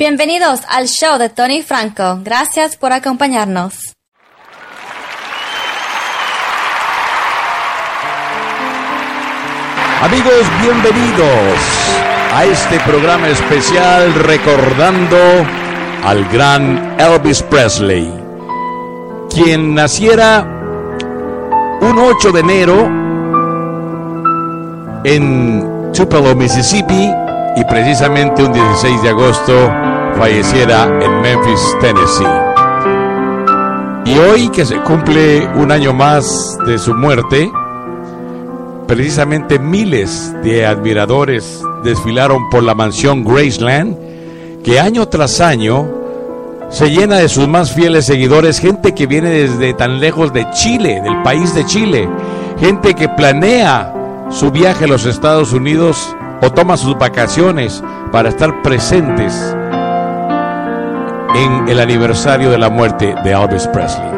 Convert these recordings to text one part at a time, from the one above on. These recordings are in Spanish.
Bienvenidos al show de Tony Franco. Gracias por acompañarnos. Amigos, bienvenidos a este programa especial recordando al gran Elvis Presley, quien naciera un 8 de enero en Tupelo, Mississippi, y precisamente un 16 de agosto falleciera en Memphis, Tennessee. Y hoy que se cumple un año más de su muerte, precisamente miles de admiradores desfilaron por la mansión Graceland, que año tras año se llena de sus más fieles seguidores, gente que viene desde tan lejos de Chile, del país de Chile, gente que planea su viaje a los Estados Unidos o toma sus vacaciones para estar presentes en el aniversario de la muerte de Elvis Presley.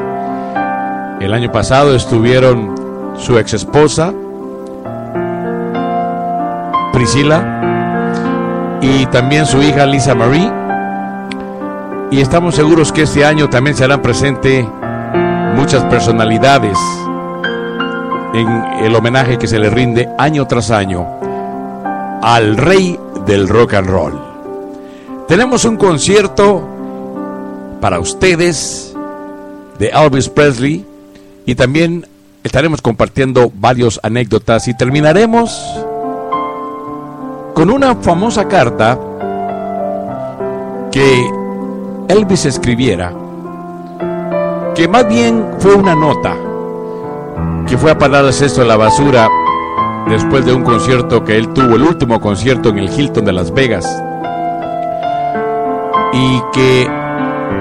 El año pasado estuvieron su ex esposa, Priscila, y también su hija Lisa Marie. Y estamos seguros que este año también serán presentes muchas personalidades en el homenaje que se le rinde año tras año al rey del rock and roll. Tenemos un concierto para ustedes de Elvis Presley y también estaremos compartiendo varias anécdotas y terminaremos con una famosa carta que Elvis escribiera, que más bien fue una nota que fue a parar al cesto de la basura después de un concierto que él tuvo, el último concierto en el Hilton de Las Vegas, y que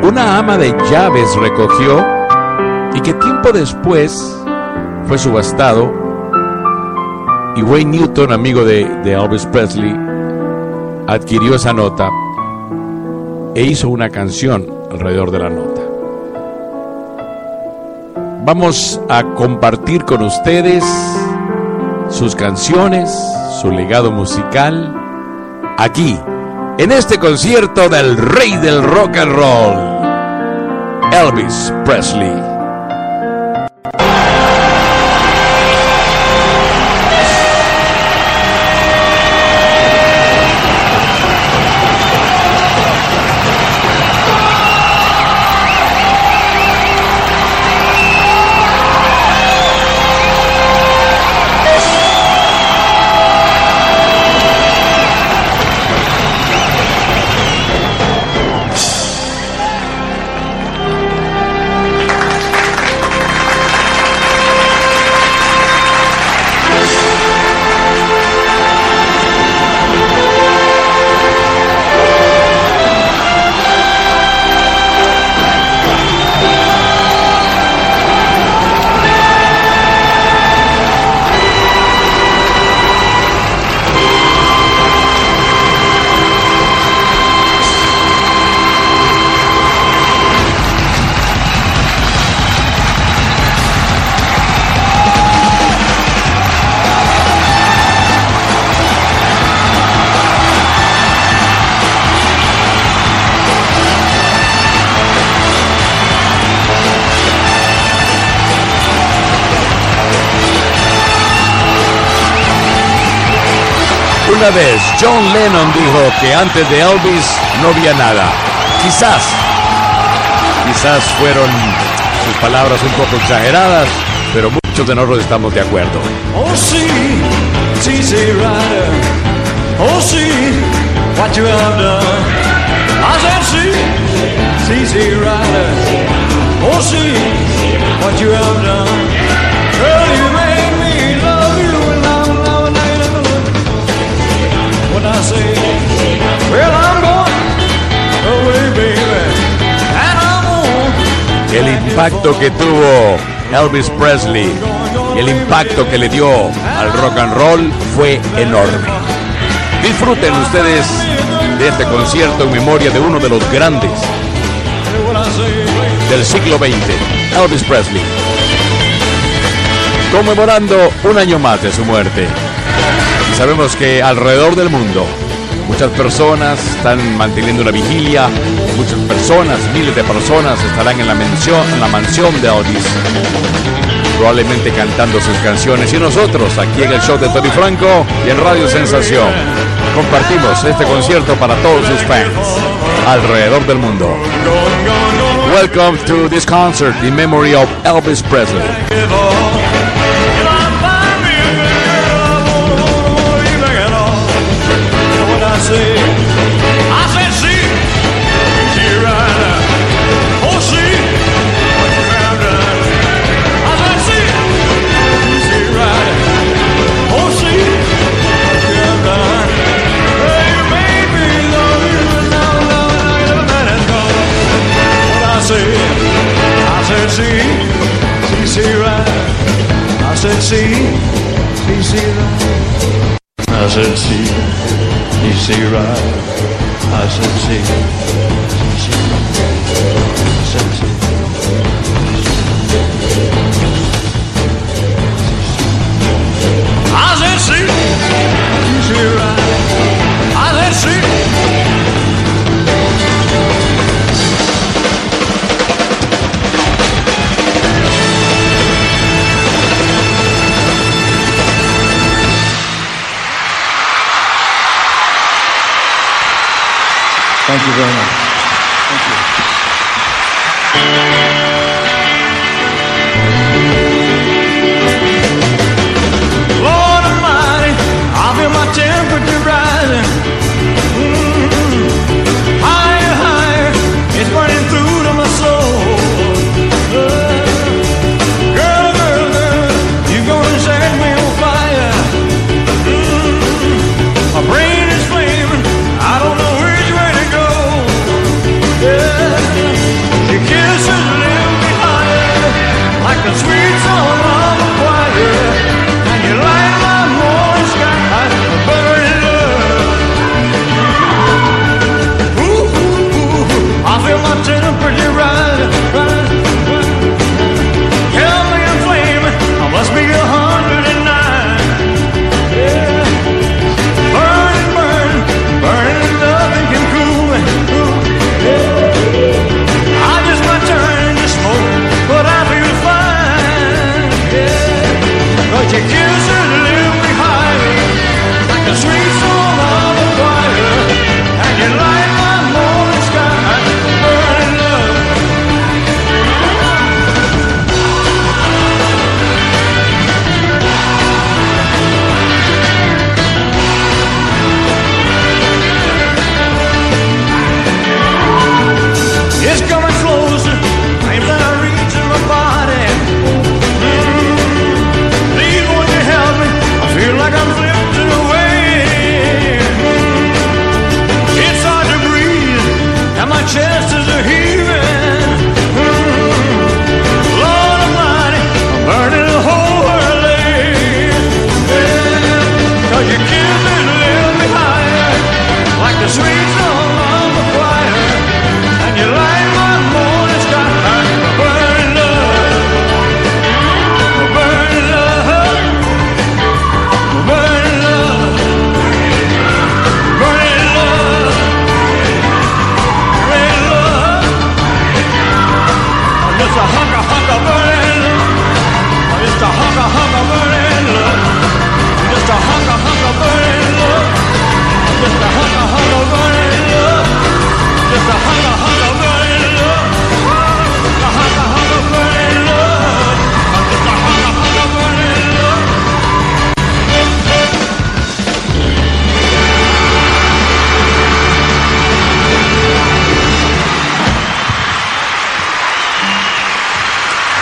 una ama de llaves recogió y que tiempo después fue subastado y Wayne Newton, amigo de, de Elvis Presley, adquirió esa nota e hizo una canción alrededor de la nota. Vamos a compartir con ustedes sus canciones, su legado musical, aquí, en este concierto del rey del rock and roll, Elvis Presley. Antes de Elvis no había nada. Quizás, quizás fueron sus palabras un poco exageradas, pero muchos de nosotros estamos de acuerdo. Oh, it's easy rider. Oh, what you have done. Impacto que tuvo Elvis Presley y el impacto que le dio al rock and roll fue enorme. Disfruten ustedes de este concierto en memoria de uno de los grandes del siglo XX, Elvis Presley. Conmemorando un año más de su muerte. Y sabemos que alrededor del mundo Muchas personas están manteniendo una vigilia, muchas personas, miles de personas estarán en la, mención, en la mansión de Otis, probablemente cantando sus canciones. Y nosotros, aquí en el show de Tony Franco y en Radio Sensación, compartimos este concierto para todos sus fans alrededor del mundo. Welcome to this concert in memory of Elvis Presley. rzeczy i you see right. i said, see, you see right. i zira. Rzeczy. A rzeczy i zira. 一哥呢？Cause we.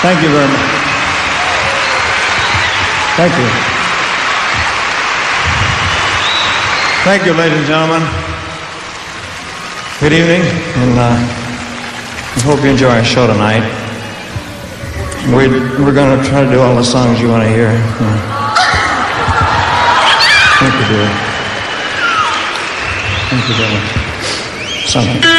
Thank you very much. Thank you. Thank you, ladies and gentlemen. Good evening, and uh, I hope you enjoy our show tonight. We're, we're going to try to do all the songs you want to hear. Thank you, dear. Thank you very much. Something.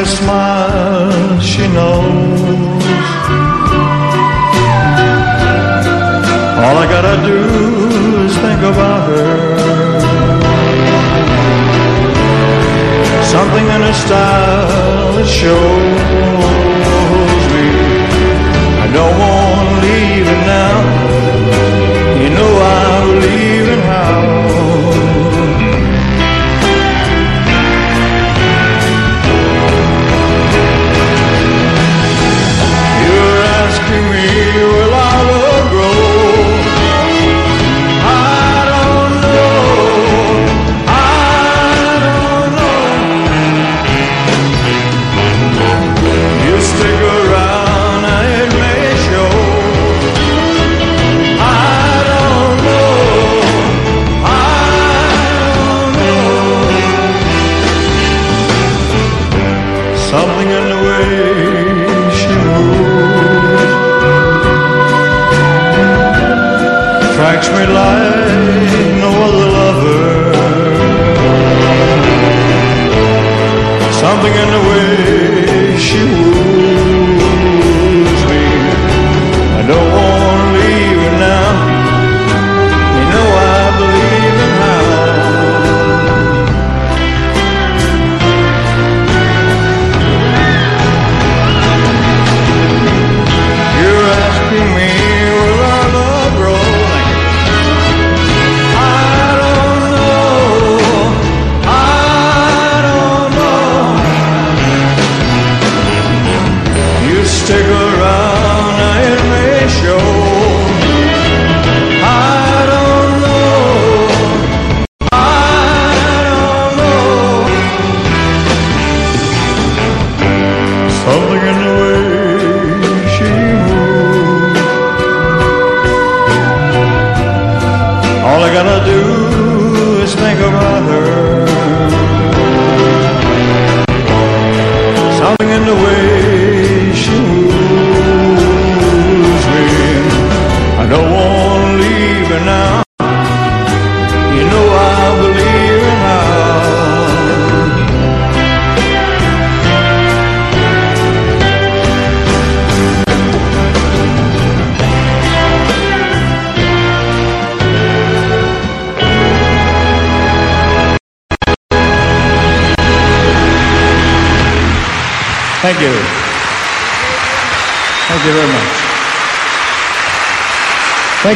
a smile she knows. All I gotta do is think about her. Something in her style that shows. something in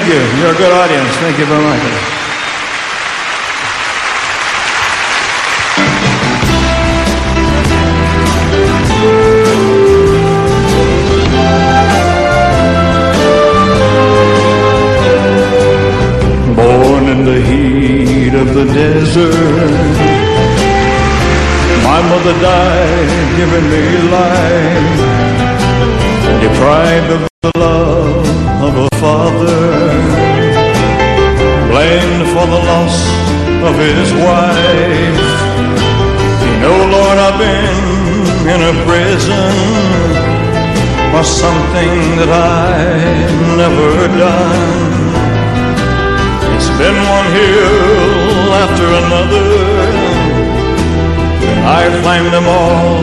Thank you. You're a good audience. Thank you very much. that I've never done. It's been one hill after another. I climbed them all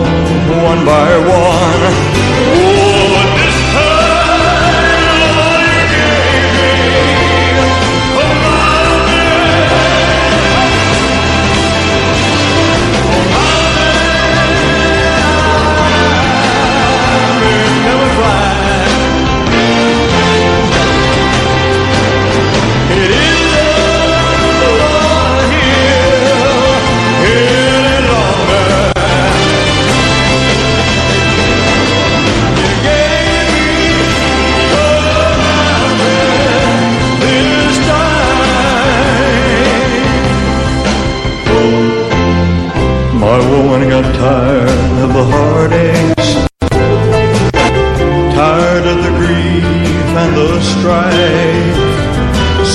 one by one.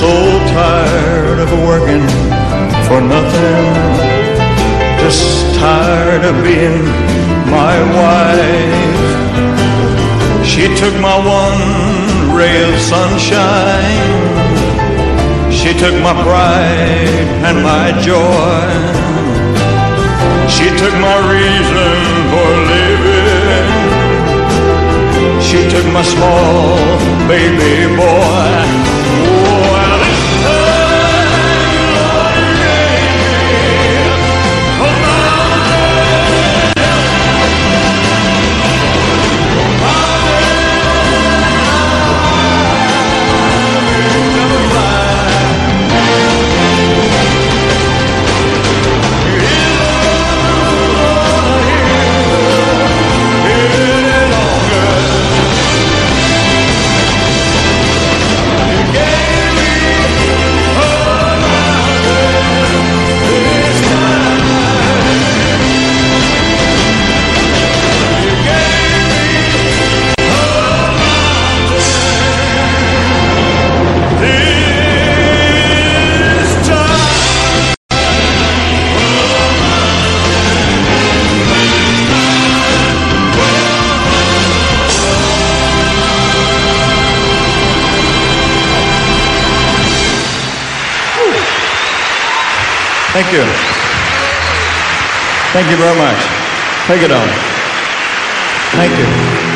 so tired of working for nothing. Just tired of being my wife. She took my one ray of sunshine. She took my pride and my joy. She took my reason for living. She took my small baby boy. Thank you very much. Take it on. Thank you.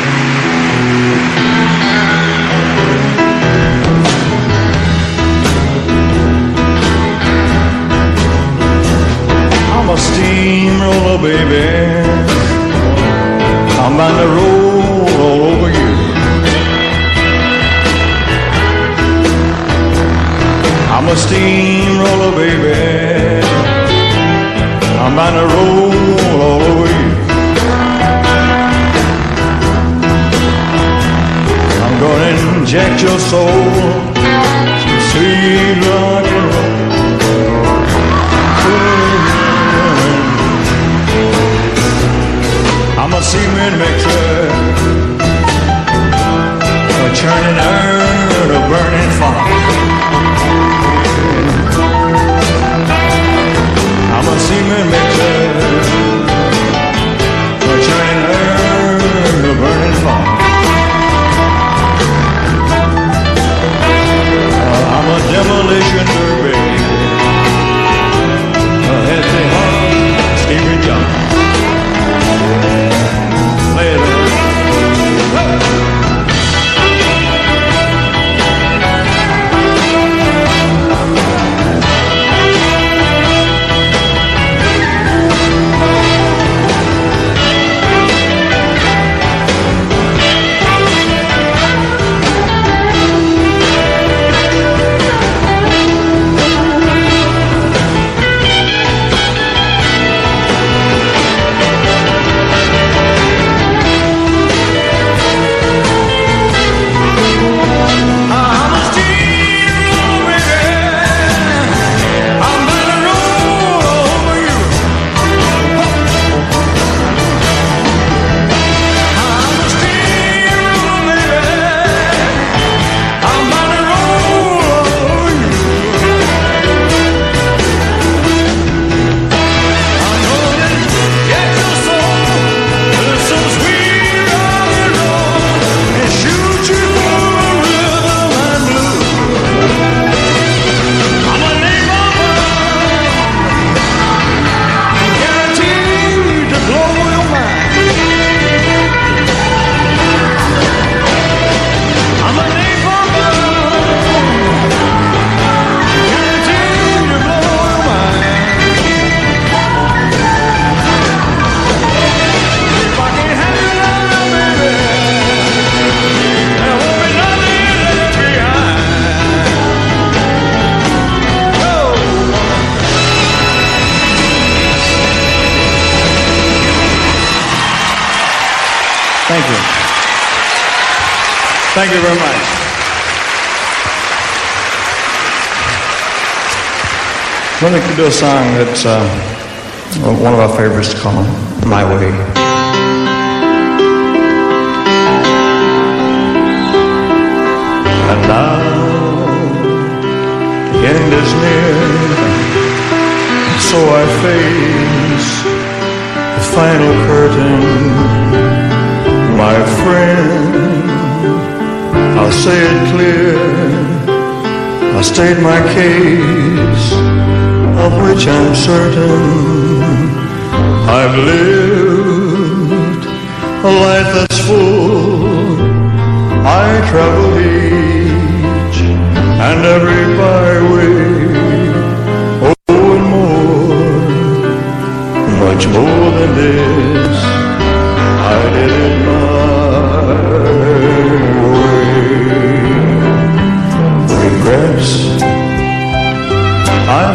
A song that's uh, one of our favorites called My Way. And now the end is near so I face the final curtain, my friend. I'll say it clear. I state my case, of which I'm certain. I've lived a life that's full. I travel each and every byway. Oh, and more, much more than this. I did it my way. Regrets,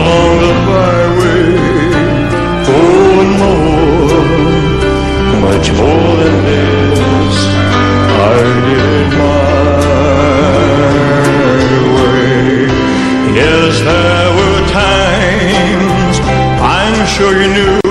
along the byway. Oh, and more, much more than this, I did my way. Yes, there were times I'm sure you knew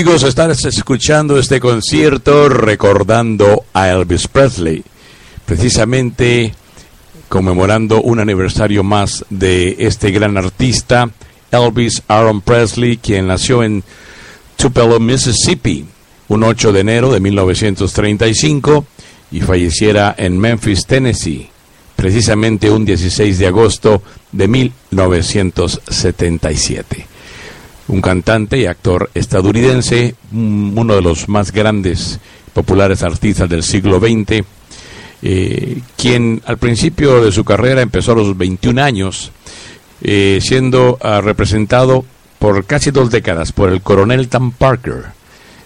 Amigos, están escuchando este concierto recordando a Elvis Presley, precisamente conmemorando un aniversario más de este gran artista, Elvis Aaron Presley, quien nació en Tupelo, Mississippi, un 8 de enero de 1935 y falleciera en Memphis, Tennessee, precisamente un 16 de agosto de 1977 un cantante y actor estadounidense, mm, uno de los más grandes populares artistas del siglo XX, eh, quien al principio de su carrera empezó a los 21 años, eh, siendo ah, representado por casi dos décadas por el coronel Tom Parker,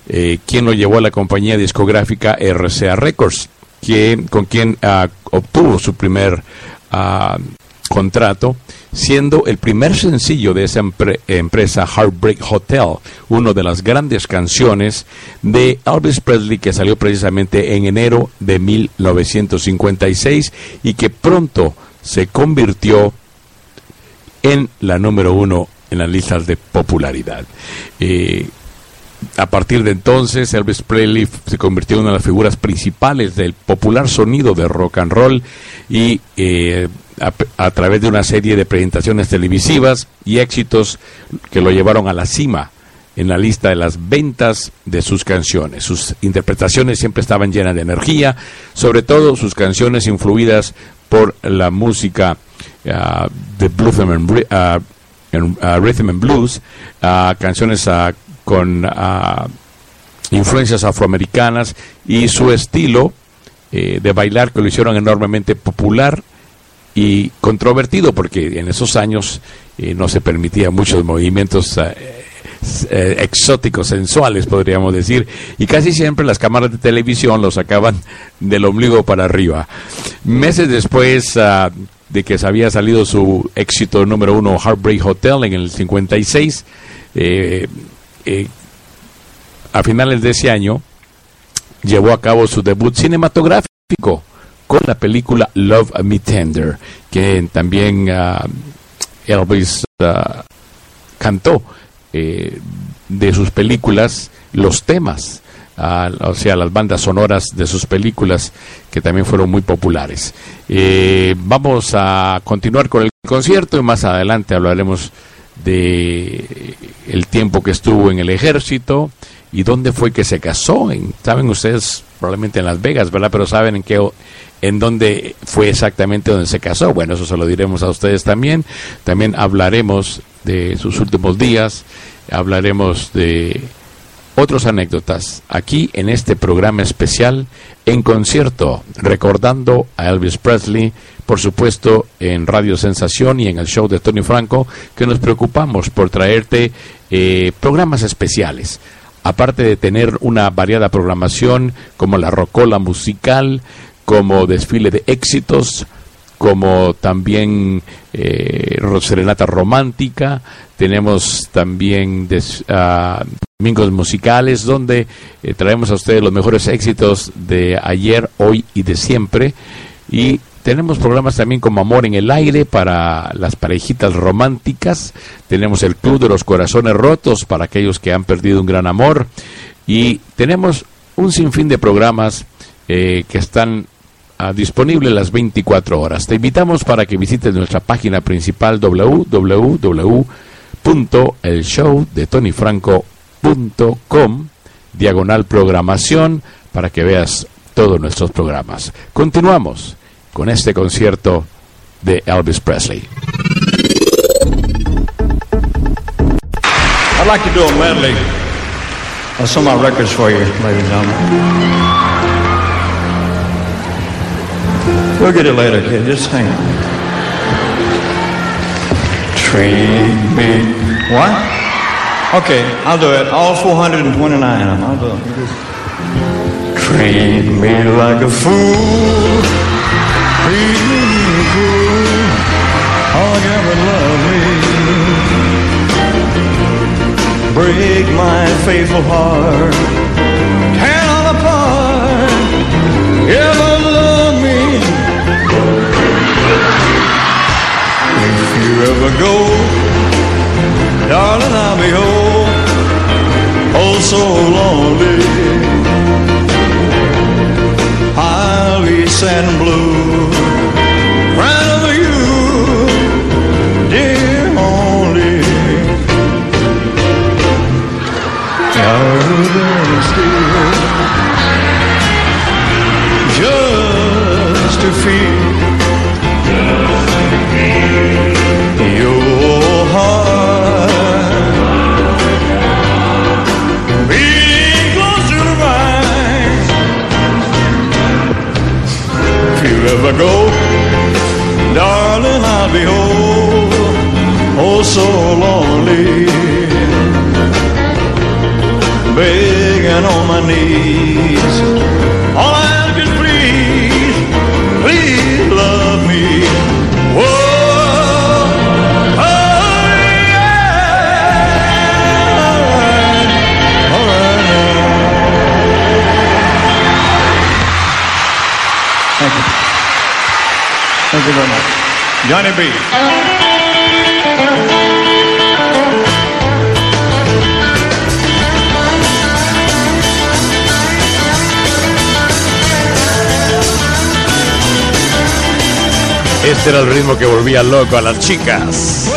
eh, quien lo llevó a la compañía discográfica RCA Records, con quien ah, obtuvo su primer ah, contrato, siendo el primer sencillo de esa empre- empresa Heartbreak Hotel, una de las grandes canciones de Elvis Presley que salió precisamente en enero de 1956 y que pronto se convirtió en la número uno en las listas de popularidad. Eh, a partir de entonces, Elvis Presley se convirtió en una de las figuras principales del popular sonido de rock and roll y eh, a, través de una serie de presentaciones televisivas y éxitos que lo llevaron a la cima en la lista de las ventas de sus canciones. Sus interpretaciones siempre estaban llenas de energía, sobre todo sus canciones influidas por la música uh, de uh, rhythm and blues, canciones con influencias afroamericanas y su estilo eh, de bailar que lo hicieron enormemente popular y controvertido porque en esos años eh, no se permitían muchos movimientos eh, exóticos, sensuales, podríamos decir, y casi siempre las cámaras de televisión lo sacaban del ombligo para arriba. Meses después uh, de que se había salido su éxito número uno, Heartbreak Hotel, en el 56, eh, eh, a finales de ese año, llevó a cabo su debut cinematográfico con la película Love Me Tender, que también uh, Elvis uh, cantó eh, de sus películas los temas, o sea, las bandas sonoras de sus películas que también fueron muy populares. Eh, vamos a continuar con el concierto y más adelante hablaremos de el tiempo que estuvo en el ejército y dónde fue que se casó. En, saben ustedes probablemente en Las Vegas, ¿verdad? Pero saben en qué en dónde fue exactamente donde se casó. Bueno, eso se lo diremos a ustedes también. También hablaremos de sus últimos días, hablaremos de otras anécdotas aquí en este programa especial en concierto, recordando a Elvis Presley, por supuesto en Radio Sensación y en el show de Tony Franco, que nos preocupamos por traerte eh, programas especiales. Aparte de tener una variada programación como la rocola musical, como desfile de éxitos, como también eh, serenata romántica, tenemos también uh, domingos musicales donde eh, traemos a ustedes los mejores éxitos de ayer, hoy y de siempre. Y tenemos programas también como Amor en el Aire para las parejitas románticas. Tenemos el Club de los Corazones Rotos para aquellos que han perdido un gran amor. Y tenemos un sinfín de programas eh, que están disponibles las 24 horas. Te invitamos para que visites nuestra página principal www punto el show de tonyfranco.com diagonal programación para que veas todos nuestros programas. Continuamos con este concierto de Elvis Presley. I'd like to do a medley of some of my records for you, ladies and gentlemen. We'll get it later, kid. Just hang on. Train me. What? Okay, I'll do it. All 429 of them. I'll do it. Train me like a fool. Treat me cool. Altogether love me. Break my faithful heart. You ever go, darling, I'll be home, oh so lonely. I'll be sad and blue, you, dear only. Still, just to feel ever go, darling, I'll be oh, oh so lonely, begging on my knees. Johnny B. Este era el ritmo que volvía loco a las chicas.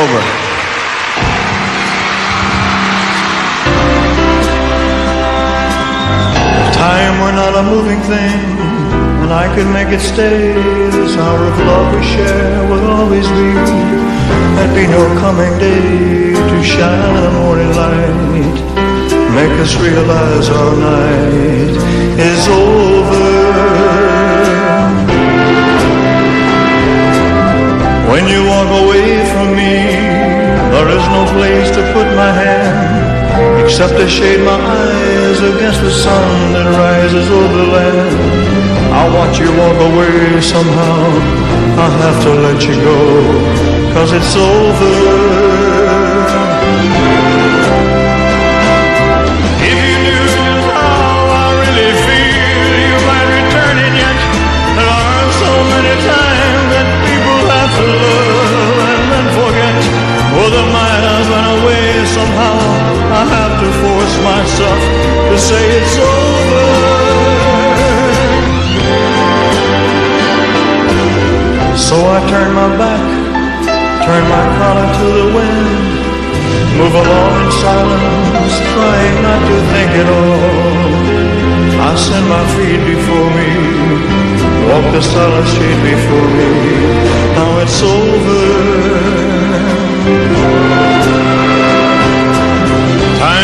Over. Time were not a moving thing, and I could make it stay, this hour of love we share will always be. There'd be no coming day to shine the morning light, make us realize our night is over. You walk away from me, there is no place to put my hand except to shade my eyes against the sun that rises over land. I'll watch you walk away somehow. I'll have to let you go, cause it's over. Somehow. I have to force myself to say it's over. So I turn my back, turn my collar to the wind, move along in silence, trying not to think at all. I send my feet before me, walk the silent street before me. Now it's over.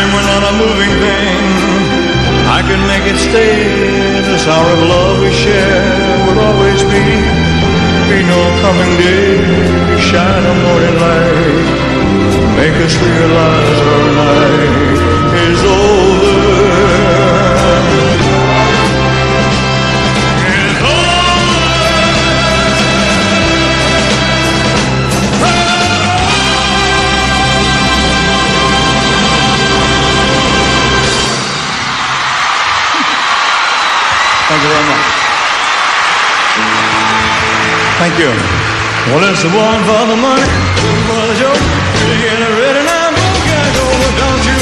Time we're not a moving thing. I can make it stay. This hour of love we share will always be. Be no coming day shine a morning light. Make us realize our night Thank you. Well, it's the one for the money, two for the show. You get it ready now, boom, gotta go, don't you?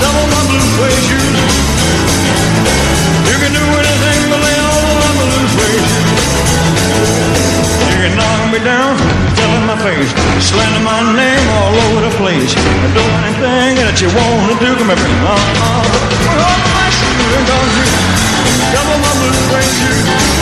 Double my blue suede shoes. You can do anything but lay all of my blue suede. You can knock me down, tell my face, slander my name all over the place. Do anything that you want to do, come here, uh, uh, put on my shoes, don't you? Double my blue suede shoes.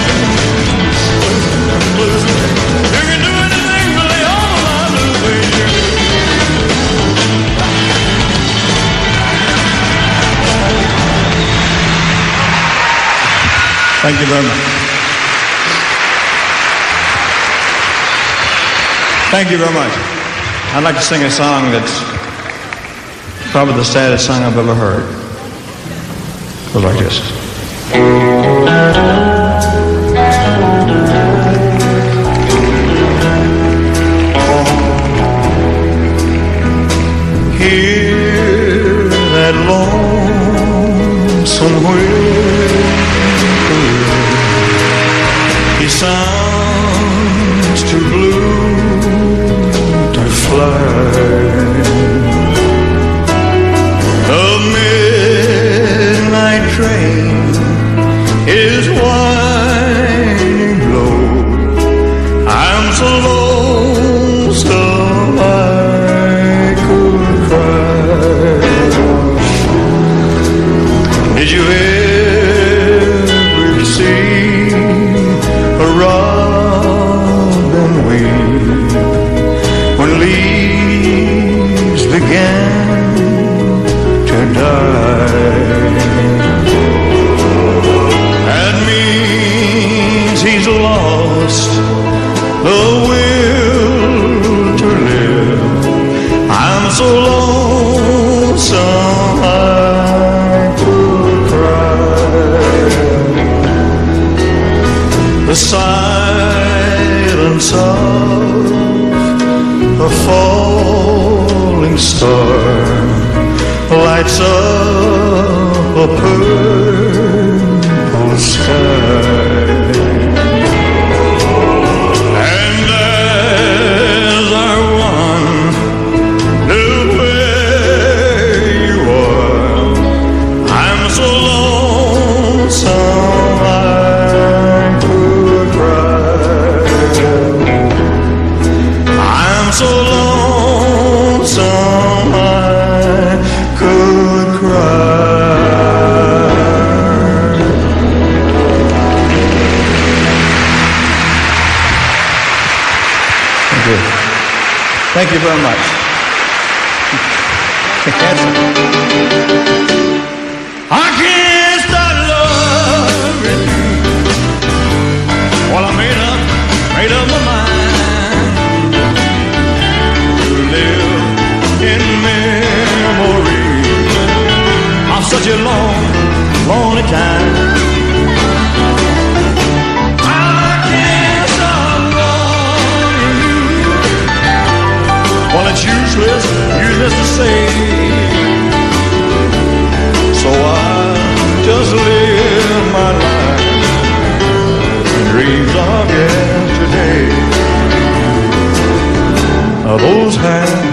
Thank you very much. Thank you very much. I'd like to sing a song that's probably the saddest song I've ever heard. It goes like this. that long very much. I can't loving you. Well, I made up, made up my mind to live in memory of such a long, lonely time. just the same. So I just live my life, dreams of yesterday. Now those hands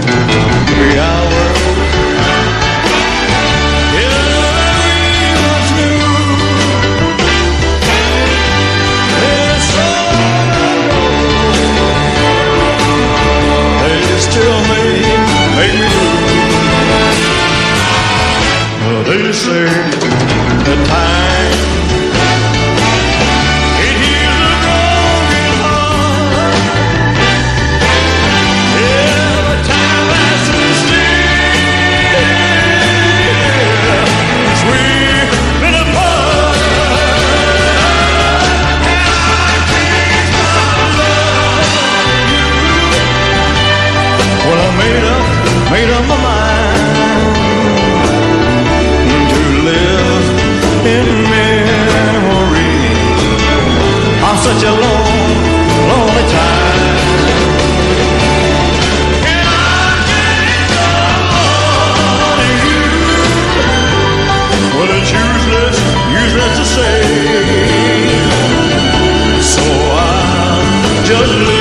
such a long, lonely time. And I'm getting. Well, it's useless, useless to say. So I just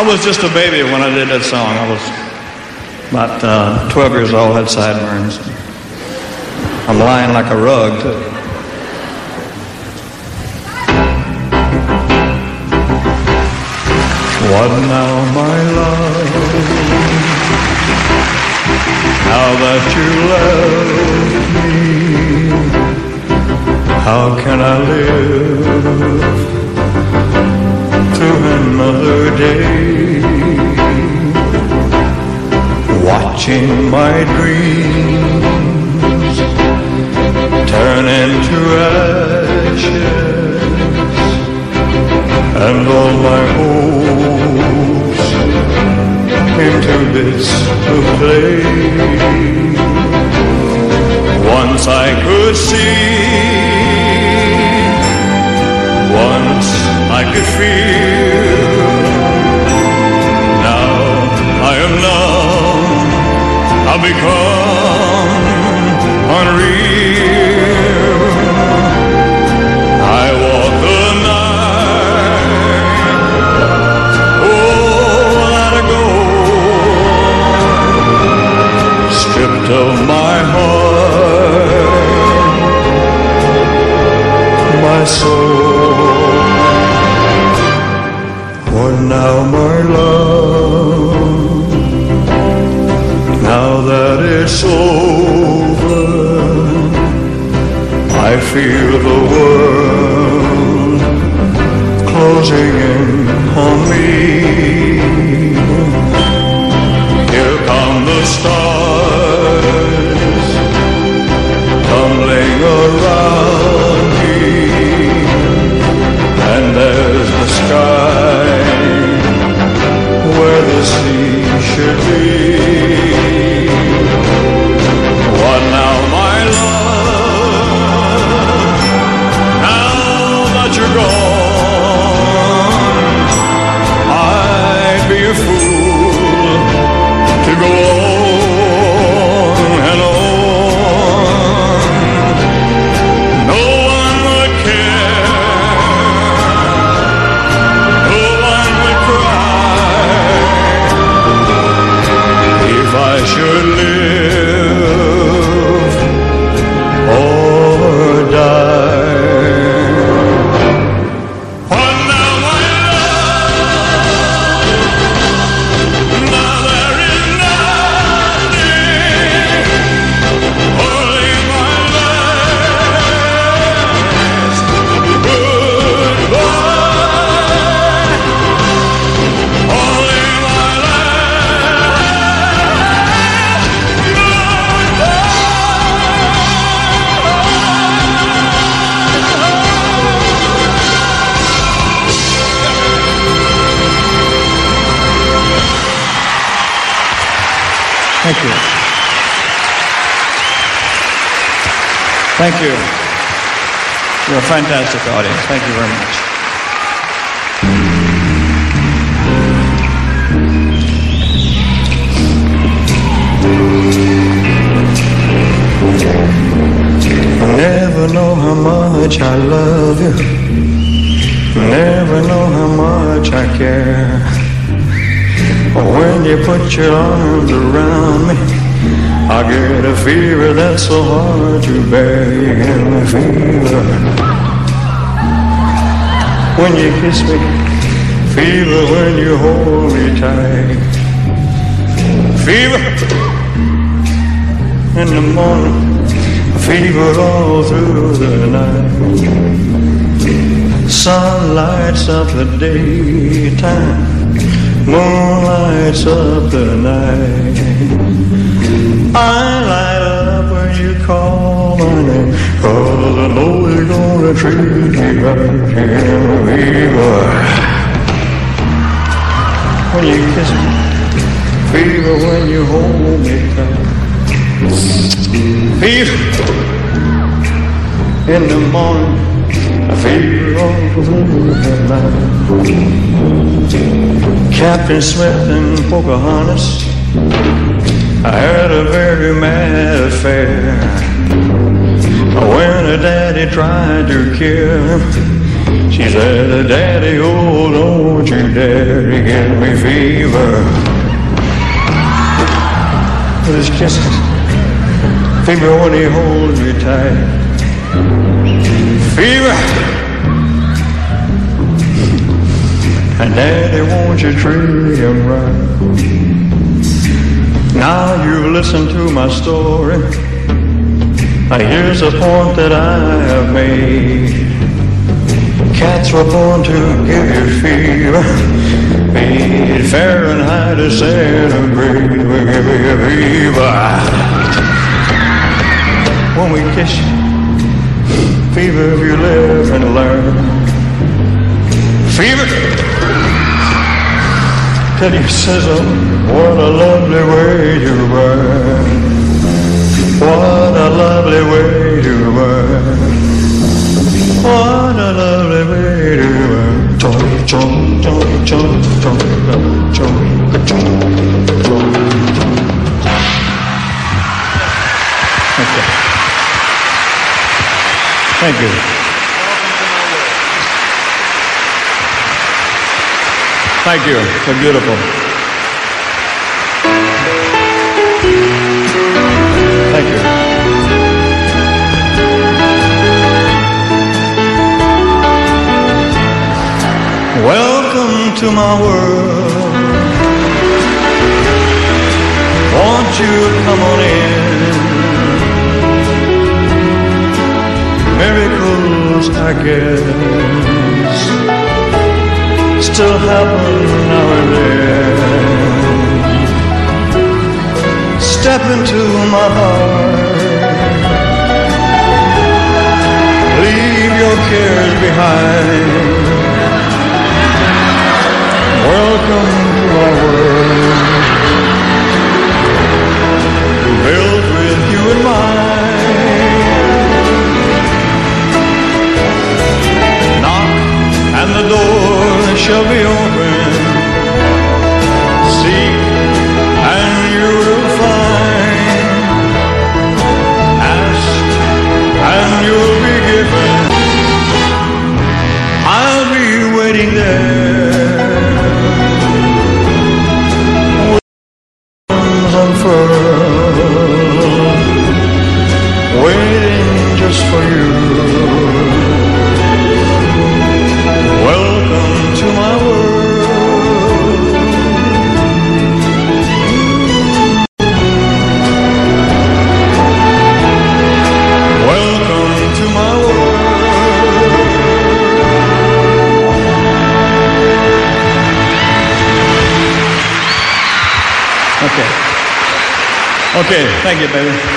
I was just a baby when I did that song. I was about uh, 12 years old, had sideburns. I'm lying like a rug, too. What now, my love? Now that you left me, how can I live Watching my dreams turn into ashes and all my hopes into bits of clay. Once I could see, once I could feel. I've become unreal. I walk the night, oh, let it go, stripped of my heart, my soul. What now, my love? It's over, I feel the world closing in on me. Here come the stars tumbling around me, and there's the sky where the sea should be. Thank you. You're a fantastic audience. Thank you very much. Never know how much I love you. Never know how much I care. When you put your arms around me, I get a fever that's so hard to bear. You fever. When you kiss me, fever when you hold me tight. Fever in the morning, fever all through the night. Sun lights up the daytime, moon lights up the night. I light up when you call my name, oh, cause I know you're gonna treat me right here, fever. When you kiss me, fever when you hold me tight. Fever in the morning, I feel all through the night. Captain Smith and Pocahontas, I had a very mad affair. When her daddy tried to kill. She said, Daddy, oh, don't you dare to give me fever. But it's just fever when he holds me tight. Fever. And Daddy, won't you treat him right? Now you've listened to my story. Now here's a point that I have made. Cats were born to give you fever. It Fahrenheit or centigrade, we give you fever. When we kiss fever if you live and learn. Fever. Tell you sizzle, what a lovely way to burn. What a lovely way to burn. What a lovely way to burn. Chom, chom, chom, chom, chom, chom, chom, chom. Okay. Thank you. Thank you. So beautiful. Thank you. Welcome to my world. Won't you come on in? Miracles, I guess, still happen now and then. Step into my heart. Leave your cares behind. Welcome to our world. Shall be open. Seek and you will find. Ask and you'll thank you, baby.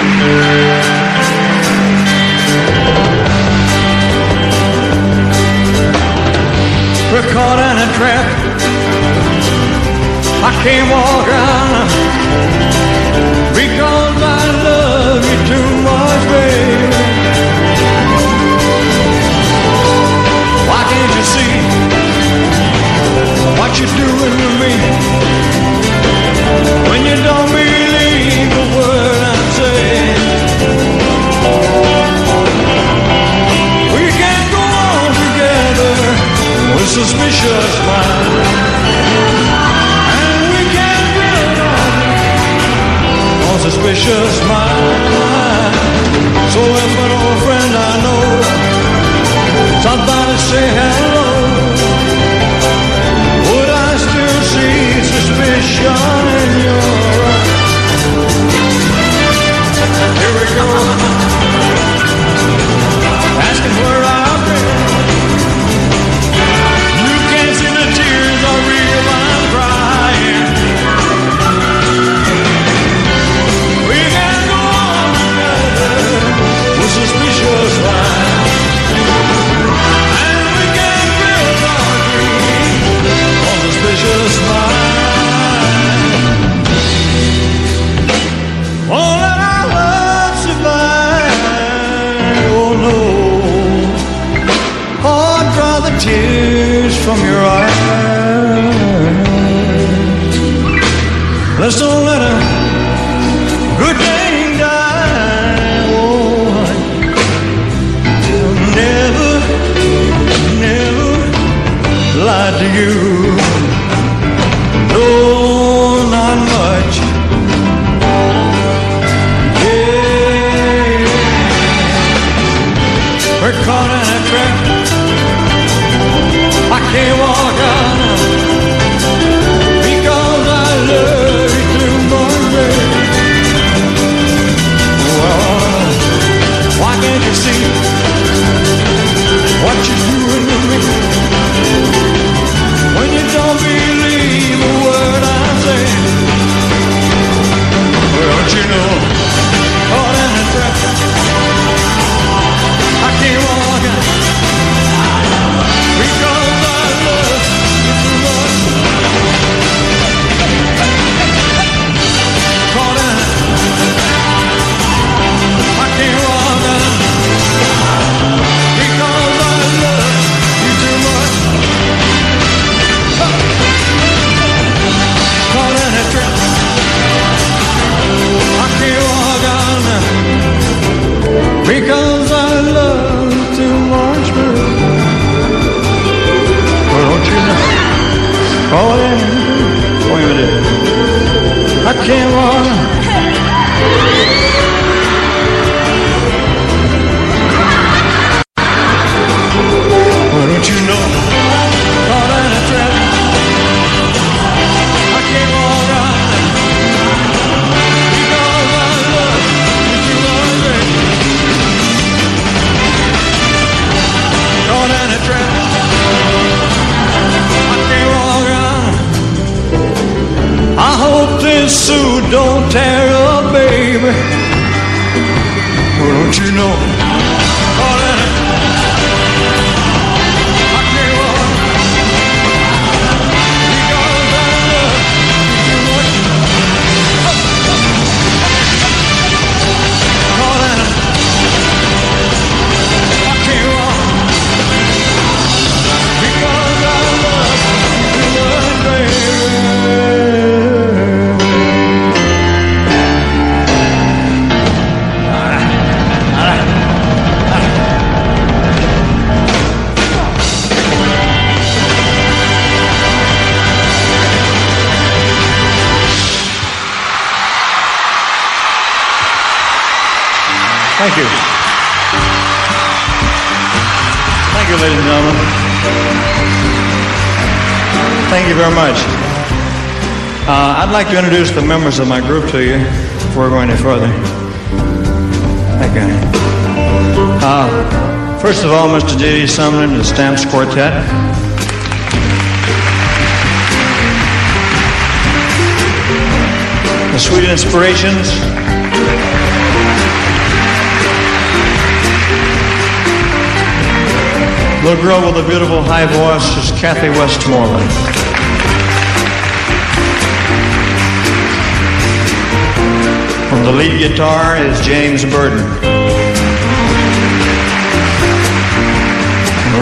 Members of my group to you before we go any further. Thank you. Uh, first of all, Mr. J.D. Sumner and the Stamps Quartet. The Sweet Inspirations. Little girl with a beautiful high voice is Kathy Westmoreland. The lead guitar is James Burden.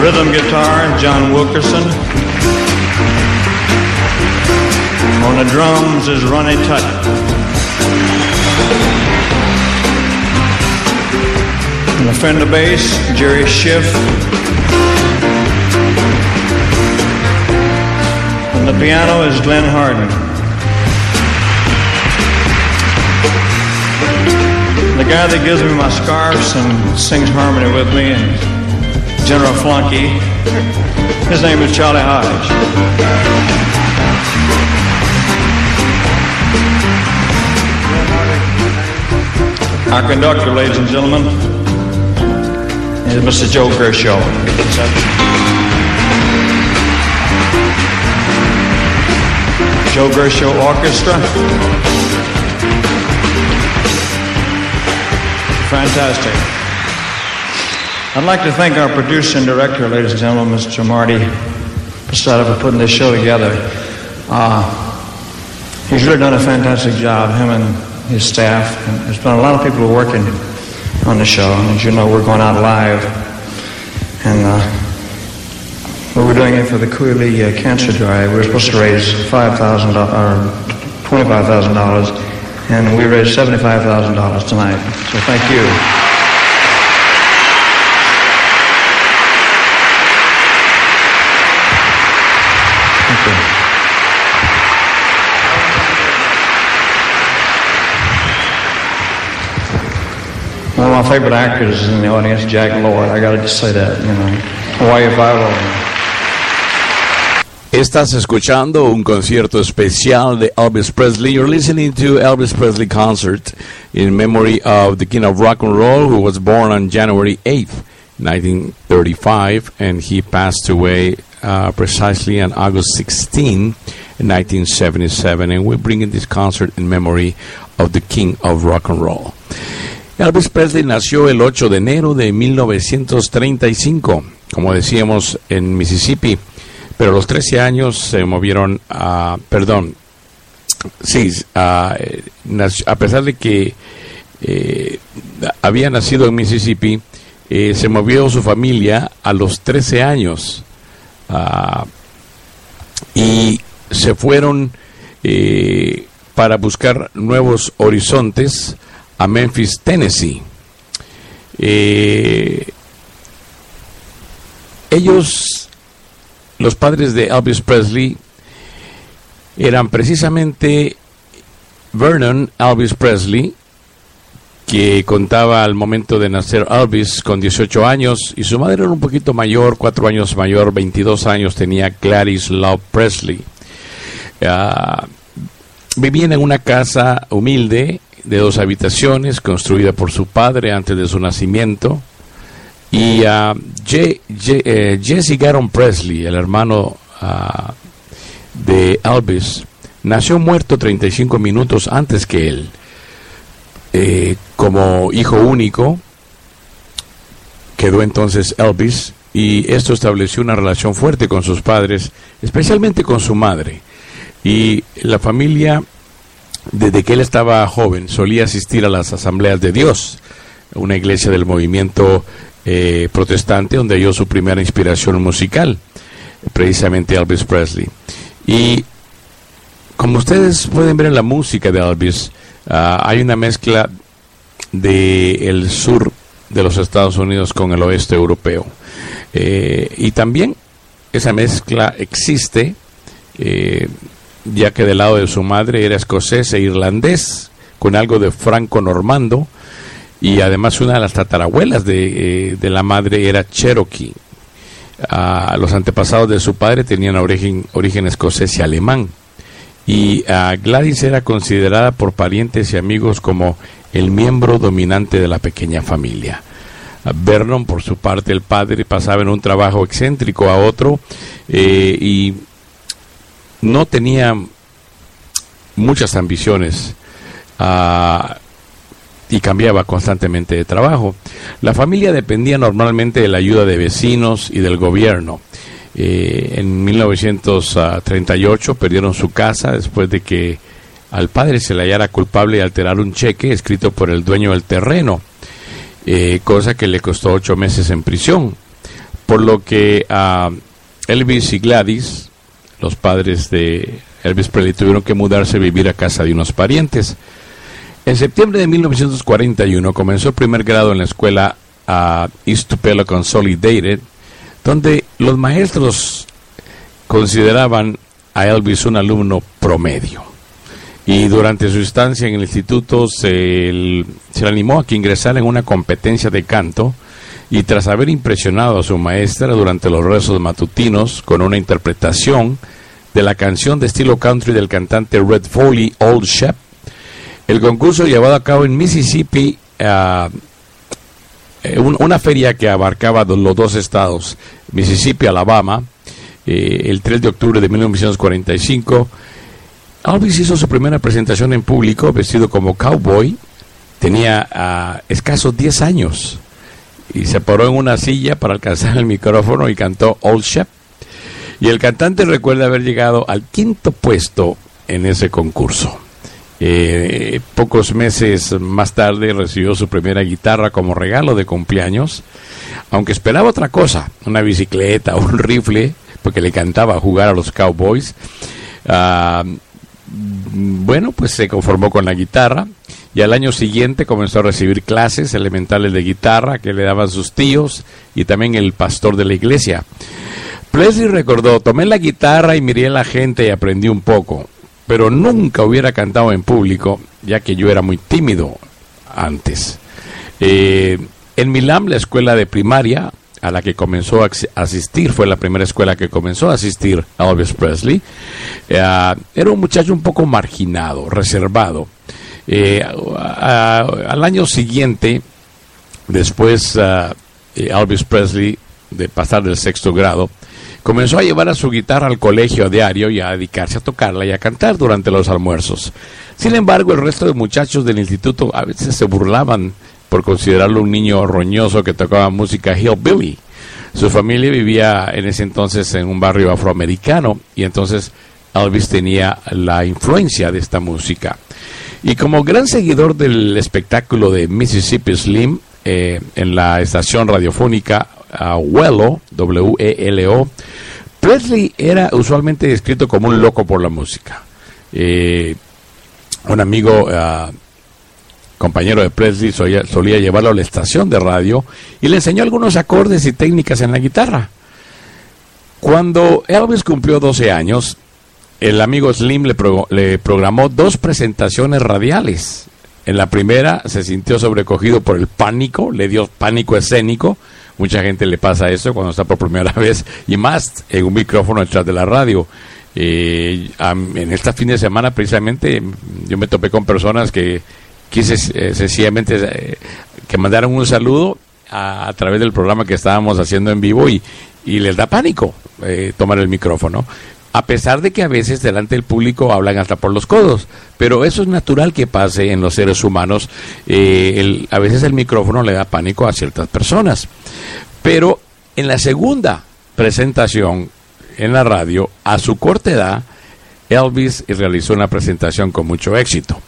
Rhythm guitar, John Wilkerson. On the drums is Ronnie Tutt. On the Fender bass, Jerry Schiff. On the piano is Glenn Hardin. The guy that gives me my scarves and sings harmony with me and General Flunky, his name is Charlie Hodge. Our conductor, ladies and gentlemen, is Mr. Joe Gershaw. Joe Gershaw Orchestra. Fantastic. I'd like to thank our producer and director, ladies and gentlemen, Mr. Marty Posada, for putting this show together. Uh, he's really done a fantastic job, him and his staff. And there's been a lot of people working on the show. And as you know, we're going out live. And uh, we were doing it for the Cooley uh, Cancer Drive. We were supposed to raise $5,000 or $25,000, and we raised $75,000 tonight. So thank you. Thank you. One of my favorite actors is in the audience, Jack Lord. I got to just say that, you know. Hawaii Five-O. Estás escuchando un concierto especial de Elvis Presley. You're listening to Elvis Presley concert in memory of the king of rock and roll who was born on January 8th, 1935 and he passed away uh, precisely on August 16, 1977 and we're bringing this concert in memory of the king of rock and roll. Elvis Presley nació el 8 de enero de 1935, como decíamos en Mississippi. Pero a los 13 años se movieron a, perdón, sí, a, a pesar de que eh, había nacido en Mississippi, eh, se movió su familia a los 13 años uh, y se fueron eh, para buscar nuevos horizontes a Memphis, Tennessee. Eh, ellos los padres de Elvis Presley eran precisamente Vernon Elvis Presley, que contaba al momento de nacer Elvis con 18 años, y su madre era un poquito mayor, cuatro años mayor, 22 años tenía Clarice Love Presley. Uh, vivían en una casa humilde de dos habitaciones, construida por su padre antes de su nacimiento. Y uh, Jesse Garon Presley, el hermano uh, de Elvis, nació muerto 35 minutos antes que él. Eh, como hijo único, quedó entonces Elvis y esto estableció una relación fuerte con sus padres, especialmente con su madre. Y la familia, desde que él estaba joven, solía asistir a las asambleas de Dios, una iglesia del movimiento eh, protestante donde halló su primera inspiración musical, precisamente Elvis Presley. Y como ustedes pueden ver en la música de Elvis, uh, hay una mezcla de el sur de los Estados Unidos con el oeste europeo. Eh, y también esa mezcla existe, eh, ya que del lado de su madre era escocés e irlandés, con algo de franco-normando, y además una de las tatarabuelas de, eh, de la madre era Cherokee. Ah, los antepasados de su padre tenían origen, origen escocés y alemán. Y ah, Gladys era considerada por parientes y amigos como el miembro dominante de la pequeña familia. Ah, Vernon, por su parte, el padre, pasaba en un trabajo excéntrico a otro eh, y no tenía muchas ambiciones y cambiaba constantemente de trabajo. La familia dependía normalmente de la ayuda de vecinos y del gobierno. Eh, en 1938 perdieron su casa después de que al padre se le hallara culpable de alterar un cheque escrito por el dueño del terreno, eh, cosa que le costó ocho meses en prisión. Por lo que a Elvis y Gladys, los padres de Elvis Presley, tuvieron que mudarse a vivir a casa de unos parientes. En septiembre de 1941 comenzó el primer grado en la escuela uh, East Consolidated, donde los maestros consideraban a Elvis un alumno promedio. Y durante su estancia en el instituto se, se le animó a que ingresara en una competencia de canto y tras haber impresionado a su maestra durante los rezos matutinos con una interpretación de la canción de estilo country del cantante Red Foley, Old Shep, el concurso llevado a cabo en Mississippi, uh, una feria que abarcaba los dos estados, Mississippi, Alabama, eh, el 3 de octubre de 1945. Elvis hizo su primera presentación en público vestido como cowboy. Tenía uh, escasos 10 años y se paró en una silla para alcanzar el micrófono y cantó Old Shep. Y el cantante recuerda haber llegado al quinto puesto en ese concurso. Eh, pocos meses más tarde recibió su primera guitarra como regalo de cumpleaños, aunque esperaba otra cosa, una bicicleta o un rifle, porque le encantaba jugar a los Cowboys. Ah, bueno, pues se conformó con la guitarra y al año siguiente comenzó a recibir clases elementales de guitarra que le daban sus tíos y también el pastor de la iglesia. Presley recordó, tomé la guitarra y miré a la gente y aprendí un poco pero nunca hubiera cantado en público, ya que yo era muy tímido antes. Eh, en Milán, la escuela de primaria a la que comenzó a asistir, fue la primera escuela que comenzó a asistir a Elvis Presley, eh, era un muchacho un poco marginado, reservado. Eh, al año siguiente, después uh, Elvis Presley de pasar del sexto grado, comenzó a llevar a su guitarra al colegio a diario y a dedicarse a tocarla y a cantar durante los almuerzos. Sin embargo, el resto de muchachos del instituto a veces se burlaban por considerarlo un niño roñoso que tocaba música hillbilly. Su familia vivía en ese entonces en un barrio afroamericano y entonces Elvis tenía la influencia de esta música. Y como gran seguidor del espectáculo de Mississippi Slim eh, en la estación radiofónica WELO, W-E-L-O, Presley era usualmente descrito como un loco por la música. Eh, un amigo, uh, compañero de Presley, solía, llevarlo a la estación de radio y le enseñó algunos acordes y técnicas en la guitarra. Cuando Elvis cumplió 12 años, el amigo Slim le programó dos presentaciones radiales. En la primera se sintió sobrecogido por el pánico, le dio pánico escénico. Mucha gente le pasa eso cuando está por primera vez y más en un micrófono detrás de la radio. Eh, en esta fin de semana precisamente yo me topé con personas que quise eh, sencillamente eh, que mandaron un saludo a, través del programa que estábamos haciendo en vivo y, y les da pánico tomar el micrófono a pesar de que a veces delante del público hablan hasta por los codos. Pero eso es natural que pase en los seres humanos. Eh, a veces el micrófono le da pánico a ciertas personas. Pero en la segunda presentación en la radio, a su corta edad, Elvis realizó una presentación con mucho éxito.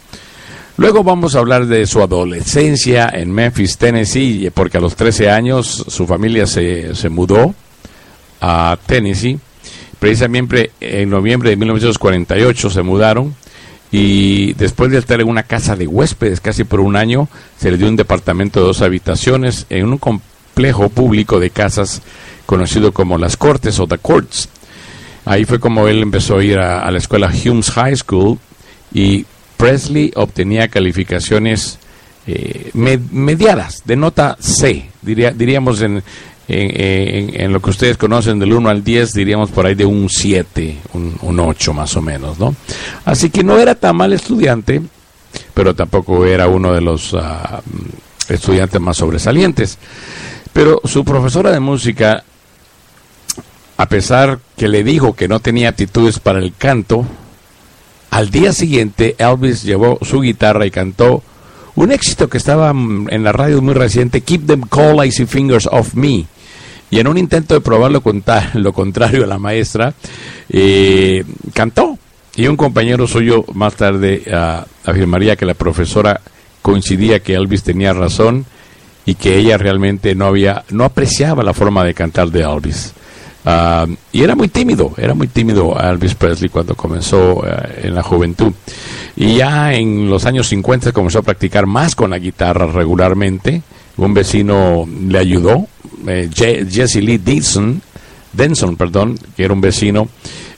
Luego vamos a hablar de su adolescencia en Memphis, Tennessee, porque a los 13 años su familia se, se mudó a Tennessee Precisamente en noviembre de 1948 se mudaron y después de estar en una casa de huéspedes casi por un año, se le dio un departamento de dos habitaciones en un complejo público de casas conocido como las Cortes o The Courts. Ahí fue como él empezó a ir a, la escuela Humes High School y Presley obtenía calificaciones eh, mediadas, de nota C, diría, diríamos en, en, lo que ustedes conocen del 1 al 10, diríamos por ahí de un 7, un, 8 más o menos, ¿no? Así que no era tan mal estudiante, pero tampoco era uno de los ah, estudiantes más sobresalientes. Pero su profesora de música, a pesar que le dijo que no tenía aptitudes para el canto, al día siguiente Elvis llevó su guitarra y cantó un éxito que estaba en la radio muy reciente, Keep Them Cold Icy Fingers Off Me y en un intento de probar lo, lo contrario a la maestra, eh, cantó. Y un compañero suyo más tarde afirmaría que la profesora coincidía que Elvis tenía razón y que ella realmente no había, no apreciaba la forma de cantar de Elvis. Ah, y era muy tímido, era muy tímido Elvis Presley cuando comenzó ah, en la juventud. Y ya en los años 50 comenzó a practicar más con la guitarra regularmente. Un vecino le ayudó eh, Jesse Lee Denson, Denson, perdón, que era un vecino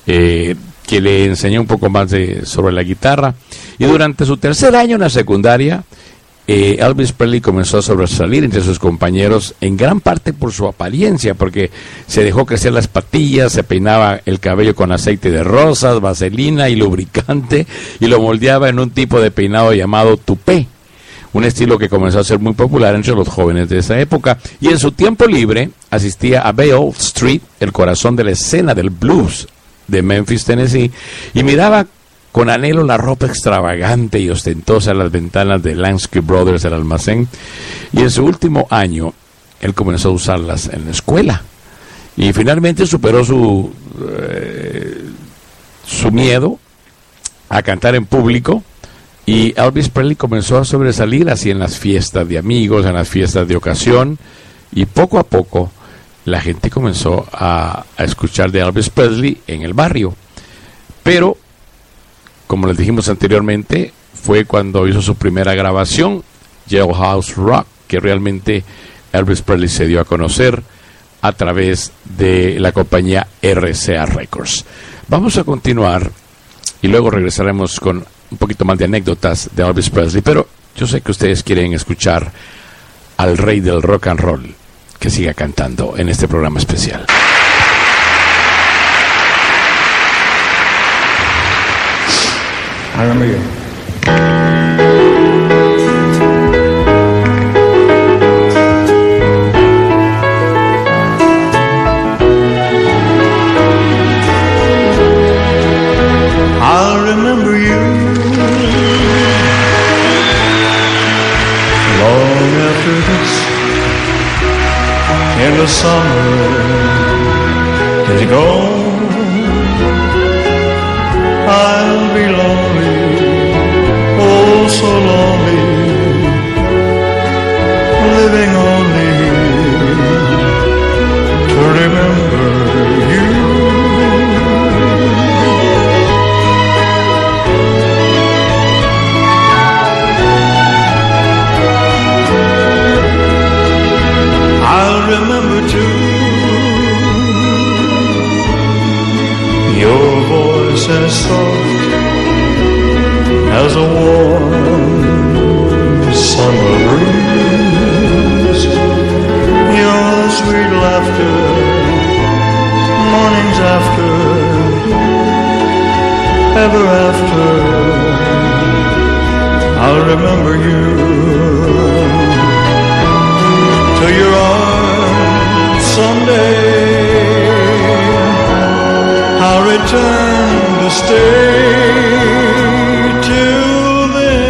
eh, que le enseñó un poco más de, sobre la guitarra. Y durante su tercer año en la secundaria, eh, Elvis Presley comenzó a sobresalir entre sus compañeros, en gran parte por su apariencia, porque se dejó crecer las patillas, se peinaba el cabello con aceite de rosas, vaselina y lubricante, y lo moldeaba en un tipo de peinado llamado tupé un estilo que comenzó a ser muy popular entre los jóvenes de esa época. Y en su tiempo libre asistía a Bale Street, el corazón de la escena del blues de Memphis, Tennessee, y miraba con anhelo la ropa extravagante y ostentosa en las ventanas de Lansky Brothers del almacén. Y en su último año, él comenzó a usarlas en la escuela. Y finalmente superó su, eh, su miedo a cantar en público y Elvis Presley comenzó a sobresalir así en las fiestas de amigos, en las fiestas de ocasión, y poco a poco la gente comenzó a, escuchar de Elvis Presley en el barrio. Pero, como les dijimos anteriormente, fue cuando hizo su primera grabación, Jailhouse Rock, que realmente Elvis Presley se dio a conocer a través de la compañía RCA Records. Vamos a continuar y luego regresaremos con un poquito más de anécdotas de Elvis Presley, pero yo sé que ustedes quieren escuchar al rey del rock and roll que siga cantando en este programa especial. I in the summer is gone. I'll be lonely, oh so lonely, living only remember too your voice as soft as a warm summer breeze. Your sweet laughter, mornings after, ever after. I'll remember you to your arms someday. I'll return to stay till then.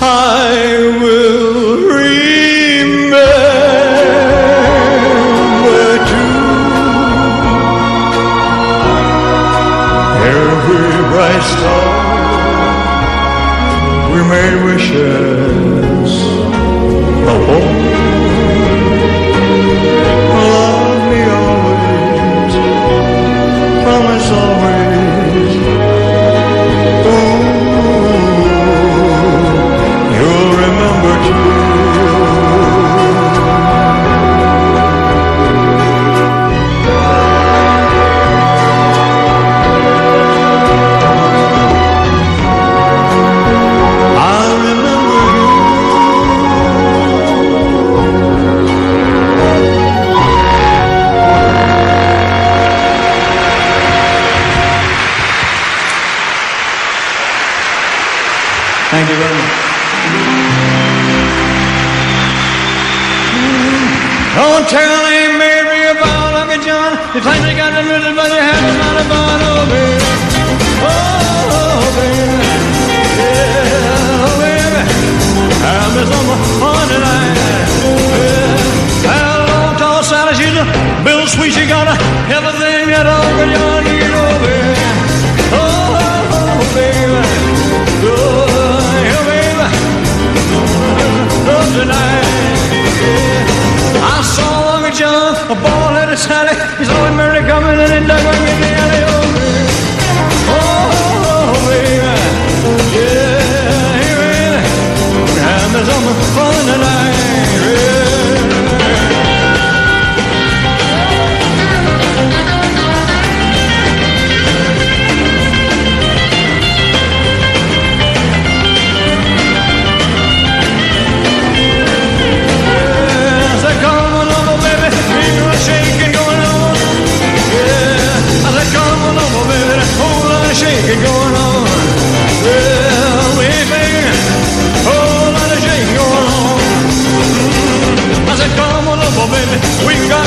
I will remember too every bright star we made wishes upon. Don't a ball at a Sally. He's always Mary coming in and dug me in the alley, oh baby. Oh, baby. Yeah, hey, baby. I'm on the phone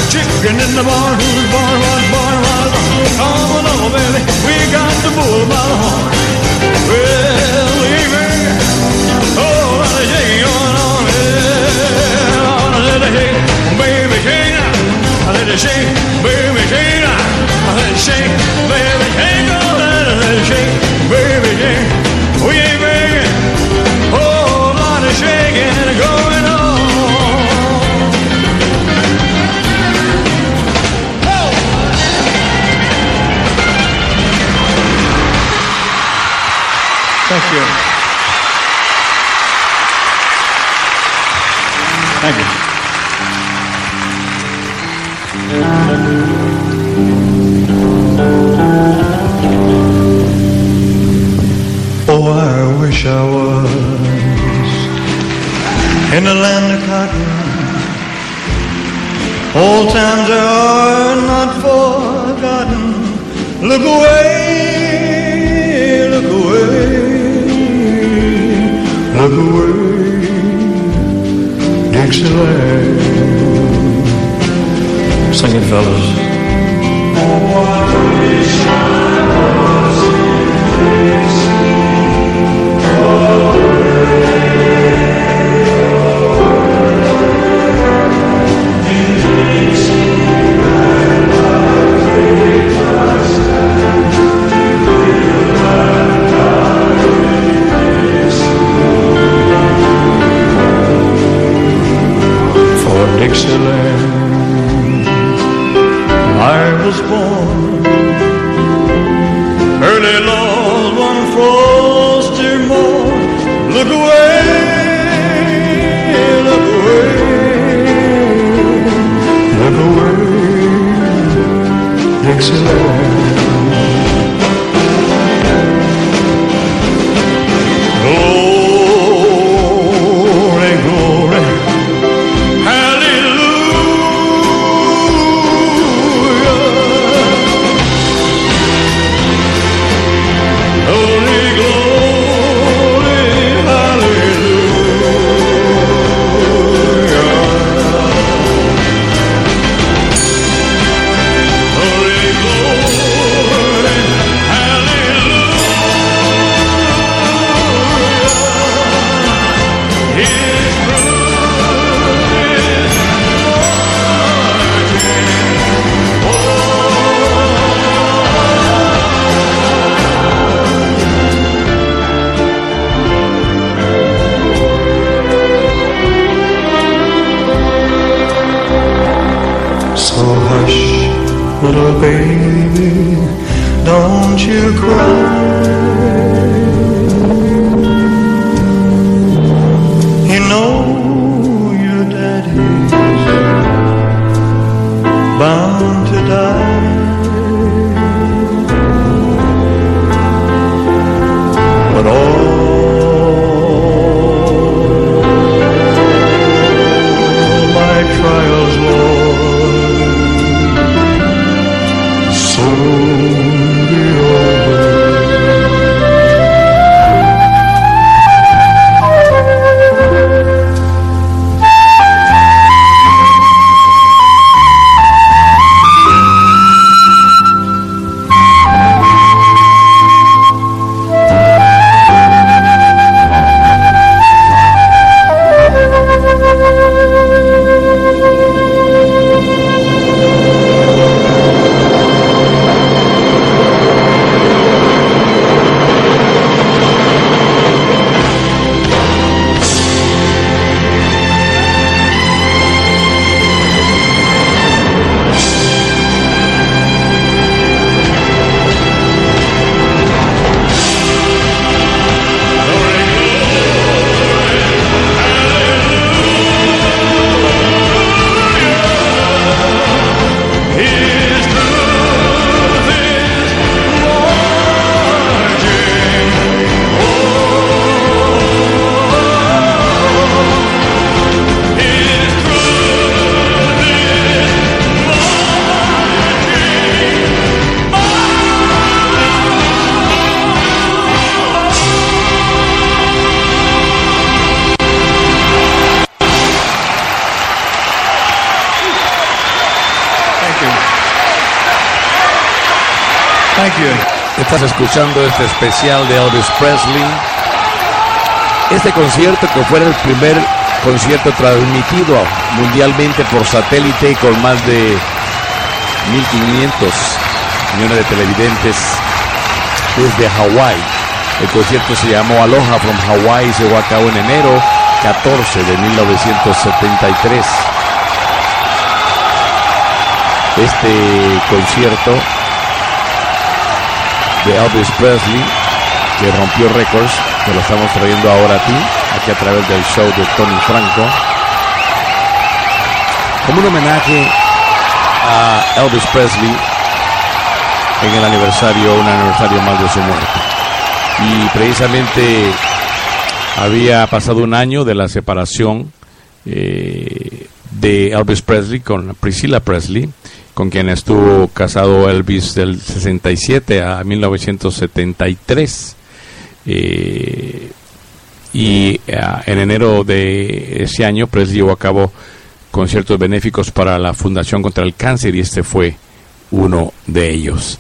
chicken in the barn. Who's barn? What barn? What barn? Come on over, baby. We got the bull by the horn. Well, we ain't making a whole lot of shaking going on. Yeah. I said, hey, baby, shake now. I said, shake, Thank. Estás escuchando este especial de Elvis Presley. Este concierto que fue el primer concierto transmitido mundialmente por satélite con más de 1.500 millones de televidentes desde Hawái. El concierto se llamó Aloha from Hawaii y se llevó a cabo en enero 14 de 1973. Este concierto Elvis Presley que rompió récords, que lo estamos trayendo ahora a ti, aquí a través del show de Tony Franco, como un homenaje a Elvis Presley en el aniversario, un aniversario más de su muerte. Y precisamente había pasado un año de la separación eh, de Elvis Presley con Priscilla Presley, con quien estuvo casado Elvis del 67 a 1973. Eh, y en enero de ese año Presley llevó a cabo conciertos benéficos para la Fundación contra el Cáncer y este fue uno de ellos.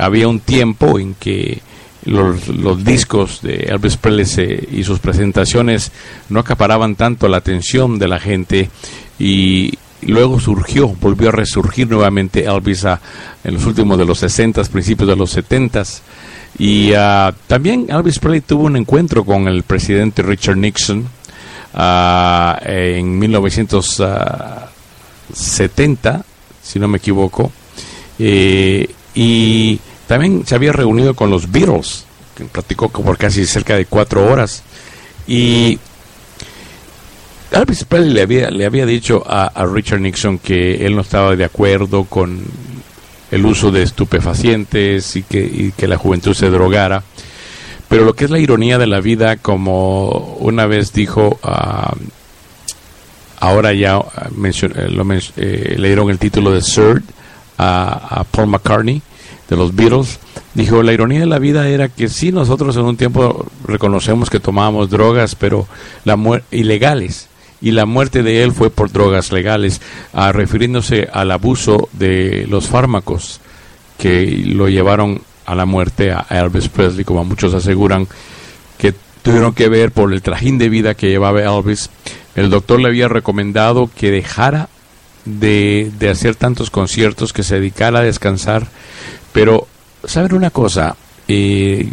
había un tiempo en que los, discos de Elvis Presley y sus presentaciones no acaparaban tanto la atención de la gente y luego surgió, volvió a resurgir nuevamente Elvis en los últimos de los 60, principios de los 70 y ah, también Elvis Presley tuvo un encuentro con el presidente Richard Nixon ah, en 1970, si no me equivoco, eh, y también se había reunido con los Beatles, que platicó por casi cerca de cuatro horas. Y Elvis Presley le había, le había dicho a, Richard Nixon que él no estaba de acuerdo con el uso de estupefacientes y que, que la juventud se drogara. Pero lo que es la ironía de la vida, como una vez dijo, ah, ahora ya eh, eh, le dieron el título de Sir a Paul McCartney, de los Beatles, dijo, la ironía de la vida era que sí, nosotros en un tiempo reconocemos que tomábamos drogas, pero la ilegales, y la muerte de él fue por drogas legales, a, refiriéndose al abuso de los fármacos que lo llevaron a la muerte a Elvis Presley, como muchos aseguran que tuvieron que ver por el trajín de vida que llevaba Elvis. El doctor le había recomendado que dejara de, de hacer tantos conciertos, que se dedicara a descansar pero, ¿saben una cosa? Eh,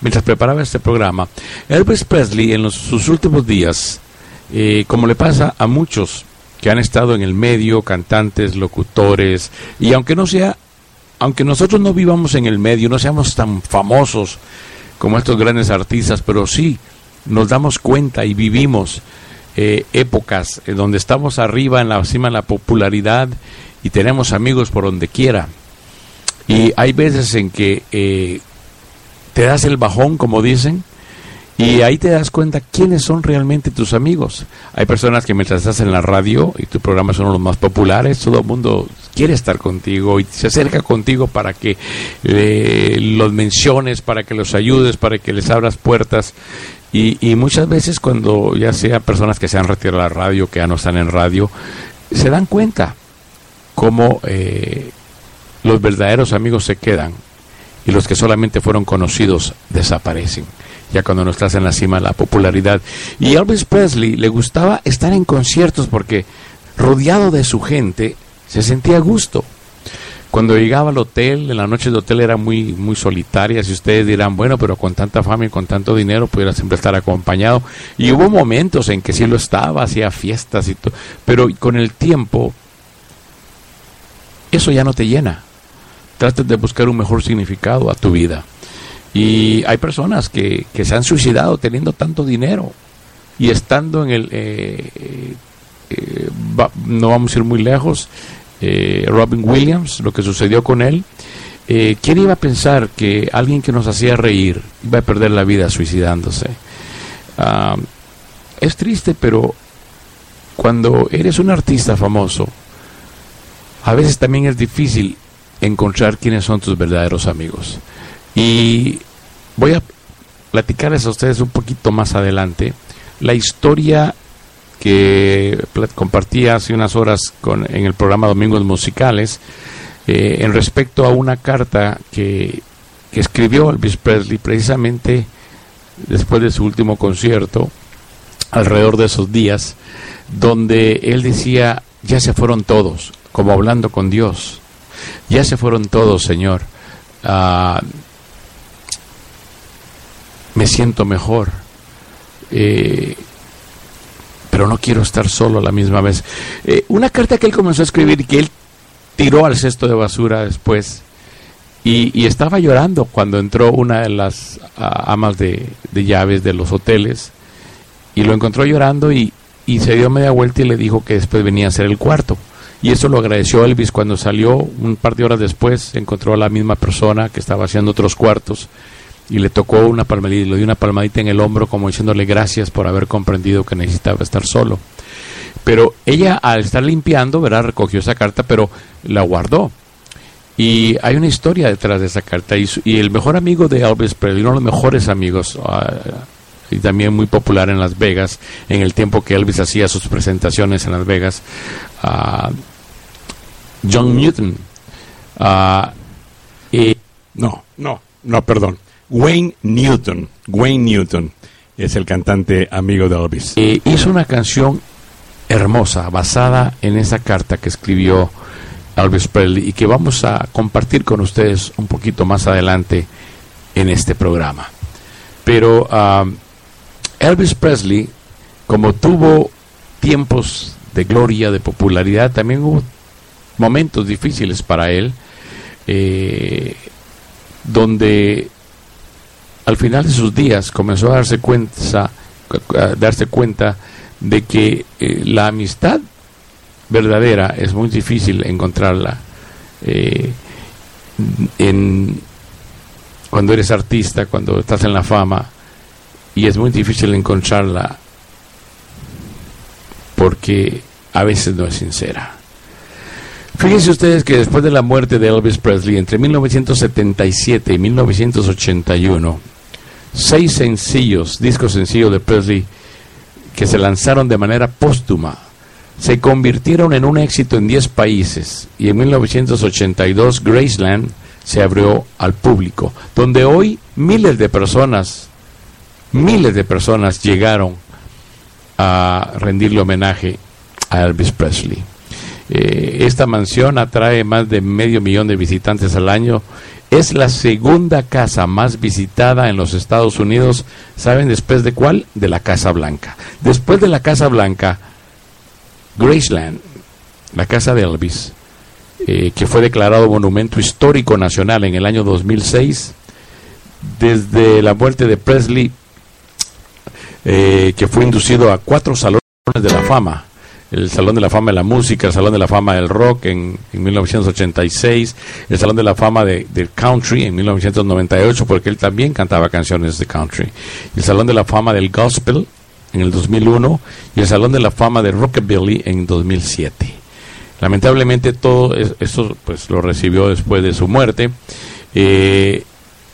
mientras preparaba este programa, Elvis Presley en sus últimos días, eh, como le pasa a muchos que han estado en el medio, cantantes, locutores, y aunque no sea, aunque nosotros no vivamos en el medio, no seamos tan famosos como estos grandes artistas, pero sí nos damos cuenta y vivimos eh, épocas en donde estamos arriba en la cima de la popularidad y tenemos amigos por donde quiera. Y hay veces en que eh, te das el bajón, como dicen, y ahí te das cuenta quiénes son realmente tus amigos. Hay personas que mientras estás en la radio y tu programa son los más populares, todo el mundo quiere estar contigo y se acerca contigo para que los menciones, para que los ayudes, para que les abras puertas. Y, muchas veces cuando ya sea personas que se han retirado de la radio, que ya no están en radio, se dan cuenta cómo eh, los verdaderos amigos se quedan y los que solamente fueron conocidos desaparecen, ya cuando no estás en la cima la popularidad. Y Elvis Presley le gustaba estar en conciertos porque rodeado de su gente se sentía a gusto. Cuando llegaba al hotel, en la noche de hotel era muy, muy solitaria. Si ustedes dirán, bueno, pero con tanta fama y con tanto dinero pudiera siempre estar acompañado. Y hubo momentos en que sí lo estaba, hacía fiestas y todo. Pero con el tiempo, eso ya no te llena trates de buscar un mejor significado a tu vida. Y hay personas que, se han suicidado teniendo tanto dinero y estando en el... Eh, eh, no vamos a ir muy lejos. Eh, Robin Williams, lo que sucedió con él. ¿Quién iba a pensar que alguien que nos hacía reír iba a perder la vida suicidándose? Ah, es triste, pero cuando eres un artista famoso, a veces también es difícil encontrar quiénes son tus verdaderos amigos. Y voy a platicarles a ustedes un poquito más adelante la historia que compartí hace unas horas con, en el programa Domingos Musicales eh, en respecto a una carta que, escribió Elvis Presley precisamente después de su último concierto, alrededor de esos días, donde él decía, ya se fueron todos, como hablando con Dios. Ya se fueron todos, Señor. Ah, me siento mejor. Eh, pero no quiero estar solo a la misma vez. Eh, una carta que él comenzó a escribir y que él tiró al cesto de basura después. Y, estaba llorando cuando entró una de las amas de, llaves de los hoteles y lo encontró llorando y, y se dio media vuelta y le dijo que después venía a ser el cuarto. Y eso lo agradeció Elvis cuando salió un par de horas después, encontró a la misma persona que estaba haciendo otros cuartos y le tocó una palmadita, le dio una palmadita en el hombro como diciéndole gracias por haber comprendido que necesitaba estar solo. Pero ella al estar limpiando, ¿verdad? Recogió esa carta, pero la guardó. Y hay una historia detrás de esa carta. Y, y el mejor amigo de Elvis Presley, uno de los mejores amigos, uh, y también muy popular en Las Vegas, en el tiempo que Elvis hacía sus presentaciones en Las Vegas, uh, John Newton. Uh, y, no, no, no, perdón. Wayne Newton. Wayne Newton es el cantante amigo de Elvis. Eh, hizo una canción hermosa basada en esa carta que escribió Elvis Presley y que vamos a compartir con ustedes un poquito más adelante en este programa. Pero um, Elvis Presley, como tuvo tiempos de gloria, de popularidad, también hubo momentos difíciles para él, eh, donde al final de sus días comenzó a darse cuenta, a darse cuenta de que eh, la amistad verdadera es muy difícil encontrarla eh, en, cuando eres artista, cuando estás en la fama, y es muy difícil encontrarla porque a veces no es sincera. Fíjense ustedes que después de la muerte de Elvis Presley entre 1977 y 1981, seis sencillos, discos sencillos de Presley que se lanzaron de manera póstuma, se convirtieron en un éxito en 10 países y en 1982 Graceland se abrió al público, donde hoy miles de personas, miles de personas llegaron a rendirle homenaje a Elvis Presley. Eh, esta mansión atrae más de medio millón de visitantes al año es la segunda casa más visitada en los Estados Unidos. ¿Saben después de cuál? De la Casa Blanca. Después de la Casa Blanca, Graceland, la casa de Elvis, eh, que fue declarado Monumento Histórico Nacional en el año 2006, desde la muerte de Presley, eh, que fue inducido a cuatro salones de la fama el Salón de la Fama de la Música, el Salón de la Fama del Rock en, 1986, el Salón de la Fama de, del Country en 1998, porque él también cantaba canciones de country, el Salón de la Fama del Gospel en el 2001 y el Salón de la Fama de Rockabilly en 2007. Lamentablemente todo eso pues lo recibió después de su muerte. Eh,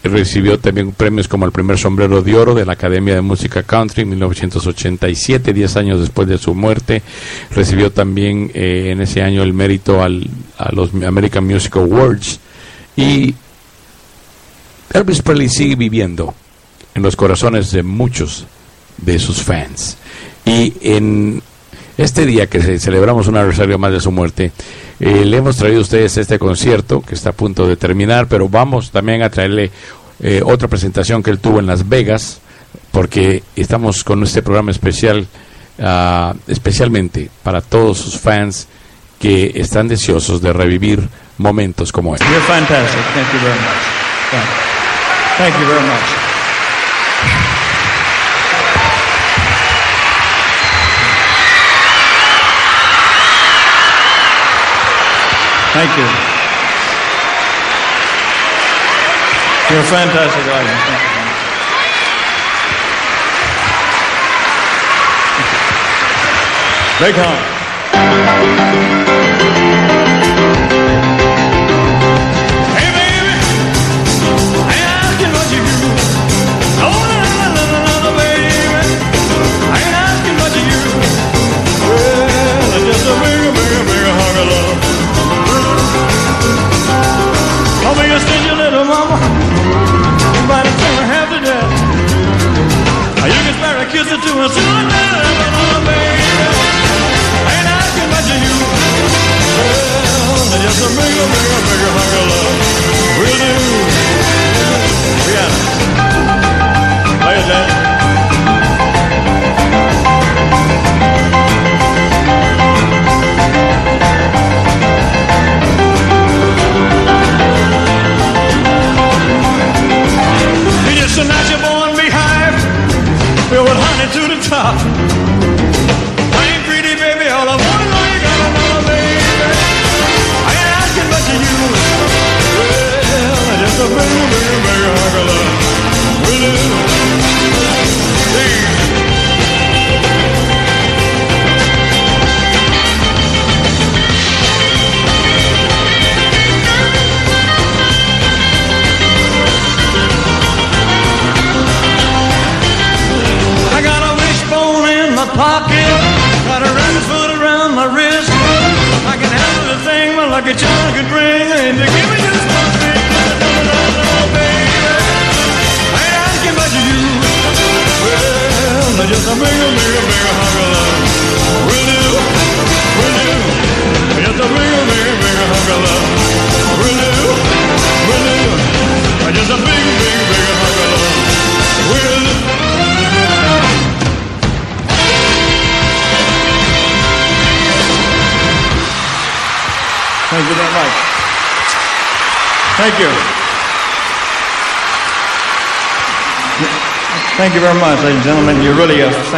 Recibió también premios como el primer sombrero de oro de la Academia de Música Country en 1987, 10 años después de su muerte. Recibió también eh, en ese año el mérito al, a los American Music Awards. Y Elvis Presley sigue viviendo en los corazones de muchos de sus fans. Y en este día que celebramos un aniversario más de su muerte, eh, le hemos traído a ustedes este concierto que está a punto de terminar, pero vamos también a traerle eh, otra presentación que él tuvo en Las Vegas, porque estamos con este programa especial, uh, especialmente para todos sus fans que están deseosos de revivir momentos como este. Thank you. You're a fantastic audience. Thank you. Big horn.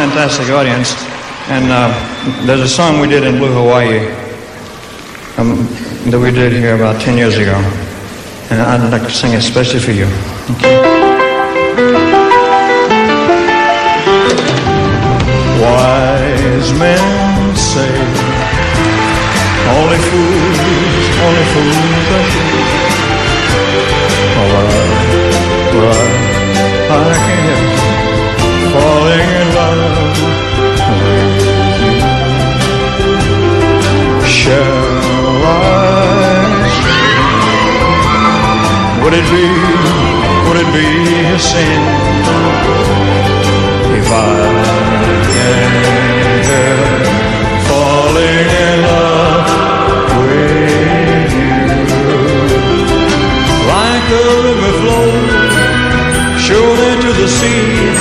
Fantastic audience. And uh, there's a song we did in Blue Hawaii um, that we did here about 10 years ago. And I'd like to sing it especially for you. Wise men say only fools, only fools it be, would it be a sin if I can't help falling in love? with you. Like the river flows, surely to the sea,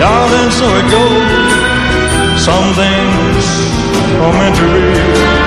darling, so it goes. Some things are meant to be.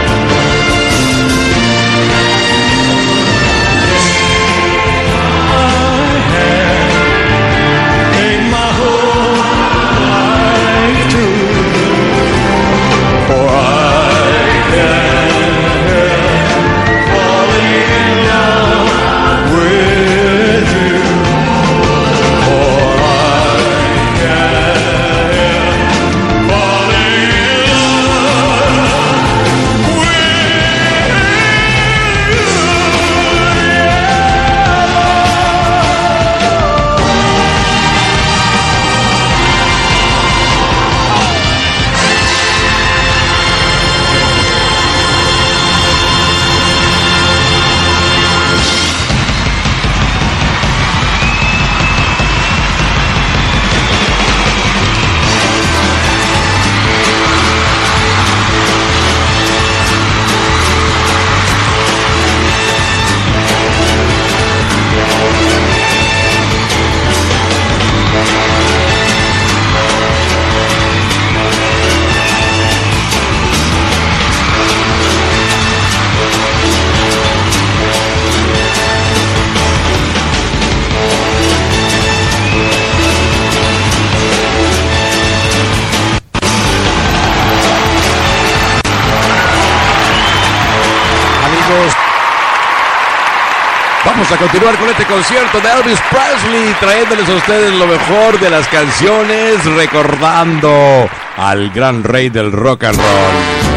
A continuar con este concierto de Elvis Presley, trayéndoles a ustedes lo mejor de las canciones, recordando al gran rey del rock and roll.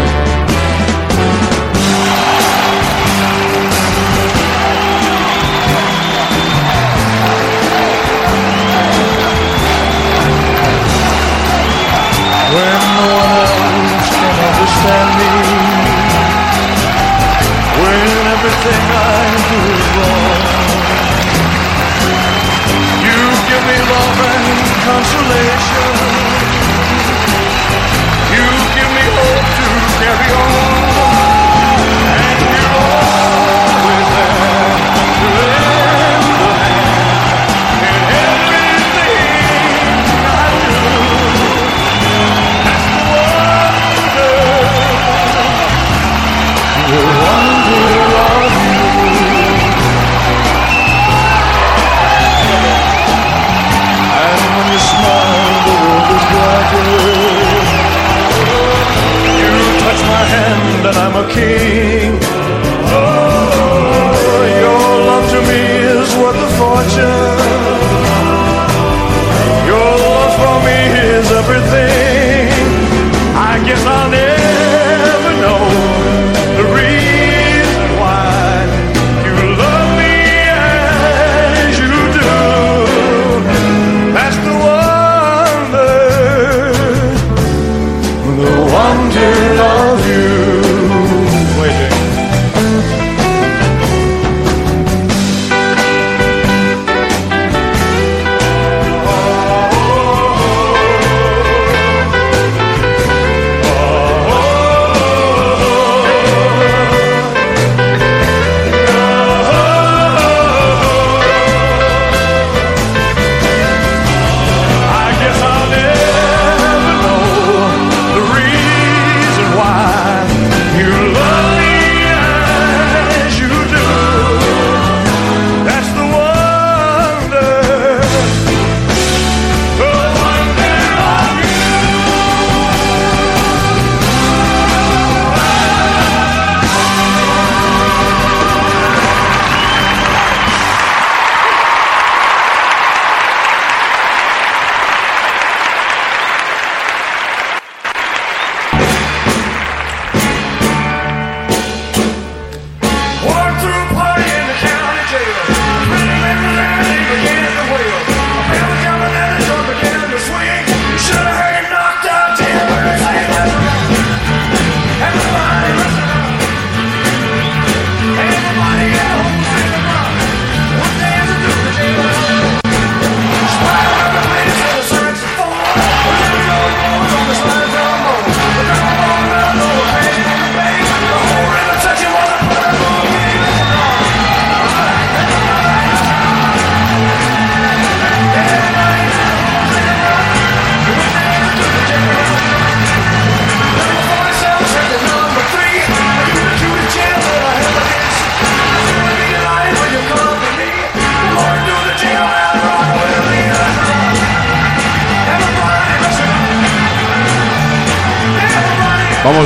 Consolation. Hand, and I'm a king. Oh, your love to me is worth a fortune. Your love for me is everything. I guess I'll never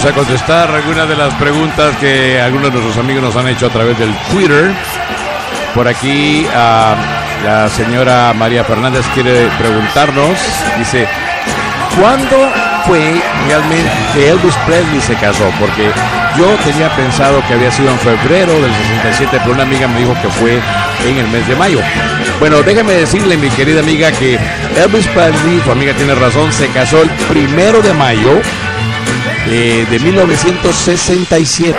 a contestar algunas de las preguntas que algunos de nuestros amigos nos han hecho a través del Twitter. Por aquí ah, la señora María Fernández quiere preguntarnos, dice, ¿cuándo fue realmente que Elvis Presley se casó? Porque yo tenía pensado que había sido en febrero del 67, pero una amiga me dijo que fue en el mes de mayo. Bueno, déjeme decirle, mi querida amiga, que Elvis Presley, tu amiga tiene razón, se casó el primero de mayo eh, de 1967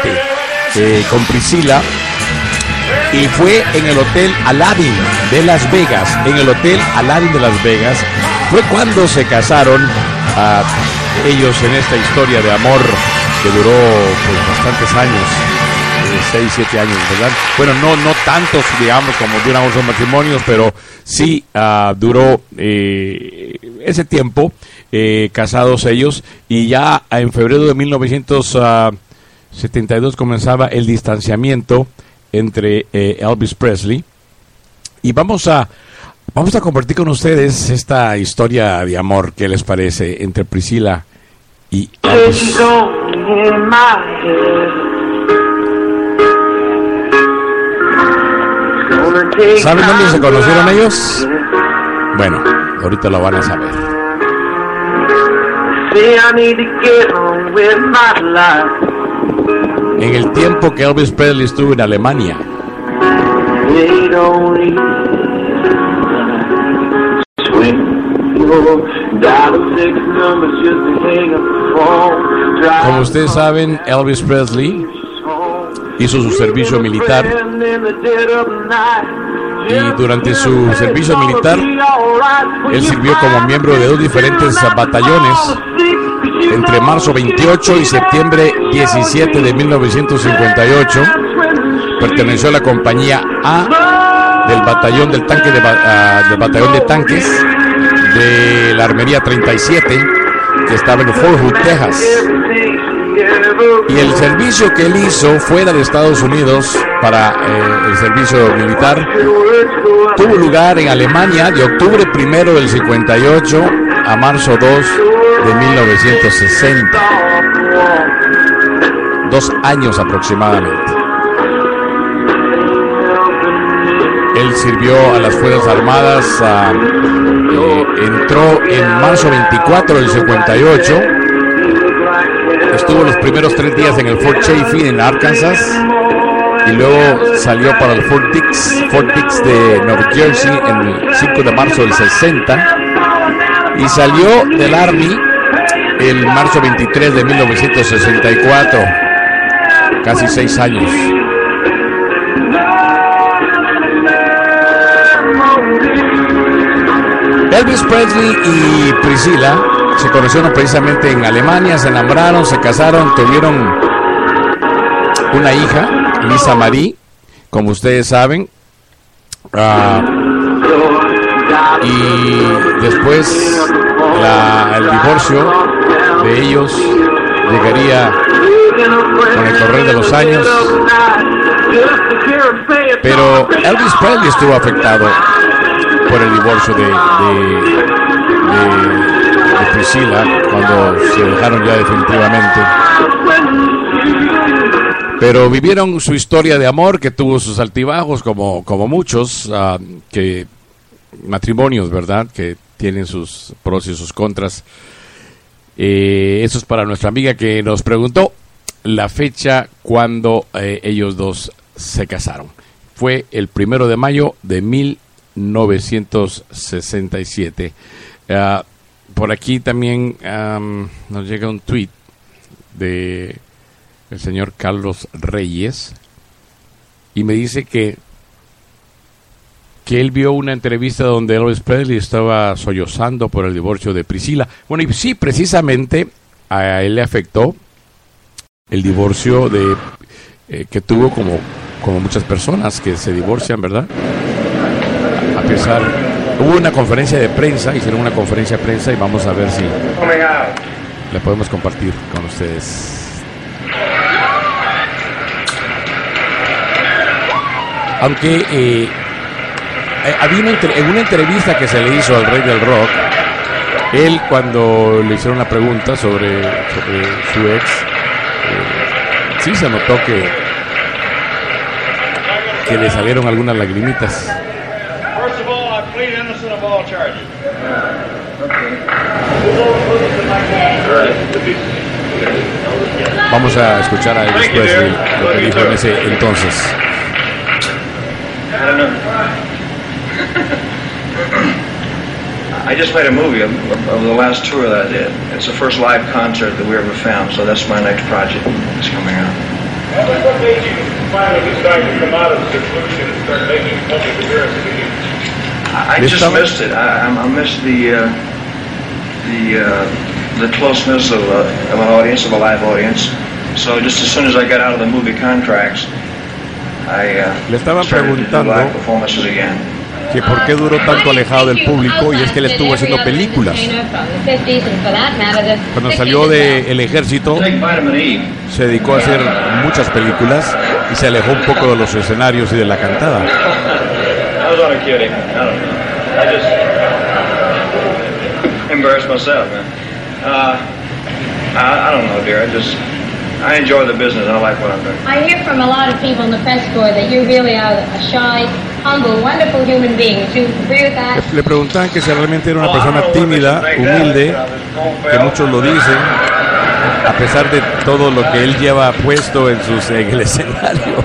eh, con Priscila y fue en el Hotel Aladdin de Las Vegas. En el Hotel Aladdin de Las Vegas fue cuando se casaron a ellos en esta historia de amor que duró pues, bastantes años. 6, 7 años, ¿verdad? Bueno, no, no tantos, digamos, como duran otros matrimonios, pero sí ah, duró eh, ese tiempo eh, casados ellos y ya en febrero de 1972 comenzaba el distanciamiento entre eh, Elvis Presley y vamos a vamos a compartir con ustedes esta historia de amor que les parece entre Priscila y Elvis. ¿Saben dónde se conocieron ellos? Bueno, ahorita lo van a saber. En el tiempo que Elvis Presley estuvo en Alemania. Como ustedes saben, Elvis Presley hizo su servicio militar. y durante su servicio militar él sirvió como miembro de dos diferentes batallones entre marzo 28 y septiembre 17 de 1958 perteneció a la compañía A del batallón del tanque de, ah, batallón de tanques de la armería 37 que estaba en Fort Hood, Texas. Y el servicio que él hizo fuera de Estados Unidos para eh, el servicio militar tuvo lugar en Alemania de octubre primero del 58 a marzo 2 de 1960. Dos años aproximadamente. Él sirvió a las Fuerzas Armadas, eh, entró en marzo 24 del 58 estuvo los primeros tres días en el Fort Chaffee en Arkansas y luego salió para el Fort Dix, Fort Dix de Nueva Jersey en el 5 de marzo del 60 y salió del Army el marzo 23 de 1964, casi seis años. Elvis Presley y Priscilla se conocieron precisamente en Alemania, se enamoraron, se casaron, tuvieron una hija, Lisa Marie, como ustedes saben. Ah, y después el divorcio de ellos llegaría con el correr de los años. Pero Elvis Presley estuvo afectado por el divorcio de, Priscila cuando se dejaron ya definitivamente. Pero vivieron su historia de amor que tuvo sus altibajos como, como muchos ah, que matrimonios, ¿verdad? Que tienen sus pros y sus contras. Eh, eso es para nuestra amiga que nos preguntó la fecha cuando eh, ellos dos se casaron. Fue el primero de mayo de 1967 por aquí también nos llega un tweet de el señor Carlos Reyes y me dice que que él vio una entrevista donde Elvis Presley estaba sollozando por el divorcio de Priscila. Bueno, y sí, precisamente a él le afectó el divorcio de eh, que tuvo como, como muchas personas que se divorcian, ¿verdad? A pesar Hubo una conferencia de prensa, hicieron una conferencia de prensa y vamos a ver si le podemos compartir con ustedes. Aunque eh, había una en una entrevista que se le hizo al rey del rock, él cuando le hicieron la pregunta sobre, sobre su ex, sí se notó que que le salieron algunas lagrimitas. Vamos a escuchar a Elvis Presley lo que dijo en ese entonces. I don't know. I just made a movie of, of the last tour that I did. It's the first live concert that we ever found, so that's my next project that's coming out. What made you finally decide to come out of seclusion and start making public appearances? I, I just summer? missed it. I, I, I missed the uh, the uh, the closeness of, uh, of an audience, of a live audience. So just as soon as I got out of the movie contracts, I uh, Le estaban started to do live performances again. Que por qué duró tanto alejado del público y es que él estuvo haciendo películas. Cuando salió del ejército Take vitamin E. se dedicó a hacer muchas películas y se alejó un poco de los escenarios y de la cantada. I was only kidding. I don't know. I just embarrassed myself, man. Uh, I, I don't know, dear. I just I enjoy the business. I like what I'm doing. I hear from a lot of people in the press corps that you really are a shy, humble? Le preguntaban que si realmente era una persona tímida, humilde, que muchos lo dicen, a pesar de todo lo que él lleva puesto en, sus, en el escenario.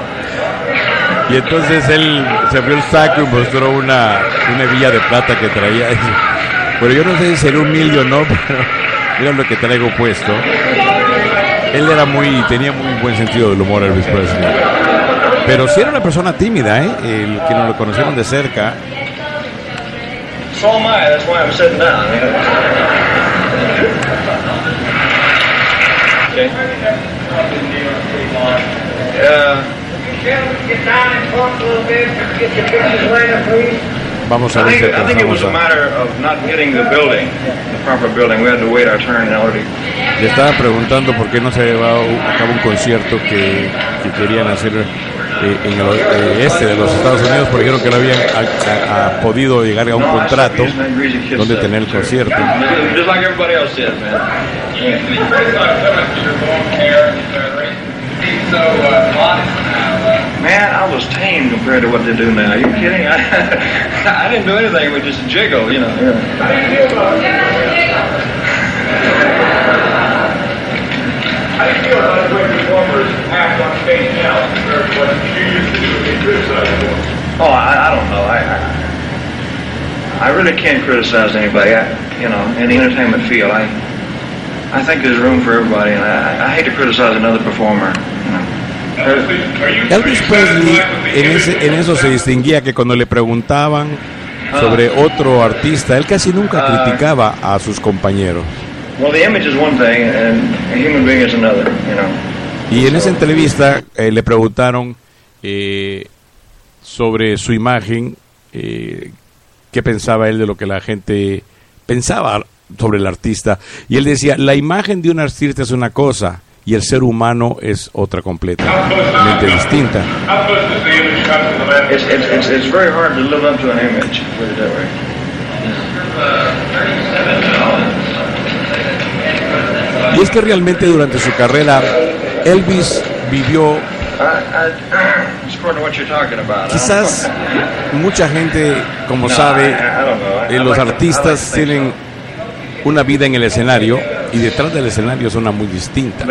Y entonces él se abrió el saco y mostró una, una hebilla de plata que traía. Pero yo no sé si sería humilde o no, pero mira lo que traigo puesto. Él era muy, tenía muy buen sentido del humor, Elvis Presley. Pero sí era una persona tímida, ¿eh? El que nos lo conocieron de cerca. So am I. That's why I'm sitting down. okay. Get down and talk a little bit, get your pictures later, please. Vamos a I ver si think, I think it was alcanzamos a a... matter of not getting the building, the proper building. We had to wait our turn in order to Le estaba preguntando por qué no se llevaba a cabo un concierto que, que querían hacer en el eh, este de los Estados Unidos, porque dijeron que no habían a- a- a podido llegar a un contrato donde tener el concierto. Just like everybody else did, man. I was tame compared to what they do now. Are you kidding? I, I didn't do anything but just jiggle, you know. how do you feel about it? How do you feel about the way performers act on stage now compared to what you used to do and get criticized for? Oh, I, I don't know. I, I I really can't criticize anybody. I, you know, in the entertainment field, I I think there's room for everybody, and I, I hate to criticize another performer. You know. Elvis, are you- Elvis are you Presley satisfied with en, ese- en eso se distinguía que cuando le preguntaban ah. sobre otro artista, él casi nunca ah. criticaba a sus compañeros. Well, the image is one thing, and a human being is another. You know. Y en esa entrevista eh, le preguntaron eh, sobre su imagen, eh, qué pensaba él de lo que la gente pensaba sobre el artista. Y él decía, la imagen de un artista es una cosa y el ser humano es otra completamente distinta. How close does the image come to the man? It's, it's, it's, it's very hard to live up to an image, put it that way. Y es que realmente durante su carrera, Elvis vivió, quizás mucha gente, como sabe, eh, los artistas tienen una vida en el escenario y detrás del escenario es una muy distinta.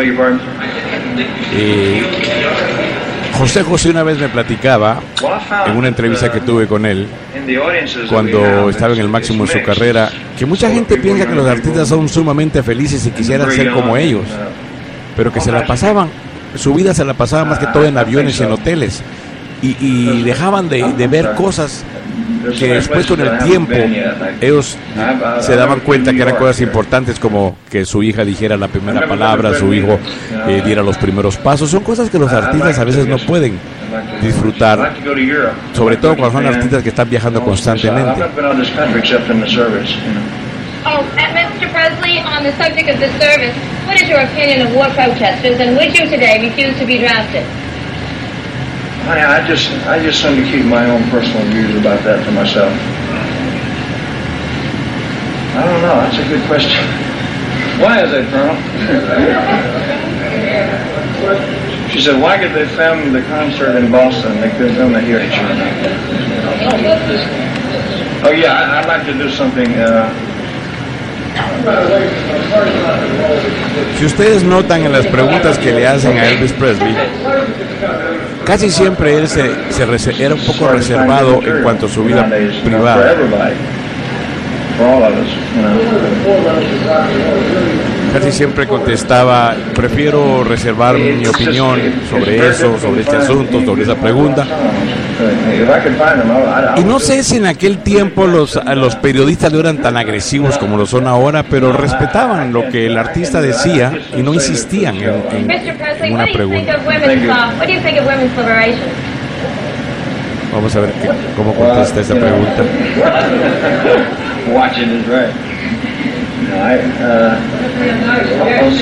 Eh, José José una vez me platicaba en una entrevista que tuve con él cuando estaba en el máximo de su carrera que mucha gente piensa que los artistas son sumamente felices y quisieran ser como ellos, uh, pero que se la pasaban, su vida se la pasaba más que todo en aviones y en hoteles y, y dejaban de, ver cosas que después con el tiempo ellos se daban cuenta que eran cosas importantes como que su hija dijera la primera palabra, su hijo eh, diera los primeros pasos. Son cosas que los artistas a veces no pueden disfrutar, sobre todo cuando son artistas que están viajando constantemente. Oh, Mr. Presley, on the subject of the service, what is your opinion of war protesters, and would you today refuse to be drafted? Honey, I just, I just seem to keep my own personal views about that to myself. I don't know. That's a good question. Why is that, Colonel? She said, why could they film the concert in Boston? They couldn't film it here in China. Oh yeah, I, I'd like to do something. Uh, Si ustedes notan en las preguntas que le hacen a Elvis Presley, casi siempre él se, se era un poco reservado en cuanto a su vida privada. Casi siempre contestaba, prefiero reservar mi opinión sobre eso, sobre este asunto, sobre esa pregunta. Y no sé si en aquel tiempo los, a los periodistas no eran tan agresivos como lo son ahora, pero respetaban lo que el artista decía y no insistían en, en- en what una do you think pregunta. Vamos a ver qué- cómo contesta esa pregunta. Uh.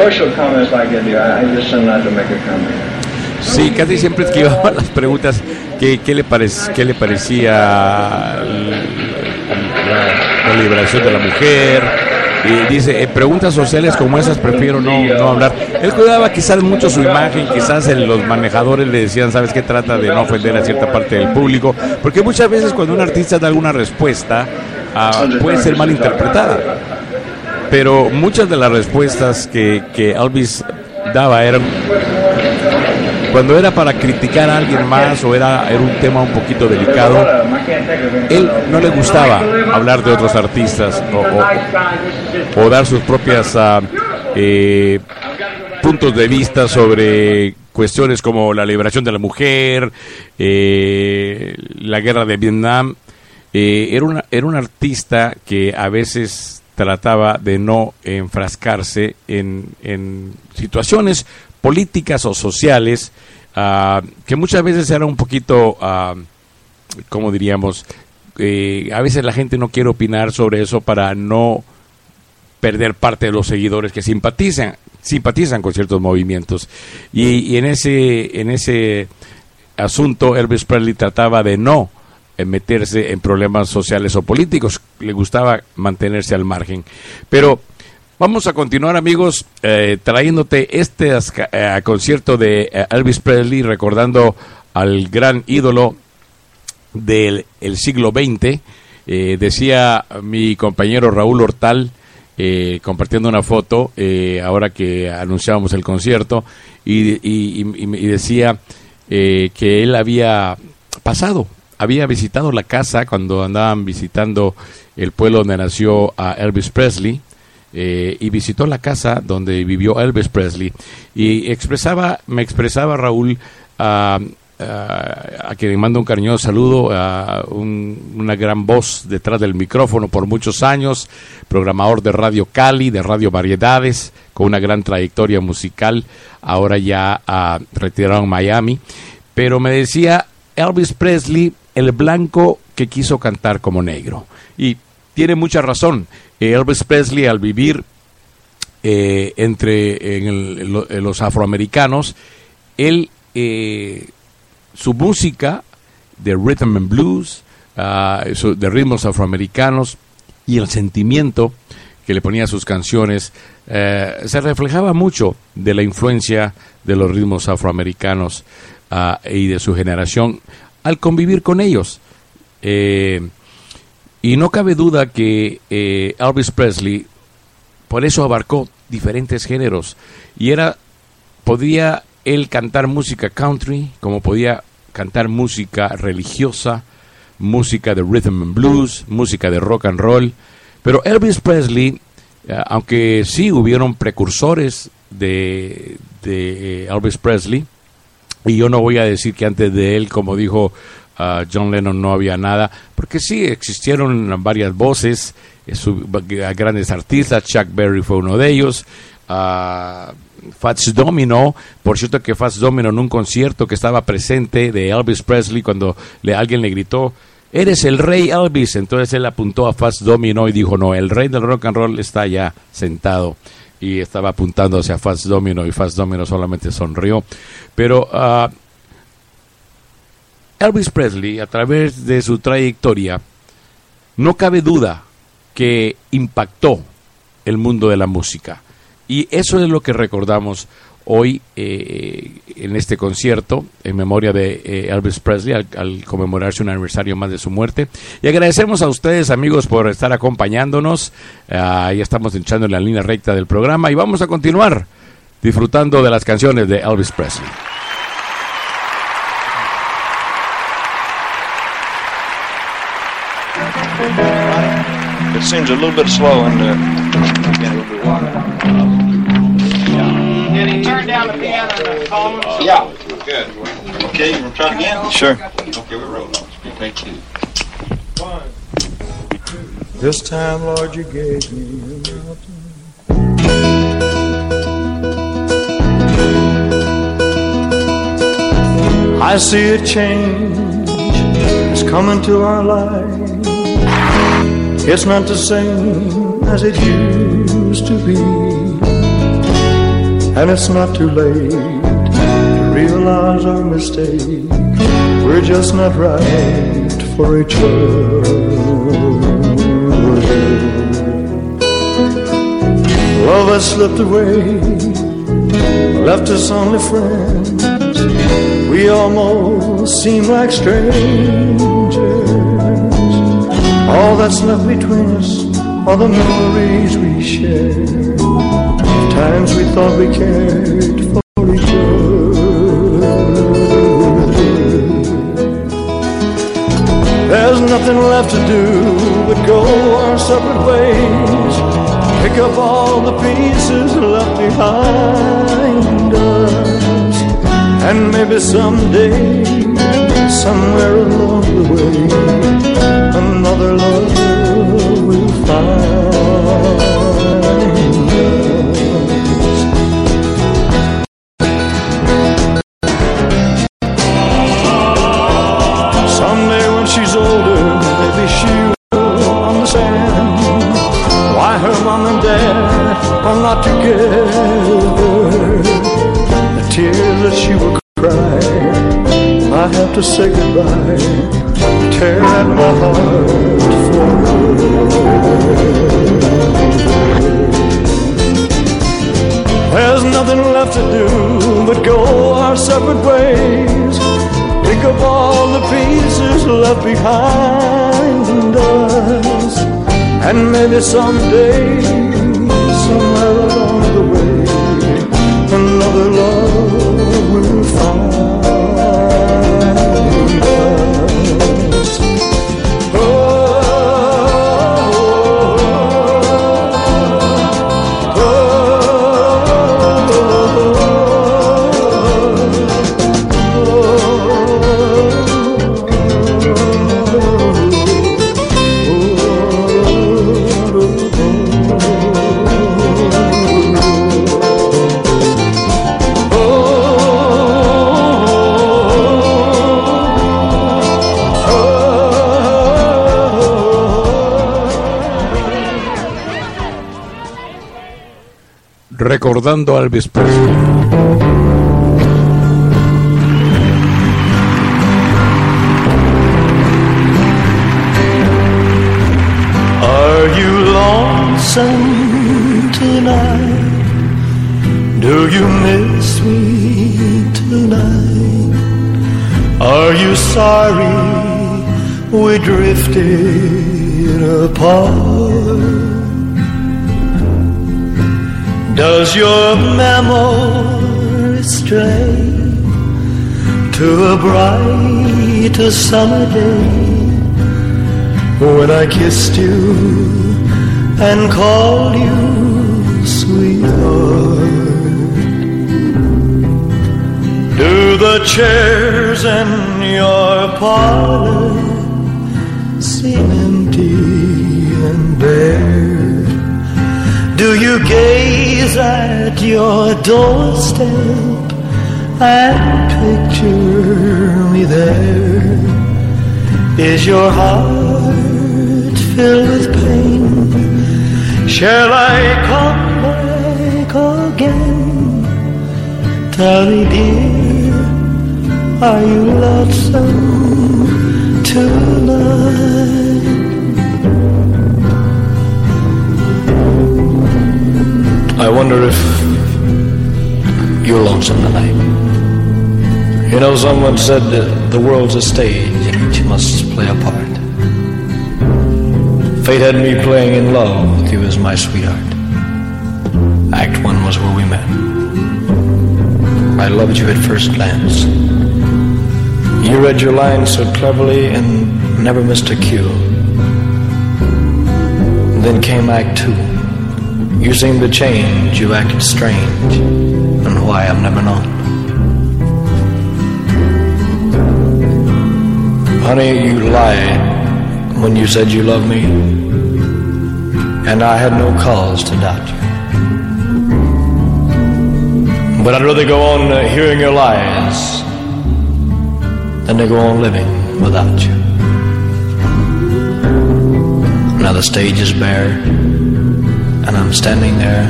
Sí, casi siempre esquivaba las preguntas. ¿Qué, le, parec- qué le parecía la, liberación de la mujer? Y dice, eh, preguntas sociales como esas prefiero no, no hablar. Él cuidaba quizás mucho su imagen, quizás los manejadores le decían, ¿sabes qué? Trata de no ofender a cierta parte del público. Porque muchas veces cuando un artista da alguna respuesta, ah, puede ser mal interpretada. Pero muchas de las respuestas que, que Elvis daba eran cuando era para criticar a alguien más o era, era un tema un poquito delicado, él no le gustaba hablar de otros artistas o, dar sus propias ah, eh, puntos de vista sobre cuestiones como la liberación de la mujer, eh, la guerra de Vietnam. Eh, era, una, era un artista que a veces trataba de no enfrascarse en, en situaciones políticas o sociales ah, que muchas veces eran un poquito, ah, ¿cómo diríamos? Eh, a veces la gente no quiere opinar sobre eso para no perder parte de los seguidores que simpatizan simpatizan con ciertos movimientos. Y, y en ese en ese asunto Elvis Presley trataba de no eh, meterse en problemas sociales o políticos. Le gustaba mantenerse al margen. Pero vamos a continuar amigos eh, trayéndote este eh, concierto de eh, Elvis Presley recordando al gran ídolo del el siglo XX. Eh, decía mi compañero Raúl Hortal, compartiendo una foto, ahora que anunciábamos el concierto, y, y- decía que él había pasado, había visitado la casa cuando andaban visitando el pueblo donde nació a Elvis Presley, eh, y visitó la casa donde vivió Elvis Presley y expresaba, me expresaba Raúl ah, a quien le mando un cariñoso saludo, a un- una gran voz detrás del micrófono por muchos años, programador de Radio Cali, de Radio Variedades, con una gran trayectoria musical, ahora ya ah, retirado en Miami, pero me decía Elvis Presley, el blanco que quiso cantar como negro. Y tiene mucha razón. Elvis Presley al vivir eh, entre en el- los afroamericanos, él eh, su música de rhythm and blues, su- de ritmos afroamericanos y el sentimiento que le ponía a sus canciones eh, se reflejaba mucho de la influencia de los ritmos afroamericanos ah, y de su generación al convivir con ellos. Eh, y no cabe duda que eh, Elvis Presley por eso abarcó diferentes géneros. Y era podía él cantar música country como podía cantar música religiosa música de rhythm and blues música de rock and roll. Pero Elvis Presley eh, aunque sí hubieron precursores de, de eh, Elvis Presley y yo no voy a decir que antes de él, como dijo John Lennon, no había nada, porque sí existieron varias voces, eh, grandes artistas, Chuck Berry fue uno de ellos, ah, Fats Domino, por cierto que Fats Domino en un concierto que estaba presente de Elvis Presley cuando le, alguien le gritó, eres el rey Elvis, entonces él apuntó a Fats Domino y dijo, no, el rey del rock and roll está ya sentado y estaba apuntando hacia Fats Domino y Fats Domino solamente sonrió. Pero ah, Elvis Presley, a través de su trayectoria, no cabe duda que impactó el mundo de la música. Y eso es lo que recordamos hoy eh, en este concierto en memoria de eh, Elvis Presley al, conmemorarse un aniversario más de su muerte. Y agradecemos a ustedes amigos por estar acompañándonos. Uh, ya estamos echando en la línea recta del programa y vamos a continuar disfrutando de las canciones de Elvis Presley. It seems a little bit slow and uh, get a little bit water. Did he turn down the piano and the tones? Yeah. Good. Okay, you want to try it again? Sure. Okay, we're rolling. Take two. This time, Lord, you gave me a mountain. I see a change is coming to our lives. It's not the same as it used to be. And it's not too late to realize our mistake. We're just not right for each other. Love has slipped away, left us only friends. We almost seem like strangers. All that's left between us are the memories we share. Times we thought we cared for each other. There's nothing left to do but go our separate ways. Pick up all the pieces left behind us. And maybe someday, somewhere along the way, another love will find us. Someday when she's older, maybe she'll understand why her mom and dad are not together. The tears that she will cry, I have to say goodbye. Tear at my heart for There's nothing left to do but go our separate ways. Pick up all the pieces left behind us. And maybe someday, somewhere along the way, another love Recordando a Elvis Presley. Are you lonesome tonight? Do you miss me tonight? Are you sorry we drifted apart? Does your memory stray to a bright summer day? when I kissed you and called you sweetheart. Do the chairs in your parlor seem empty and bare? Do you gaze at your doorstep and picture me there? Is your heart filled with pain? Shall I come back again? Tell me, dear, are you lonesome tonight? I wonder if you're lonesome tonight. You know, someone said that the world's a stage and each must play a part. Fate had me playing in love with you as my sweetheart. Act one was where we met. I loved you at first glance. You read your lines so cleverly and never missed a cue. Then came Act Two. You seemed to change, you acted strange, and why I've never known. Honey, you lied when you said you loved me, and I had no cause to doubt you. But I'd rather go on uh, hearing your lies than to go on living without you. Now the stage is bare, and I'm standing there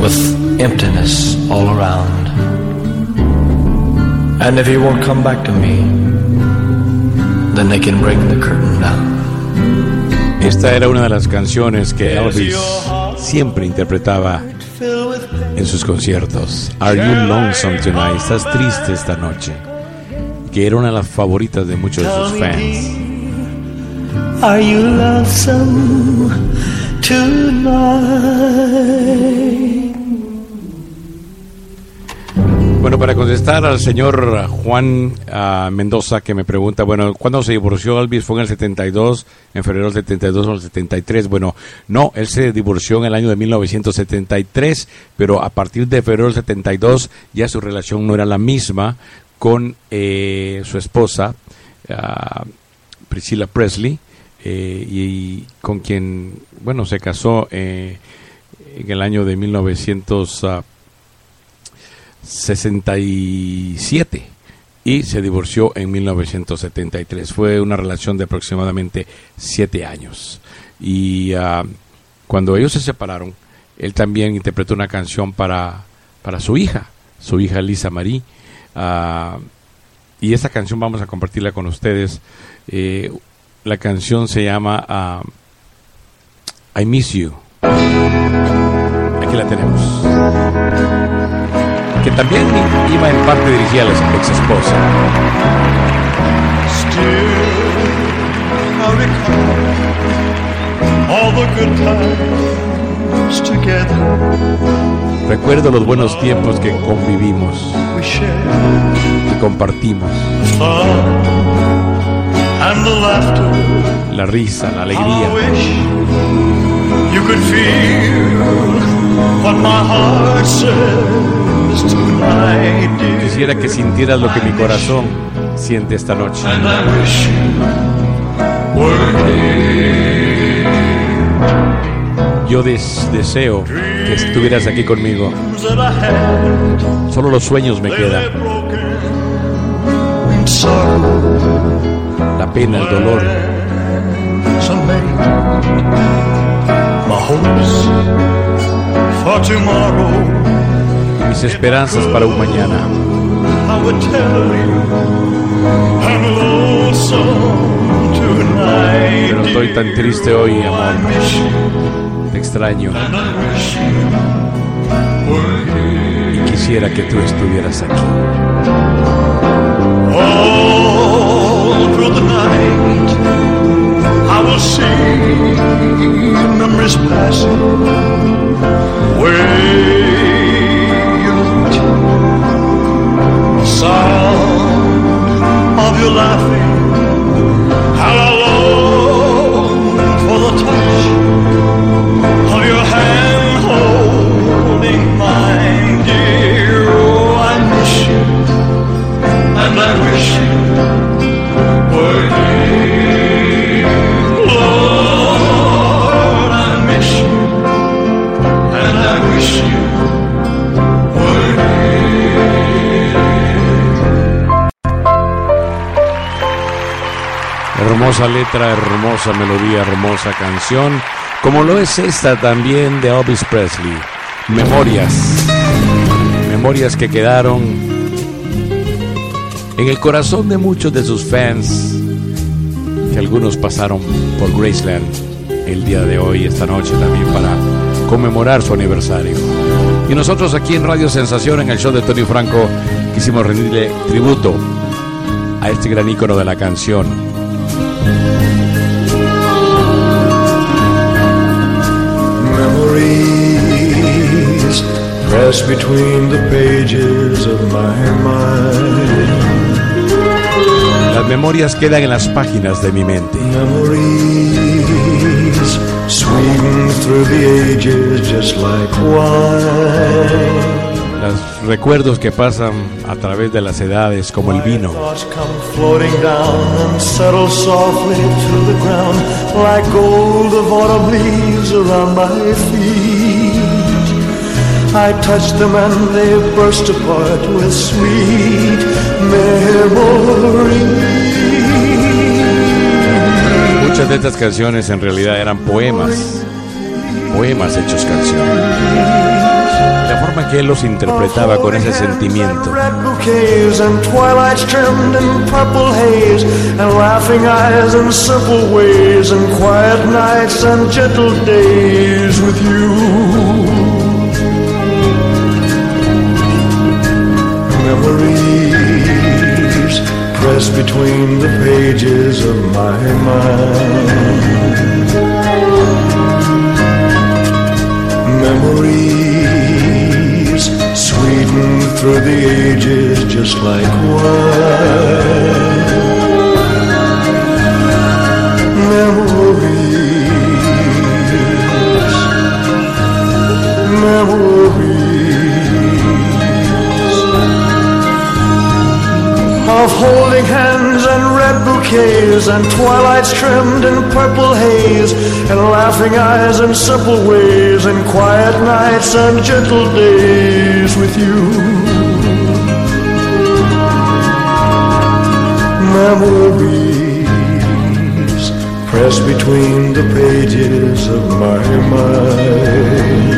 with emptiness all around. And if you won't come back to me, then they can bring the curtain down. Esta era una de las canciones que Elvis siempre interpretaba en sus conciertos. Are You Lonesome Tonight? ¿Estás triste esta noche? Que era una de las favoritas de muchos de sus fans. Are you lonesome? Bueno, para contestar al señor Juan ah, Mendoza que me pregunta, bueno, ¿cuándo se divorció Elvis? ¿Fue en el 72, en febrero del 72 o el 73? Bueno, no, él se divorció en el año de 1973, pero a partir de febrero del 72 ya su relación no era la misma con eh, su esposa, ah, Priscilla Presley, eh, y, con quien, bueno, se casó eh, en el año de 1967 y se divorció en 1973. Fue una relación de aproximadamente siete años. Y ah, cuando ellos se separaron, él también interpretó una canción para, para su hija, su hija Lisa Marie. Ah, y esta canción vamos a compartirla con ustedes. Eh, la canción se llama ah, I Miss You. Aquí la tenemos. Que también iba en parte dirigida a la ex esposa. I recall all the good times together Recuerdo los buenos tiempos que convivimos, que compartimos. Fun and the laughter. La risa, la I alegría. wish you could feel what my heart says tonight, dear. Quisiera que sintieras lo que mi corazón siente esta noche. And I wish you were Yo des- deseo que estuvieras aquí conmigo. Solo los sueños me quedan. Pena, el dolor. Mis esperanzas para un mañana. Pero estoy tan triste hoy, amor. Te extraño y quisiera que tú estuvieras aquí. All through the night, I will see memories passing. Wait, sound of your laughing. How Hermosa letra, hermosa melodía, hermosa canción, como lo es esta también de Elvis Presley. Memorias. Memorias que quedaron en el corazón de muchos de sus fans, que algunos pasaron por Graceland el día de hoy, esta noche también para conmemorar su aniversario. Y nosotros aquí en Radio Sensación, en el show de Tony Franco, quisimos rendirle tributo a este gran ícono de la canción. Between the pages of my mind. Las memorias quedan en las páginas de mi mente. Memories sweeten through the ages just like wine. Los recuerdos que pasan a través de las edades como el vino. I touch them and they burst apart with sweet memories. Muchas de estas canciones en realidad eran poemas, poemas hechos canción. La forma que él los interpretaba con ese sentimiento. Memories press between the pages of my mind. Memories sweeten through the ages just like wine. Bouquets and twilights trimmed in purple haze and laughing eyes and simple ways and quiet nights and gentle days with you. Memories press between the pages of my mind.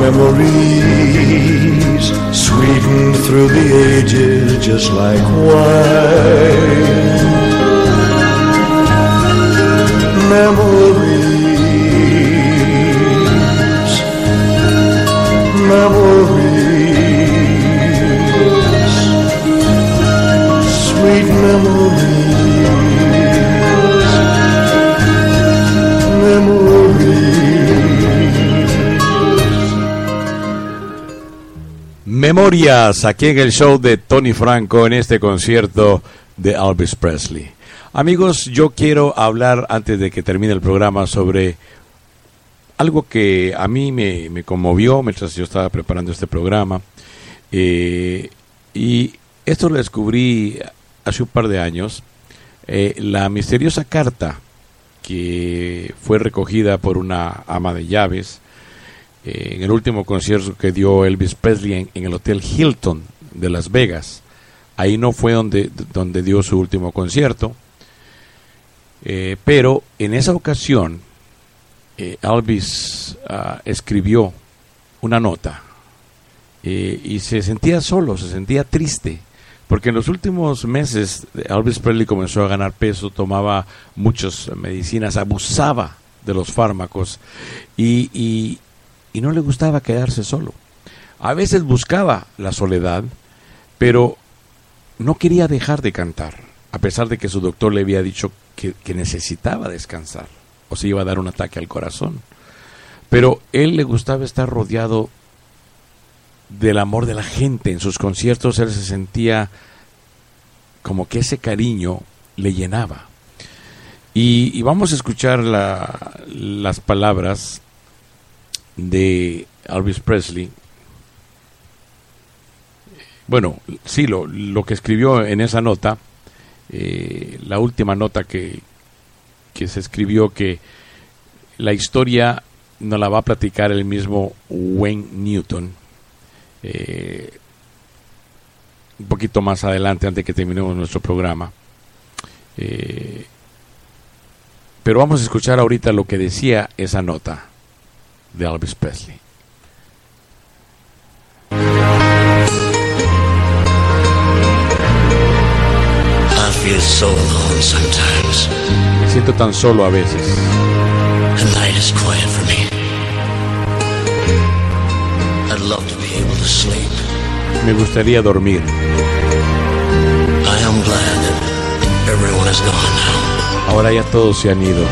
Memories sweeten through the ages just like wine. Memories, memories, sweet memories, Memorias aquí en el show de Tony Franco en este concierto de Elvis Presley. Amigos, yo quiero hablar antes de que termine el programa sobre algo que a mí me, conmovió mientras yo estaba preparando este programa. Eh, y esto lo descubrí hace un par de años. Eh, la misteriosa carta que fue recogida por una ama de llaves en el último concierto que dio Elvis Presley en, el Hotel Hilton de Las Vegas. Ahí no fue donde, donde dio su último concierto. Eh, pero en esa ocasión, eh, Elvis ah, escribió una nota eh, y se sentía solo, se sentía triste, porque en los últimos meses Elvis Presley comenzó a ganar peso, tomaba muchas medicinas, abusaba de los fármacos y- y no le gustaba quedarse solo. A veces buscaba la soledad, pero no quería dejar de cantar, a pesar de que su doctor le había dicho que, que necesitaba descansar o se iba a dar un ataque al corazón. Pero él le gustaba estar rodeado del amor de la gente. En sus conciertos él se sentía como que ese cariño le llenaba. Y, vamos a escuchar la- las palabras de Elvis Presley. Bueno, sí, lo, lo que escribió en esa nota, eh, la última nota que, que se escribió que la historia nos la va a platicar el mismo Wayne Newton. eh, un poquito más adelante, antes que terminemos nuestro programa. Eh, pero vamos a escuchar ahorita lo que decía esa nota de Elvis Presley. Me siento tan solo a veces. Me. Gustaría dormir. Ahora ya todos se han ido.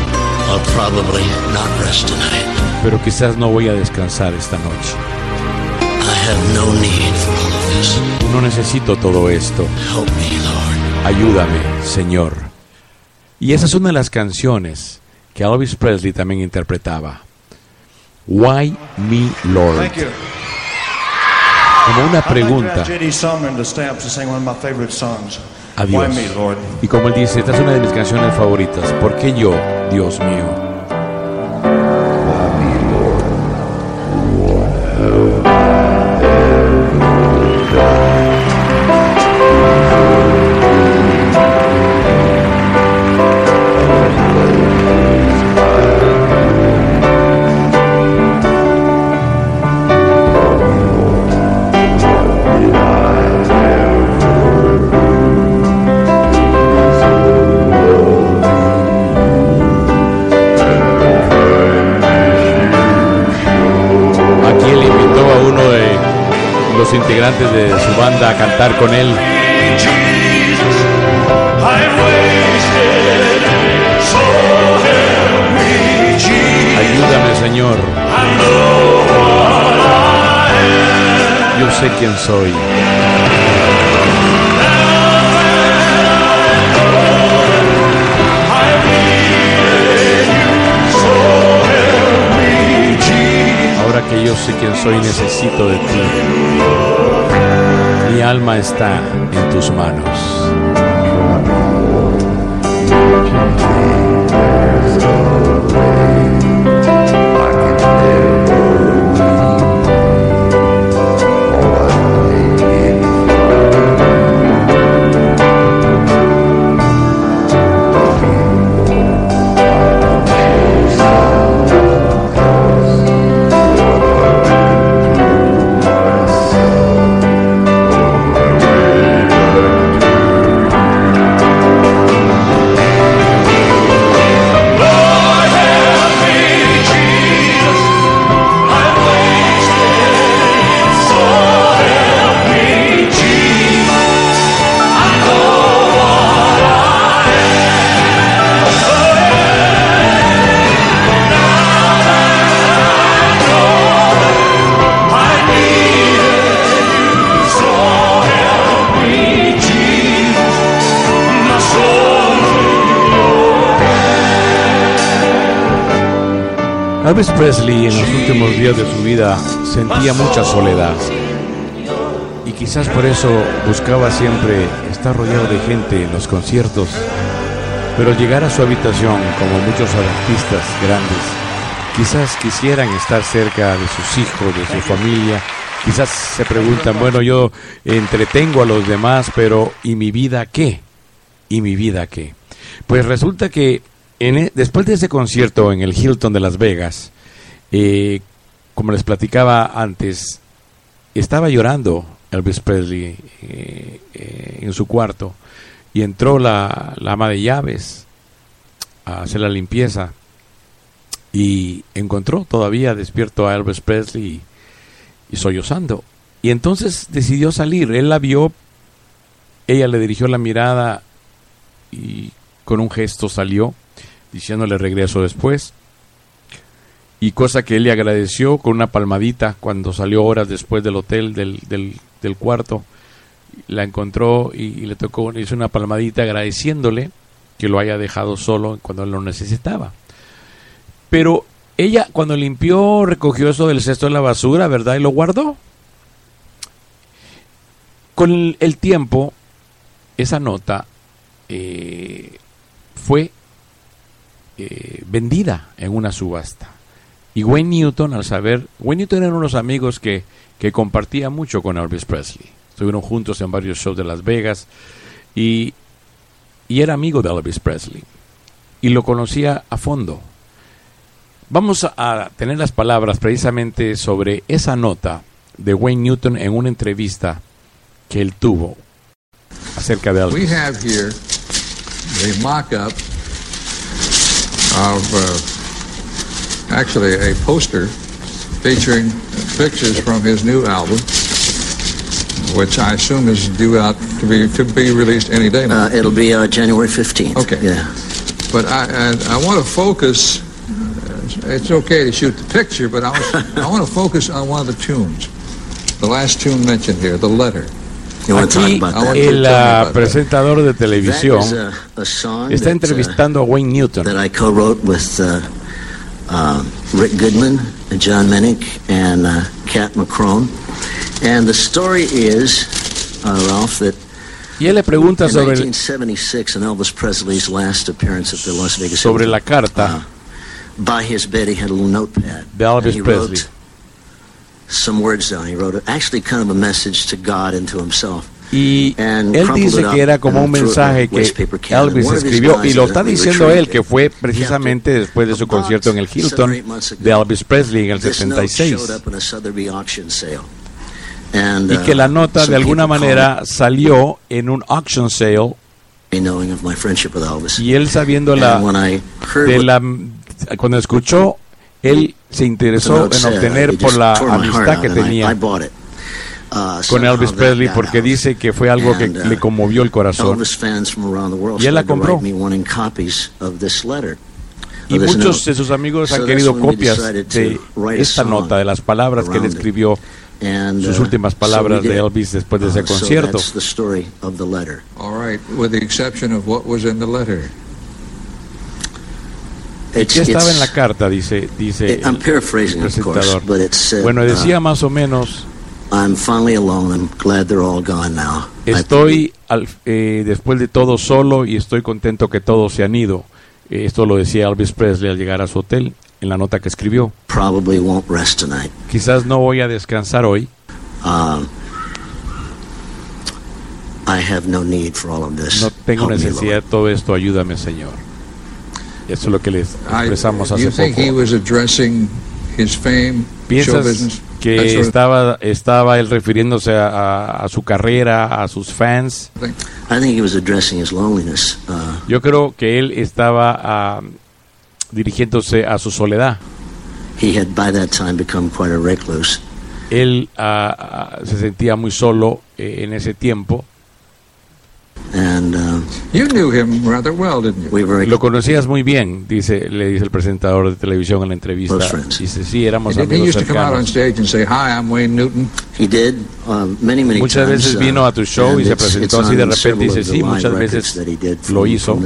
I'll probably not rest tonight pero quizás no voy a descansar esta noche. No necesito todo esto. Help me, Lord. Ayúdame, Señor. Y esa es una de las canciones que Elvis Presley también interpretaba. Why me, Lord? Thank you. Como una pregunta a Why Dios. me, Lord? Y como él dice, esta es una de mis canciones favoritas. ¿Por qué yo, Dios mío? Integrantes de su banda a cantar con él. Ayúdame, Señor. Yo sé quién soy. Ahora que yo sé quién soy, necesito de ti. Alma está en tus manos. Elvis Presley en los últimos días de su vida sentía mucha soledad y quizás por eso buscaba siempre estar rodeado de gente en los conciertos, pero llegar a su habitación como muchos artistas grandes, quizás quisieran estar cerca de sus hijos, de su familia, quizás se preguntan, bueno, yo entretengo a los demás, pero ¿y mi vida qué? ¿Y mi vida qué? Pues resulta que e- después de ese concierto en el Hilton de Las Vegas, eh, como les platicaba antes, estaba llorando Elvis Presley eh, eh, en su cuarto y entró la, la ama de llaves a hacer la limpieza y encontró todavía despierto a Elvis Presley y, y sollozando. Y entonces decidió salir. Él la vio, ella le dirigió la mirada y con un gesto salió, diciéndole regreso después. Y cosa que él le agradeció con una palmadita cuando salió horas después del hotel, del, del, del cuarto. La encontró y, le tocó, hizo una palmadita agradeciéndole que lo haya dejado solo cuando lo necesitaba. Pero ella cuando limpió, recogió eso del cesto de la basura, ¿verdad? Y lo guardó. Con el, el tiempo, esa nota eh, fue eh, vendida en una subasta. Y Wayne Newton, al saber, Wayne Newton eran unos amigos que, que compartía mucho con Elvis Presley. Estuvieron juntos en varios shows de Las Vegas y, y era amigo de Elvis Presley. Y lo conocía a fondo. Vamos a, a tener las palabras precisamente sobre esa nota de Wayne Newton en una entrevista que él tuvo acerca de We Elvis. have here the mock-up of uh, actually a poster featuring pictures from his new album. which I assume is due out to be to be released any day now. Uh, it'll be uh, January 15th. Okay. Yeah. but I I want to focus. uh, It's okay to shoot the picture, but I, was, I want to focus on one of the tunes. The last tune mentioned here, the letter. Aquí el ah, presentador de televisión song está uh, entrevistando a Wayne Newton. that I co-wrote with uh, uh, Rick Goodman, and John Minnick, and uh, Kat McCrone. And the story is, uh, Ralph, that Y él le pregunta in sobre, el- 1976, in Elvis Presley's last appearance at the Las Vegas sobre la carta by his bed he had a little notepad. de Elvis Presley. wrote some words down. He wrote actually kind of a message to God and to himself. Y él dice que era como un mensaje que. Elvis escribió y lo está diciendo él que fue precisamente después de su concierto en el Hilton de Elvis Presley en el This note 76 showed up in a Sotheby auction sale. And, y que la uh, nota de alguna manera salió en un auction sale called me knowing of my friendship with Elvis. y él sabiendo la de la cuando escuchó él se interesó en said, obtener por la amistad que tenía. Uh, con Elvis Presley porque dice que fue algo que And, uh, le conmovió el corazón. Elvis fans from around the world Y él la compró. y muchos de sus amigos han querido copias de esta nota de las palabras que él escribió sus uh, últimas palabras de. Elvis después de ese Uh, concierto ¿Qué estaba en la carta? Dice, dice el presentador. said, Bueno, decía uh, más o menos, estoy al- eh, después de todo solo y estoy contento que todos se han ido. Eh, esto lo decía Elvis Presley al llegar a su hotel en la nota que escribió. Quizás no voy a descansar hoy. Um, I have no need for all of this. No tengo Help necesidad de todo esto. Ayúdame, Señor. Eso es lo que les expresamos hace poco. was addressing his fame, show ¿Piensas que estaba, estaba él refiriéndose a, a- a su carrera, a sus fans? thing? I think he was addressing his loneliness. Uh, Yo creo que él estaba ah, dirigiéndose a su soledad. he had by that time become quite a recluse. Él ah, se sentía muy solo eh, en ese tiempo. Lo conocías muy bien, dice, le dice el presentador de televisión en la entrevista. Dice, sí, éramos amigos used to come out on cercanos. stage and say, "Hi, I'm Wayne Newton"? He did uh, Muchas veces uh, vino a tu show y se presentó así de repente y dice, sí, muchas veces lo hizo.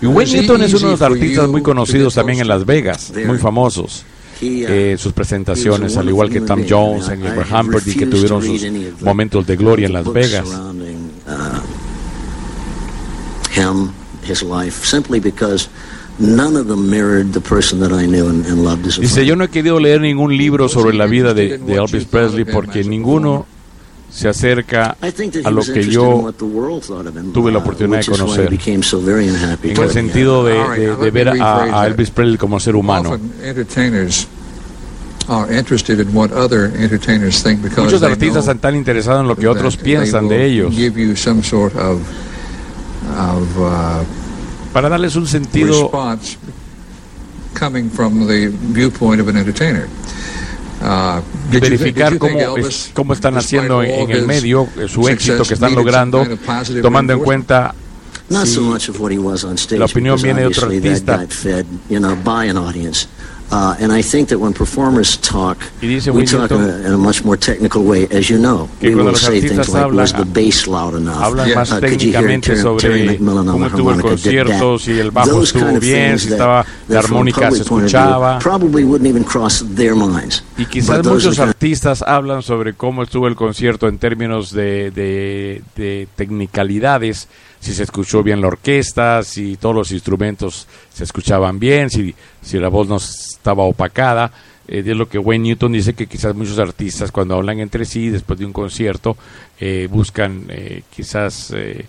Y Wayne Newton es uno de los artistas muy conocidos también en Las Vegas, muy famosos. Uh, Eh, sus presentaciones, al igual que Tom. Jones en Abraham Humperdinck, que tuvieron sus momentos de gloria en Las Vegas. Uh, him, his life, simply because none of them mirrored the person that I knew and, and loved as a Dice, yo no he querido leer ningún libro sobre la vida de, de Elvis Presley porque ninguno se acerca I think that a lo que yo tuve la uh, oportunidad de conocer. became so very unhappy en el sentido de, ver a. Elvis Presley como ser humano. Muchos artistas están interesados en lo que otros piensan de ellos Give you some sort of of uh, para darles un sentido response coming from the viewpoint of an entertainer. Uh, verificar cómo, es- cómo están haciendo all en el medio su éxito que success, están logrando, tomando en cuenta Not so si much of what he was on stage, la opinión because viene de otro artista. Uh, and I think that when performers talk, we talk in a, in a much more technical way, as you know. We will say things like, hablan- was the bass loud enough? Yeah. Uh, could you hear Terry- Terry McMillan on the harmonica, did concierto, that? si Those kind of bien, things si that- that from a public point of view. Probably wouldn't even cross their minds. Y quizás muchos artistas hablan sobre cómo estuvo el concierto en términos de, de, de tecnicalidades, si se escuchó bien la orquesta, si todos los instrumentos se escuchaban bien, si, si la voz no estaba opacada. Eh, es lo que Wayne Newton dice que quizás muchos artistas cuando hablan entre sí después de un concierto eh, buscan eh, quizás eh,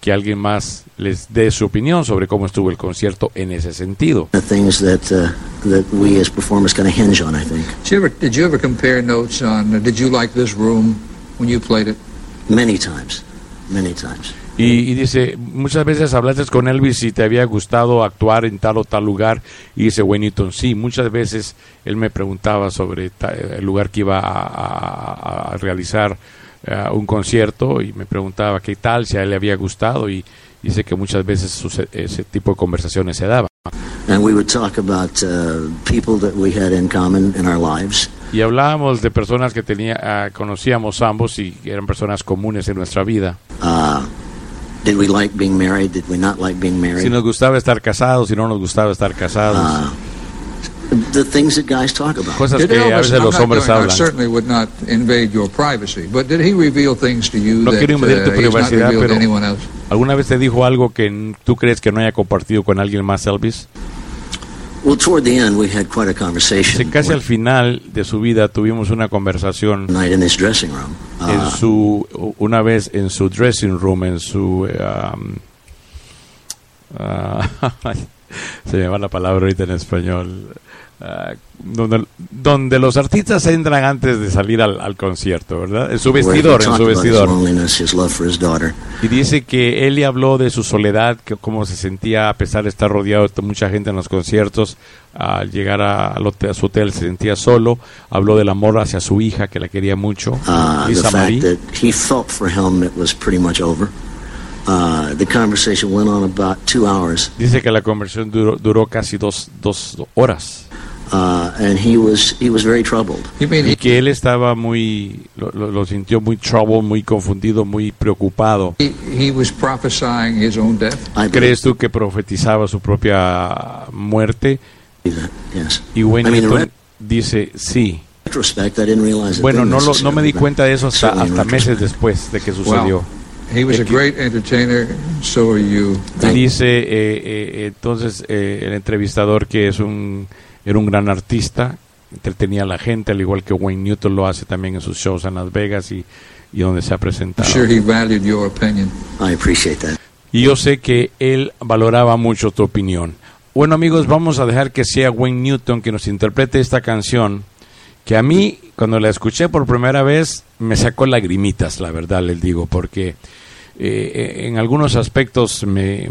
que alguien más les dé su opinión sobre cómo estuvo el concierto en ese sentido. of things that uh, that we as performers kind of hinge on, I think. Did you ever, did you ever compare notes on? Did you like this room when you played it? Many times, many times. Y, y dice, muchas veces hablaste con Elvis y te había gustado actuar en tal o tal lugar. Y dice Wayne Newton, sí, muchas veces él me preguntaba sobre ta- el lugar que iba a, a- a realizar eh, un concierto y me preguntaba qué tal, si a él le había gustado. Y dice que muchas veces suce- ese tipo de conversaciones se daban. And we would talk about uh, people that we had in common in our lives. Y hablábamos de personas que tenía, ah, conocíamos ambos y eran personas comunes en nuestra vida. Uh, did we like being married? Did we not like being married? Si nos gustaba estar casados, si no nos gustaba estar casados. Uh, the things that guys talk about. Cosas Did que a veces I'm los not hombres going- I hablan. certainly would not invade your privacy, but did he reveal things to you No that quiero invadir tu uh, he's not privacidad, revealed to pero- anyone else? ¿Alguna vez te dijo algo que tú crees que no haya compartido con alguien más, Elvis? Casi al final de su vida tuvimos una conversación en Uh, su una vez en su dressing room, en su um, ah, se me va la palabra ahorita en español. Ah, donde, donde los artistas entran antes de salir al, al concierto, ¿verdad? En su vestidor, en su vestidor. Y dice que le habló de su soledad, que cómo se sentía a pesar de estar rodeado de mucha gente en los conciertos. Al llegar a, al hotel, a su hotel se sentía solo. Habló del amor hacia su hija, que la quería mucho. Uh, Lisa Marie. Uh, the conversation went on about two hours, Dice que la conversión duró, duró casi dos, dos horas. Uh, and he was he was very troubled. You mean Y he, que él estaba muy, lo, lo- lo sintió muy trouble, muy confundido, muy preocupado. he, he was prophesying his own death? I ¿Crees tú que profetizaba su propia muerte? Yes. Y Wayne I mean, dice sí. retrospect, I didn't realize. it Bueno, no, lo- no me di cuenta de eso hasta, hasta meses después de que sucedió. Well, he was a great entertainer, so are you. Y dice eh, eh, entonces eh, el entrevistador que es un era un gran artista, entretenía a la gente, al igual que Wayne Newton lo hace también en sus shows en Las Vegas y, y donde se ha I'm presentado. sure he valued your opinion. I appreciate that. Y yo sé que él valoraba mucho tu opinión. Bueno amigos, vamos a dejar que sea Wayne Newton que nos interprete esta canción, que a mí cuando la escuché por primera vez me sacó lagrimitas, la verdad les digo, porque eh, en algunos aspectos me,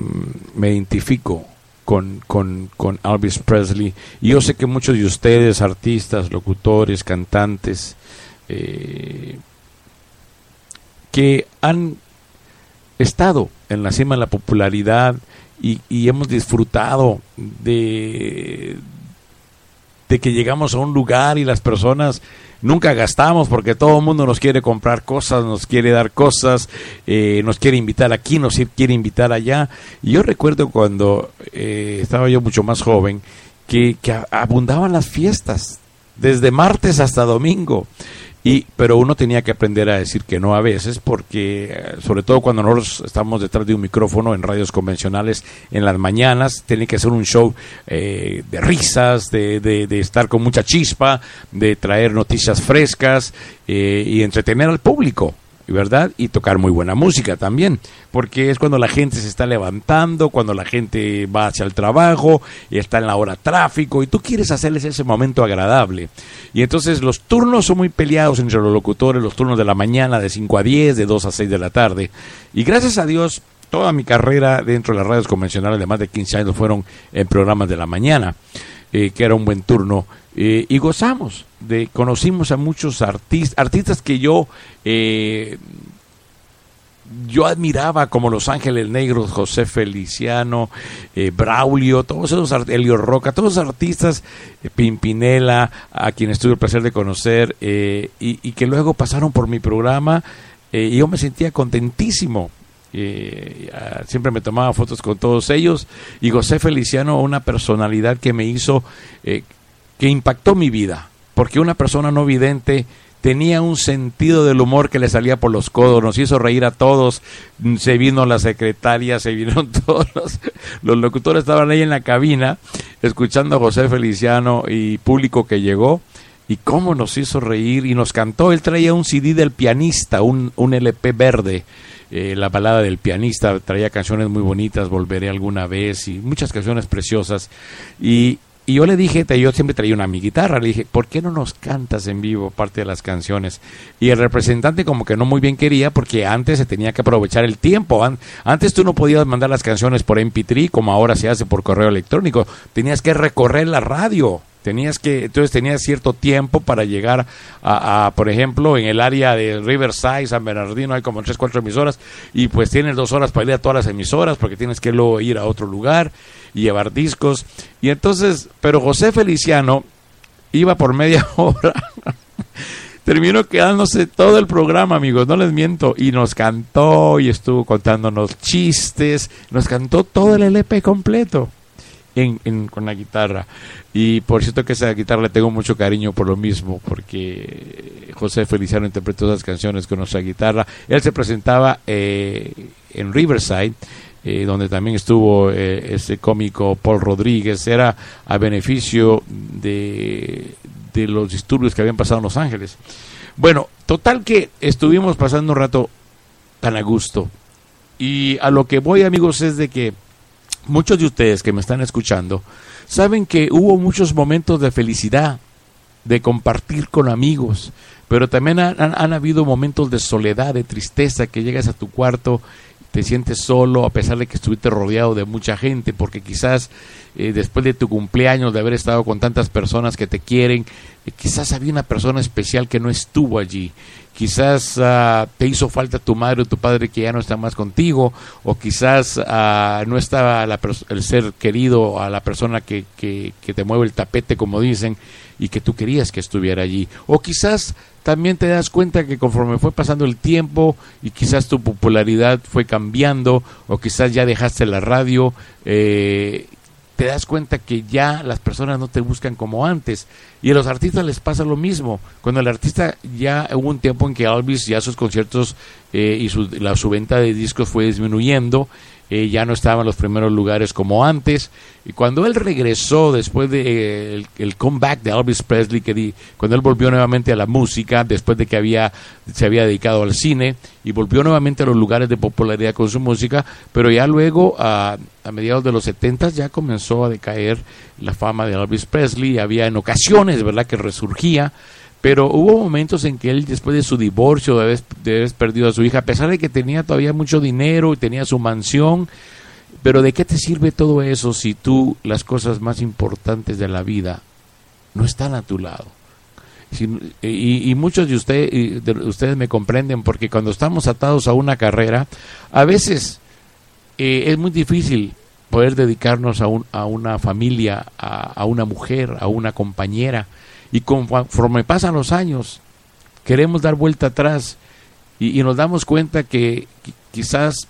me identifico con, con, con Elvis Presley. Y yo sé que muchos de ustedes, artistas, locutores, cantantes, eh, que han estado en la cima de la popularidad y, y hemos disfrutado de, de que llegamos a un lugar y las personas nunca gastamos porque todo el mundo nos quiere comprar cosas, nos quiere dar cosas, eh, nos quiere invitar aquí, nos quiere invitar allá. Yo recuerdo cuando eh, estaba yo mucho más joven que, que abundaban las fiestas, desde martes hasta domingo. Y, pero uno tenía que aprender a decir que no a veces, porque eh, sobre todo cuando nosotros estamos detrás de un micrófono en radios convencionales en las mañanas, tiene que ser un show eh, de risas, de, de- de estar con mucha chispa, de traer noticias frescas eh, y entretener al público. ¿Verdad? Y tocar muy buena música también, porque es cuando la gente se está levantando, cuando la gente va hacia el trabajo, y está en la hora tráfico, y tú quieres hacerles ese momento agradable. Y entonces los turnos son muy peleados entre los locutores, los turnos de la mañana de 5 a 10, de 2 a 6 de la tarde. Y gracias a Dios, toda mi carrera dentro de las radios convencionales de más de 15 años fueron en programas de la mañana, eh, que era un buen turno. eh, y gozamos, de, conocimos a muchos artistas, artistas que yo eh, yo admiraba como Los Ángeles Negros, José Feliciano, eh, Braulio, todos esos, Elio Roca, todos esos artistas, Pimpinela, a quienes tuve el placer de conocer, y, y que luego pasaron por mi programa, y yo me sentía contentísimo. Eh, siempre me tomaba fotos con todos ellos, y José Feliciano, una personalidad que me hizo, eh, que impactó mi vida, porque una persona no vidente tenía un sentido del humor que le salía por los codos, nos hizo reír a todos, se vino la secretaria, se vinieron todos los, los locutores, estaban ahí en la cabina, escuchando a José Feliciano y público que llegó, y cómo nos hizo reír y nos cantó, él traía un CD del pianista, un, un LP verde, eh, la balada del pianista, traía canciones muy bonitas, Volveré alguna vez, y muchas canciones preciosas, y y yo le dije, yo siempre traía una mi guitarra, le dije, ¿por qué no nos cantas en vivo parte de las canciones? Y el representante como que no muy bien quería porque antes se tenía que aprovechar el tiempo. An- Antes tú no podías mandar las canciones por MP3 como ahora se hace por correo electrónico. Tenías que recorrer la radio. Tenías que, entonces tenías cierto tiempo para llegar a, a, por ejemplo, en el área de Riverside, San Bernardino, hay como tres, cuatro emisoras, y pues tienes dos horas para ir a todas las emisoras, porque tienes que luego ir a otro lugar y llevar discos. Y entonces, pero José Feliciano iba por media hora. Terminó quedándose todo el programa, amigos, no les miento. Y nos cantó y estuvo contándonos chistes. Nos cantó todo el LP completo en, en- con la guitarra. Y por cierto que esa guitarra le tengo mucho cariño por lo mismo, porque José Feliciano interpretó esas canciones con nuestra guitarra. Él se presentaba eh, en Riverside, eh, donde también estuvo eh, ese cómico Paul Rodríguez. Era a beneficio de, de los disturbios que habían pasado en Los Ángeles. Bueno, total que estuvimos pasando un rato tan a gusto. Y a lo que voy, amigos, es de que muchos de ustedes que me están escuchando saben que hubo muchos momentos de felicidad, de compartir con amigos, pero también han, habido momentos de soledad, de tristeza, que llegas a tu cuarto, te sientes solo a pesar de que estuviste rodeado de mucha gente, porque quizás eh, después de tu cumpleaños, de haber estado con tantas personas que te quieren, eh, quizás había una persona especial que no estuvo allí. Quizás ah, te hizo falta tu madre o tu padre que ya no está más contigo, o quizás ah, no estaba la el ser querido a la persona que, que, que te mueve el tapete, como dicen, y que tú querías que estuviera allí. O quizás también te das cuenta que conforme fue pasando el tiempo y quizás tu popularidad fue cambiando, o quizás ya dejaste la radio, eh, te das cuenta que ya las personas no te buscan como antes. Y a los artistas les pasa lo mismo. Cuando el artista ya hubo un tiempo en que Elvis ya sus conciertos eh, y su, la, su venta de discos fue disminuyendo, ya no estaba en los primeros lugares como antes. Y cuando él regresó después de eh, el, el comeback de Elvis Presley, que di- cuando él volvió nuevamente a la música, después de que había se había dedicado al cine y volvió nuevamente a los lugares de popularidad con su música, pero ya luego a, a mediados de los 70 ya comenzó a decaer la fama de Elvis Presley, había en ocasiones, ¿verdad?, que resurgía, pero hubo momentos en que él, después de su divorcio, de haber, de perdido a su hija, a pesar de que tenía todavía mucho dinero y tenía su mansión, pero ¿de qué te sirve todo eso si tú las cosas más importantes de la vida no están a tu lado? Y, y muchos de, usted, ustedes me comprenden porque cuando estamos atados a una carrera, a veces eh, es muy difícil poder dedicarnos a, un- a una familia, a una mujer, a una compañera. Y conforme pasan los años, queremos dar vuelta atrás y, nos damos cuenta que qui- quizás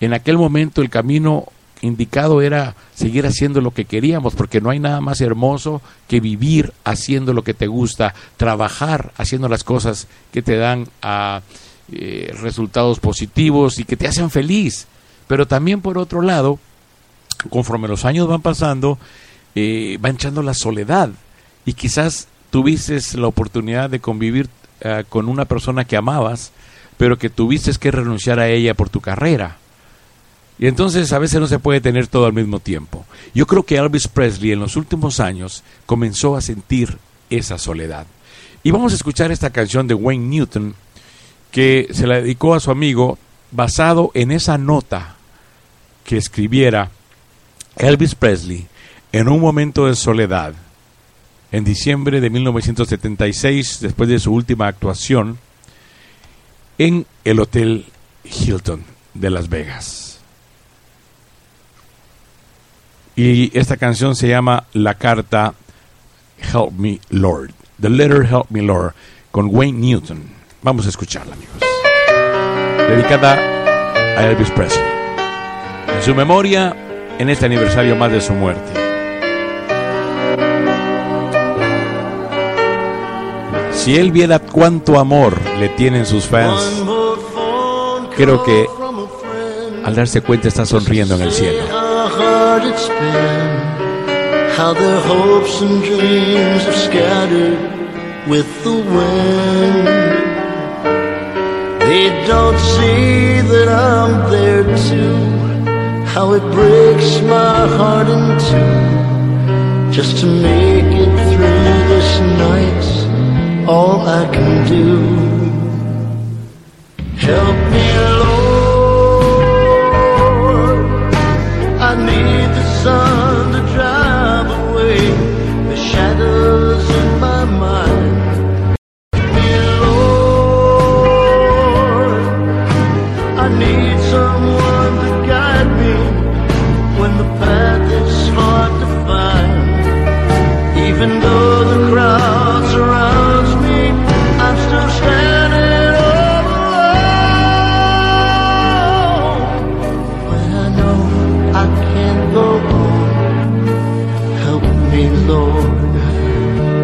en aquel momento el camino indicado era seguir haciendo lo que queríamos, porque no hay nada más hermoso que vivir haciendo lo que te gusta, trabajar haciendo las cosas que te dan ah, eh, resultados positivos y que te hacen feliz. Pero también por otro lado, conforme los años van pasando, eh, va echando la soledad y quizás tuviste la oportunidad de convivir ah, con una persona que amabas, pero que tuviste que renunciar a ella por tu carrera. Y entonces a veces no se puede tener todo al mismo tiempo. Yo creo que Elvis Presley en los últimos años comenzó a sentir esa soledad. Y vamos a escuchar esta canción de Wayne Newton que se la dedicó a su amigo basado en esa nota que escribiera Elvis Presley en un momento de soledad en diciembre de 1976 después de su última actuación en el Hotel Hilton de Las Vegas. Y esta canción se llama La Carta Help Me Lord. The Letter Help Me Lord con Wayne Newton. Vamos a escucharla, amigos. Dedicada a Elvis Presley. En su memoria, en este aniversario más de su muerte. Si él viera cuánto amor le tienen sus fans, creo que al darse cuenta está sonriendo en el cielo. They don't see that I'm there too, how it breaks my heart in two. just to make it through this night's all I can do. Help me, Lord. I need the sun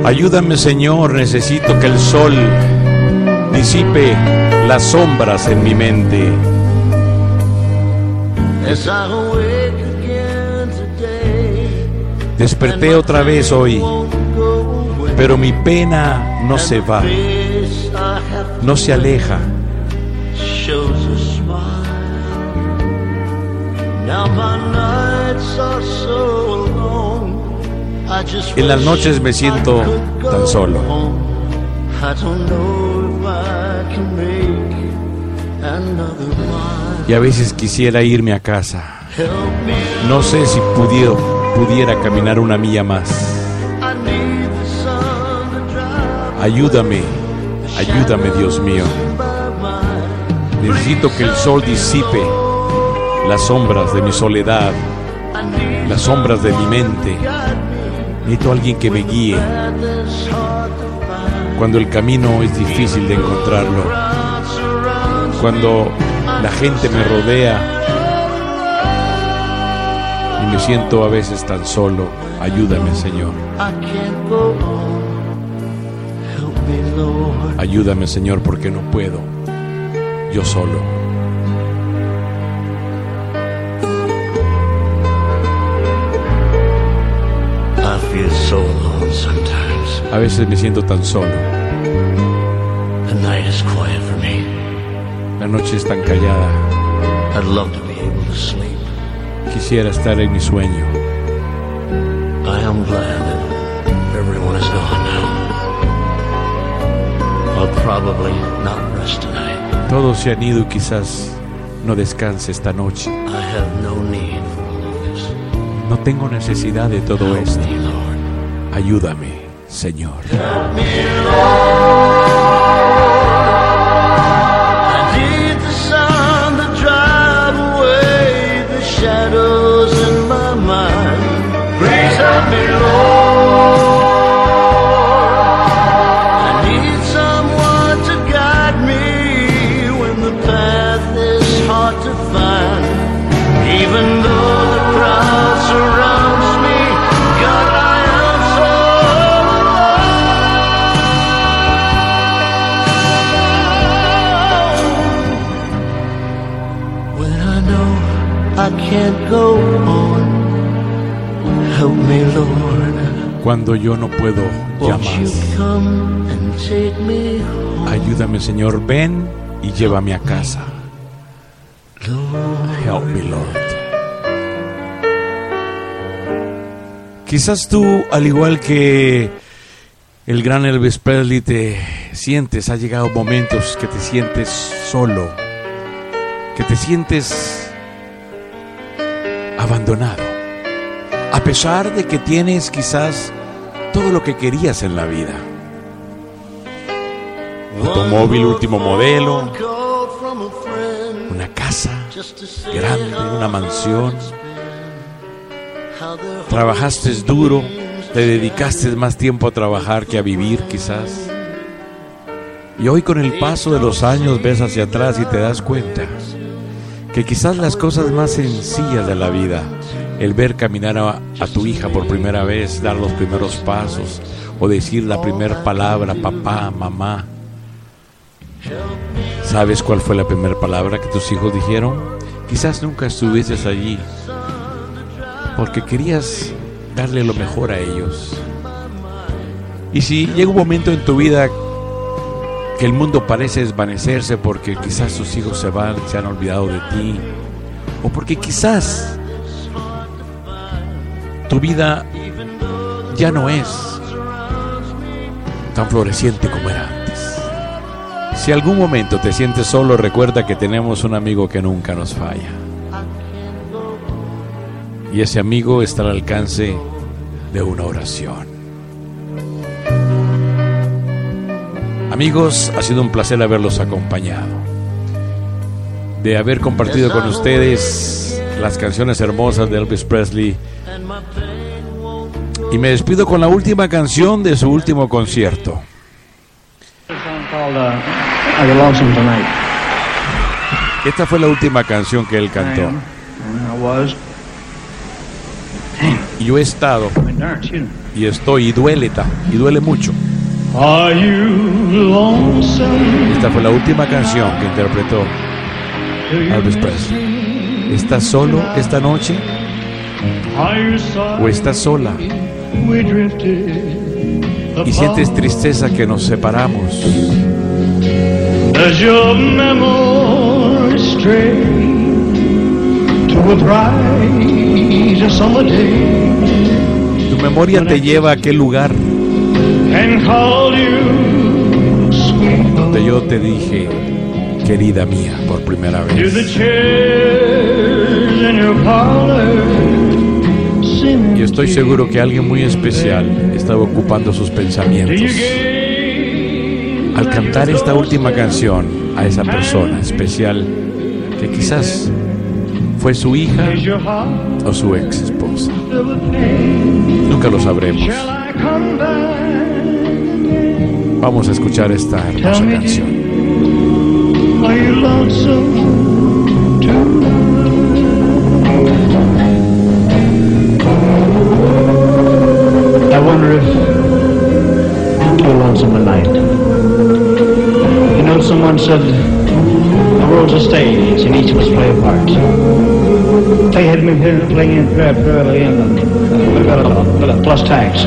Ayúdame Señor, necesito que el sol disipe las sombras en mi mente. Desperté otra vez hoy, pero mi pena no se va, no se aleja. En las noches me siento tan solo. Y a veces quisiera irme a casa. No sé si pudiera, pudiera caminar una milla más. Ayúdame, ayúdame Dios mío. Necesito que el sol disipe las sombras de mi soledad, las sombras de mi mente. Necesito alguien que me guíe cuando el camino es difícil de encontrarlo, cuando la gente me rodea y me siento a veces tan solo. Ayúdame Señor, ayúdame Señor porque no puedo, yo solo. Feel so alone sometimes. A veces me siento tan solo, The night is quiet for me. la noche es tan callada, I'd love to be able to sleep. quisiera estar en mi sueño. I am glad that everyone is gone now. I'll probably not rest tonight. Todos se han ido y quizás no descanse esta noche. I have no need for all of this. No tengo necesidad de todo esto. Ayúdame, Señor. Cuando yo no puedo ya más. home, Ayúdame, Señor. Ven y llévame a casa. Help me, Lord. Quizás tú, al igual que el gran Elvis Presley, te sientes, ha llegado momentos que te sientes solo, que te sientes abandonado, a pesar de que tienes quizás todo lo que querías en la vida. Un automóvil último modelo, una casa grande, una mansión. Trabajaste duro, te dedicaste más tiempo a trabajar que a vivir quizás. Y hoy con el paso de los años ves hacia atrás y te das cuenta que quizás las cosas más sencillas de la vida, el ver caminar a, tu hija por primera vez, dar los primeros pasos o decir la primera palabra, papá, mamá. ¿Sabes cuál fue la primera palabra que tus hijos dijeron? Quizás nunca estuvieses allí porque querías darle lo mejor a ellos. Y si llega un momento en tu vida que el mundo parece desvanecerse porque quizás tus hijos se van, se han olvidado de ti, o porque quizás tu vida ya no es tan floreciente como era antes. Si algún momento te sientes solo, recuerda que tenemos un amigo que nunca nos falla. Y ese amigo está al alcance de una oración. Amigos, ha sido un placer haberlos acompañado. De haber compartido con ustedes las canciones hermosas de Elvis Presley. Y me despido con la última canción de su último concierto. Esta fue la última canción que él cantó. Y yo he estado y estoy y duele, y duele mucho. Esta fue la última canción que interpretó Elvis Presley. ¿Estás solo esta noche o estás sola y sientes tristeza que nos separamos? Tu memoria te lleva a aquel lugar donde yo te dije, querida mía, por primera vez. Y estoy seguro que alguien muy especial estaba ocupando sus pensamientos. Al cantar esta última canción a esa persona especial que quizás fue su hija o su ex esposa. Nunca lo sabremos. Vamos a escuchar esta hermosa canción. Are you lonesome tonight? I wonder if you're lonesome tonight. You know, someone said the world's a stage and each of us play a part. They had me here playing in fairly in uh, plus tax.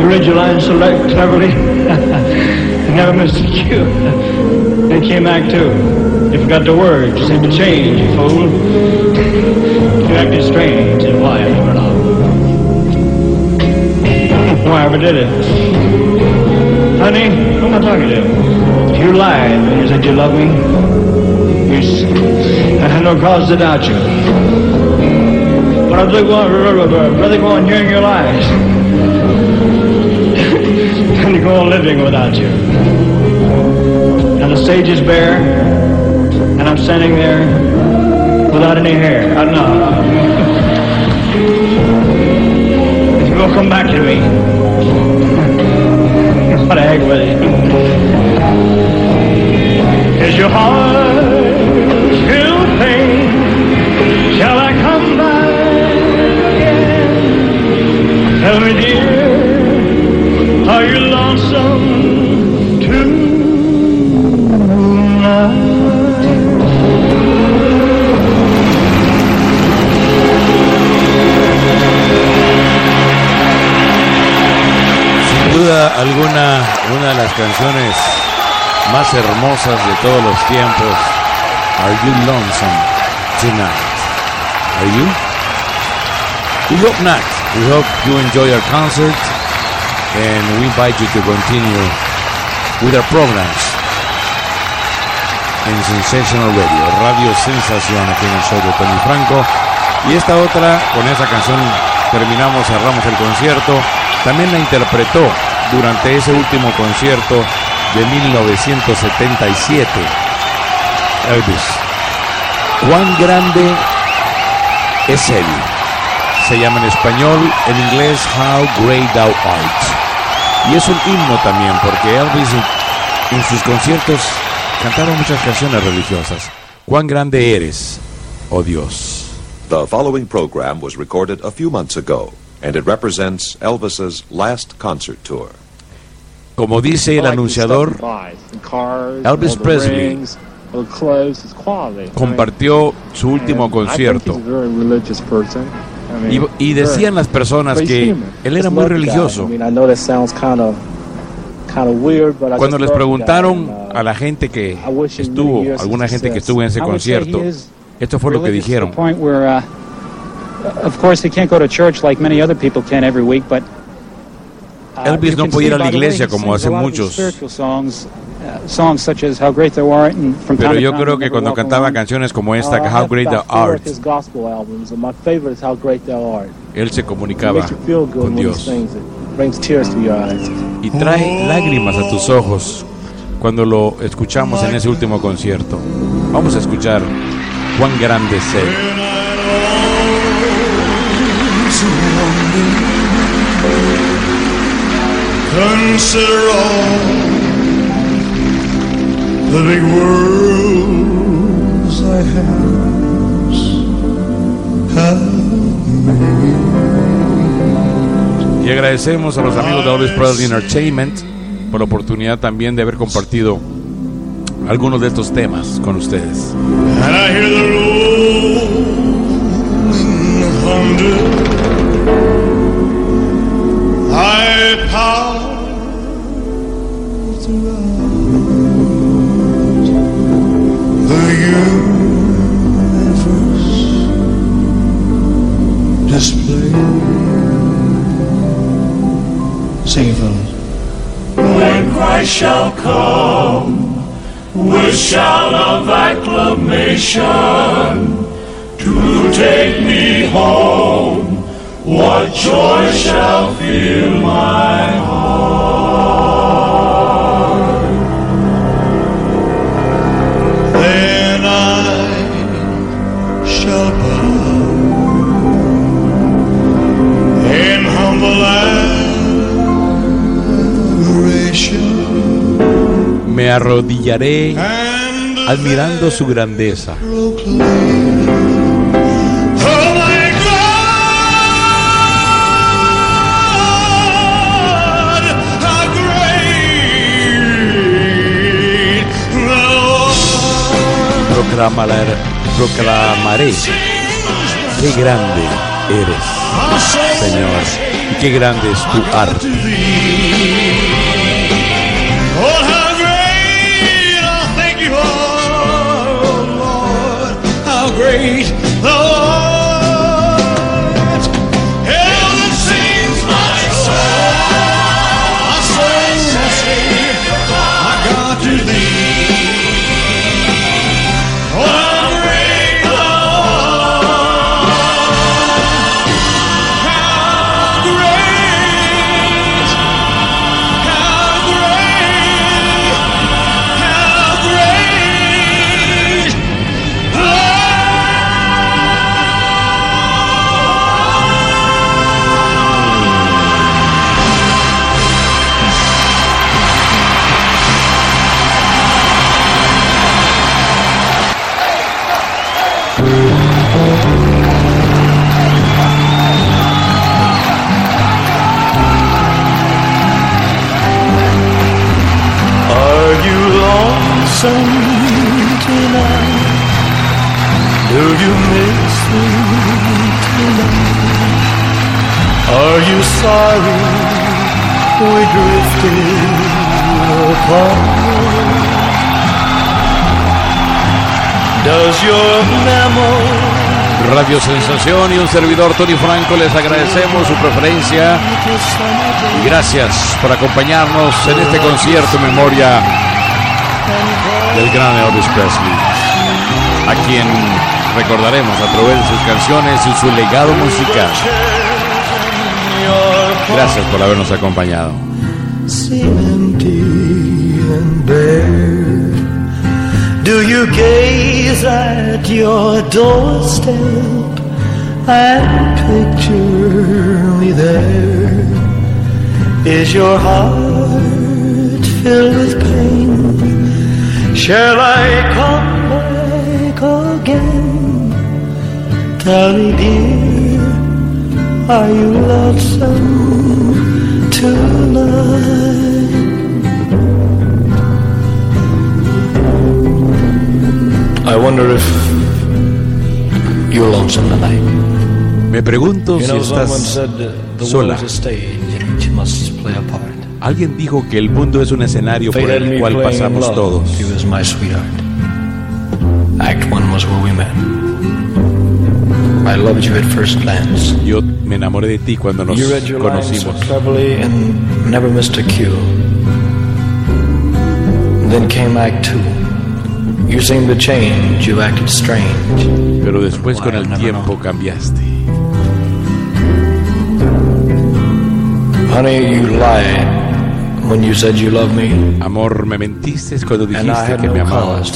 You read your lines so cleverly. never missed a cue. They came back too. You forgot the words. You seemed to change, you fool. You acted strange. And why? I never know. Why ever did it? Honey, who am I talking to? You lied when you said you loved me. You I had no cause to doubt you. But I'd rather go, on hearing your lies than to go on living without you. And the stage is bare, and I'm standing there without any hair. I know. If you will come back to me, what a heck with it. Is your heart still pain? Shall I come back again? Tell me, dear, are you lonesome alguna, una de las canciones más hermosas de todos los tiempos. Are you lonesome tonight? Are you? We hope not. We hope you enjoy our concert and we invite you to continue with our programs en Sensational Radio, Radio Sensación aquí en el show de Tony Franco. Y esta otra, con esa canción terminamos, cerramos el concierto. También la interpretó durante ese último concierto de 1977. Elvis. ¿Cuán grande es él? Se llama en español, en inglés How Great Thou Art. Y es un himno también, porque Elvis en- sus conciertos cantaron muchas canciones religiosas. ¿Cuán grande eres, oh Dios? The following program was recorded a few months ago, and it represents Elvis's last concert tour. Como dice el anunciador, Elvis Presley compartió su último concierto y, y decían las personas que él era muy religioso. Cuando les preguntaron a la gente que estuvo, alguna gente que estuvo en ese concierto, esto fue lo que dijeron. Point where of course, he can't go to church like many other people can every week, but Elvis no puede ir a la iglesia como hacen muchos. spiritual songs, uh, Pero yo creo que cuando cantaba canciones como esta, Uh, How Great Thou Art, él se comunicaba con Dios. y trae lágrimas a tus ojos cuando lo escuchamos en ese último concierto. Vamos a escuchar cuán grande es Consider all the big worlds have Y agradecemos a los amigos de Elvis Presley Entertainment por la oportunidad también de haber compartido algunos de estos temas con ustedes. And I hear the rolling thunder. Power Sing it, fellas. When Christ shall come with shout of acclamation to take me home, what joy shall fill my heart? Me arrodillaré admirando su grandeza. Proclamaré, proclamaré qué grande eres, Señor, y qué grande es tu arte. Memory Radio Sensación y un servidor Tony Franco les agradecemos su preferencia y gracias por acompañarnos en este concierto en memoria del gran Elvis Presley, a quien recordaremos a través de sus canciones y su legado musical. Gracias por habernos acompañado. Do you gaze at your doorstep and picture me there? Is your heart filled with pain? Shall I come back again? Tell me, dear, are you lonesome tonight? I wonder if you're lonesome tonight. Me pregunto You si know, someone estás said the sola. world's a stage in which you must play a part. Alguien dijo que el mundo es un escenario por el cual pasamos todos. Act one was where we met. I loved you at first glance. Yo me enamoré de ti cuando nos conocimos. Pero después con el tiempo cambiaste. Honey, you lied when you said you loved me, Amor, me mentiste cuando dijiste que me amabas.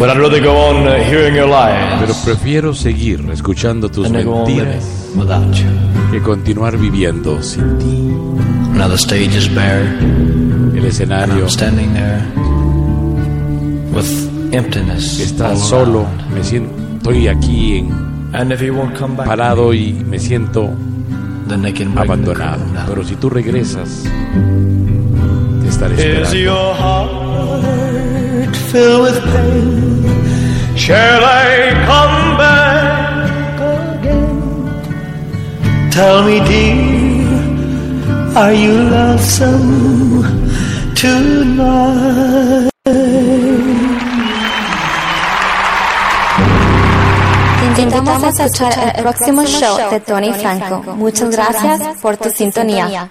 But I'd rather go on hearing your lies Pero prefiero seguir escuchando tus mentiras que continuar viviendo sin ti. Now the stage is bare, El and escenario I'm standing there with emptiness está solo, around. me siento, estoy aquí en, And if you won't come back, parado y me siento then they can bring the abandonado. Pero si tú regresas, te estaré Is esperando. Filled with pain? Shall I come back again? Tell me, dear, are you lonesome tonight? Invitamos a escuchar el próximo show de Tony Franco. Muchas gracias por tu sintonía.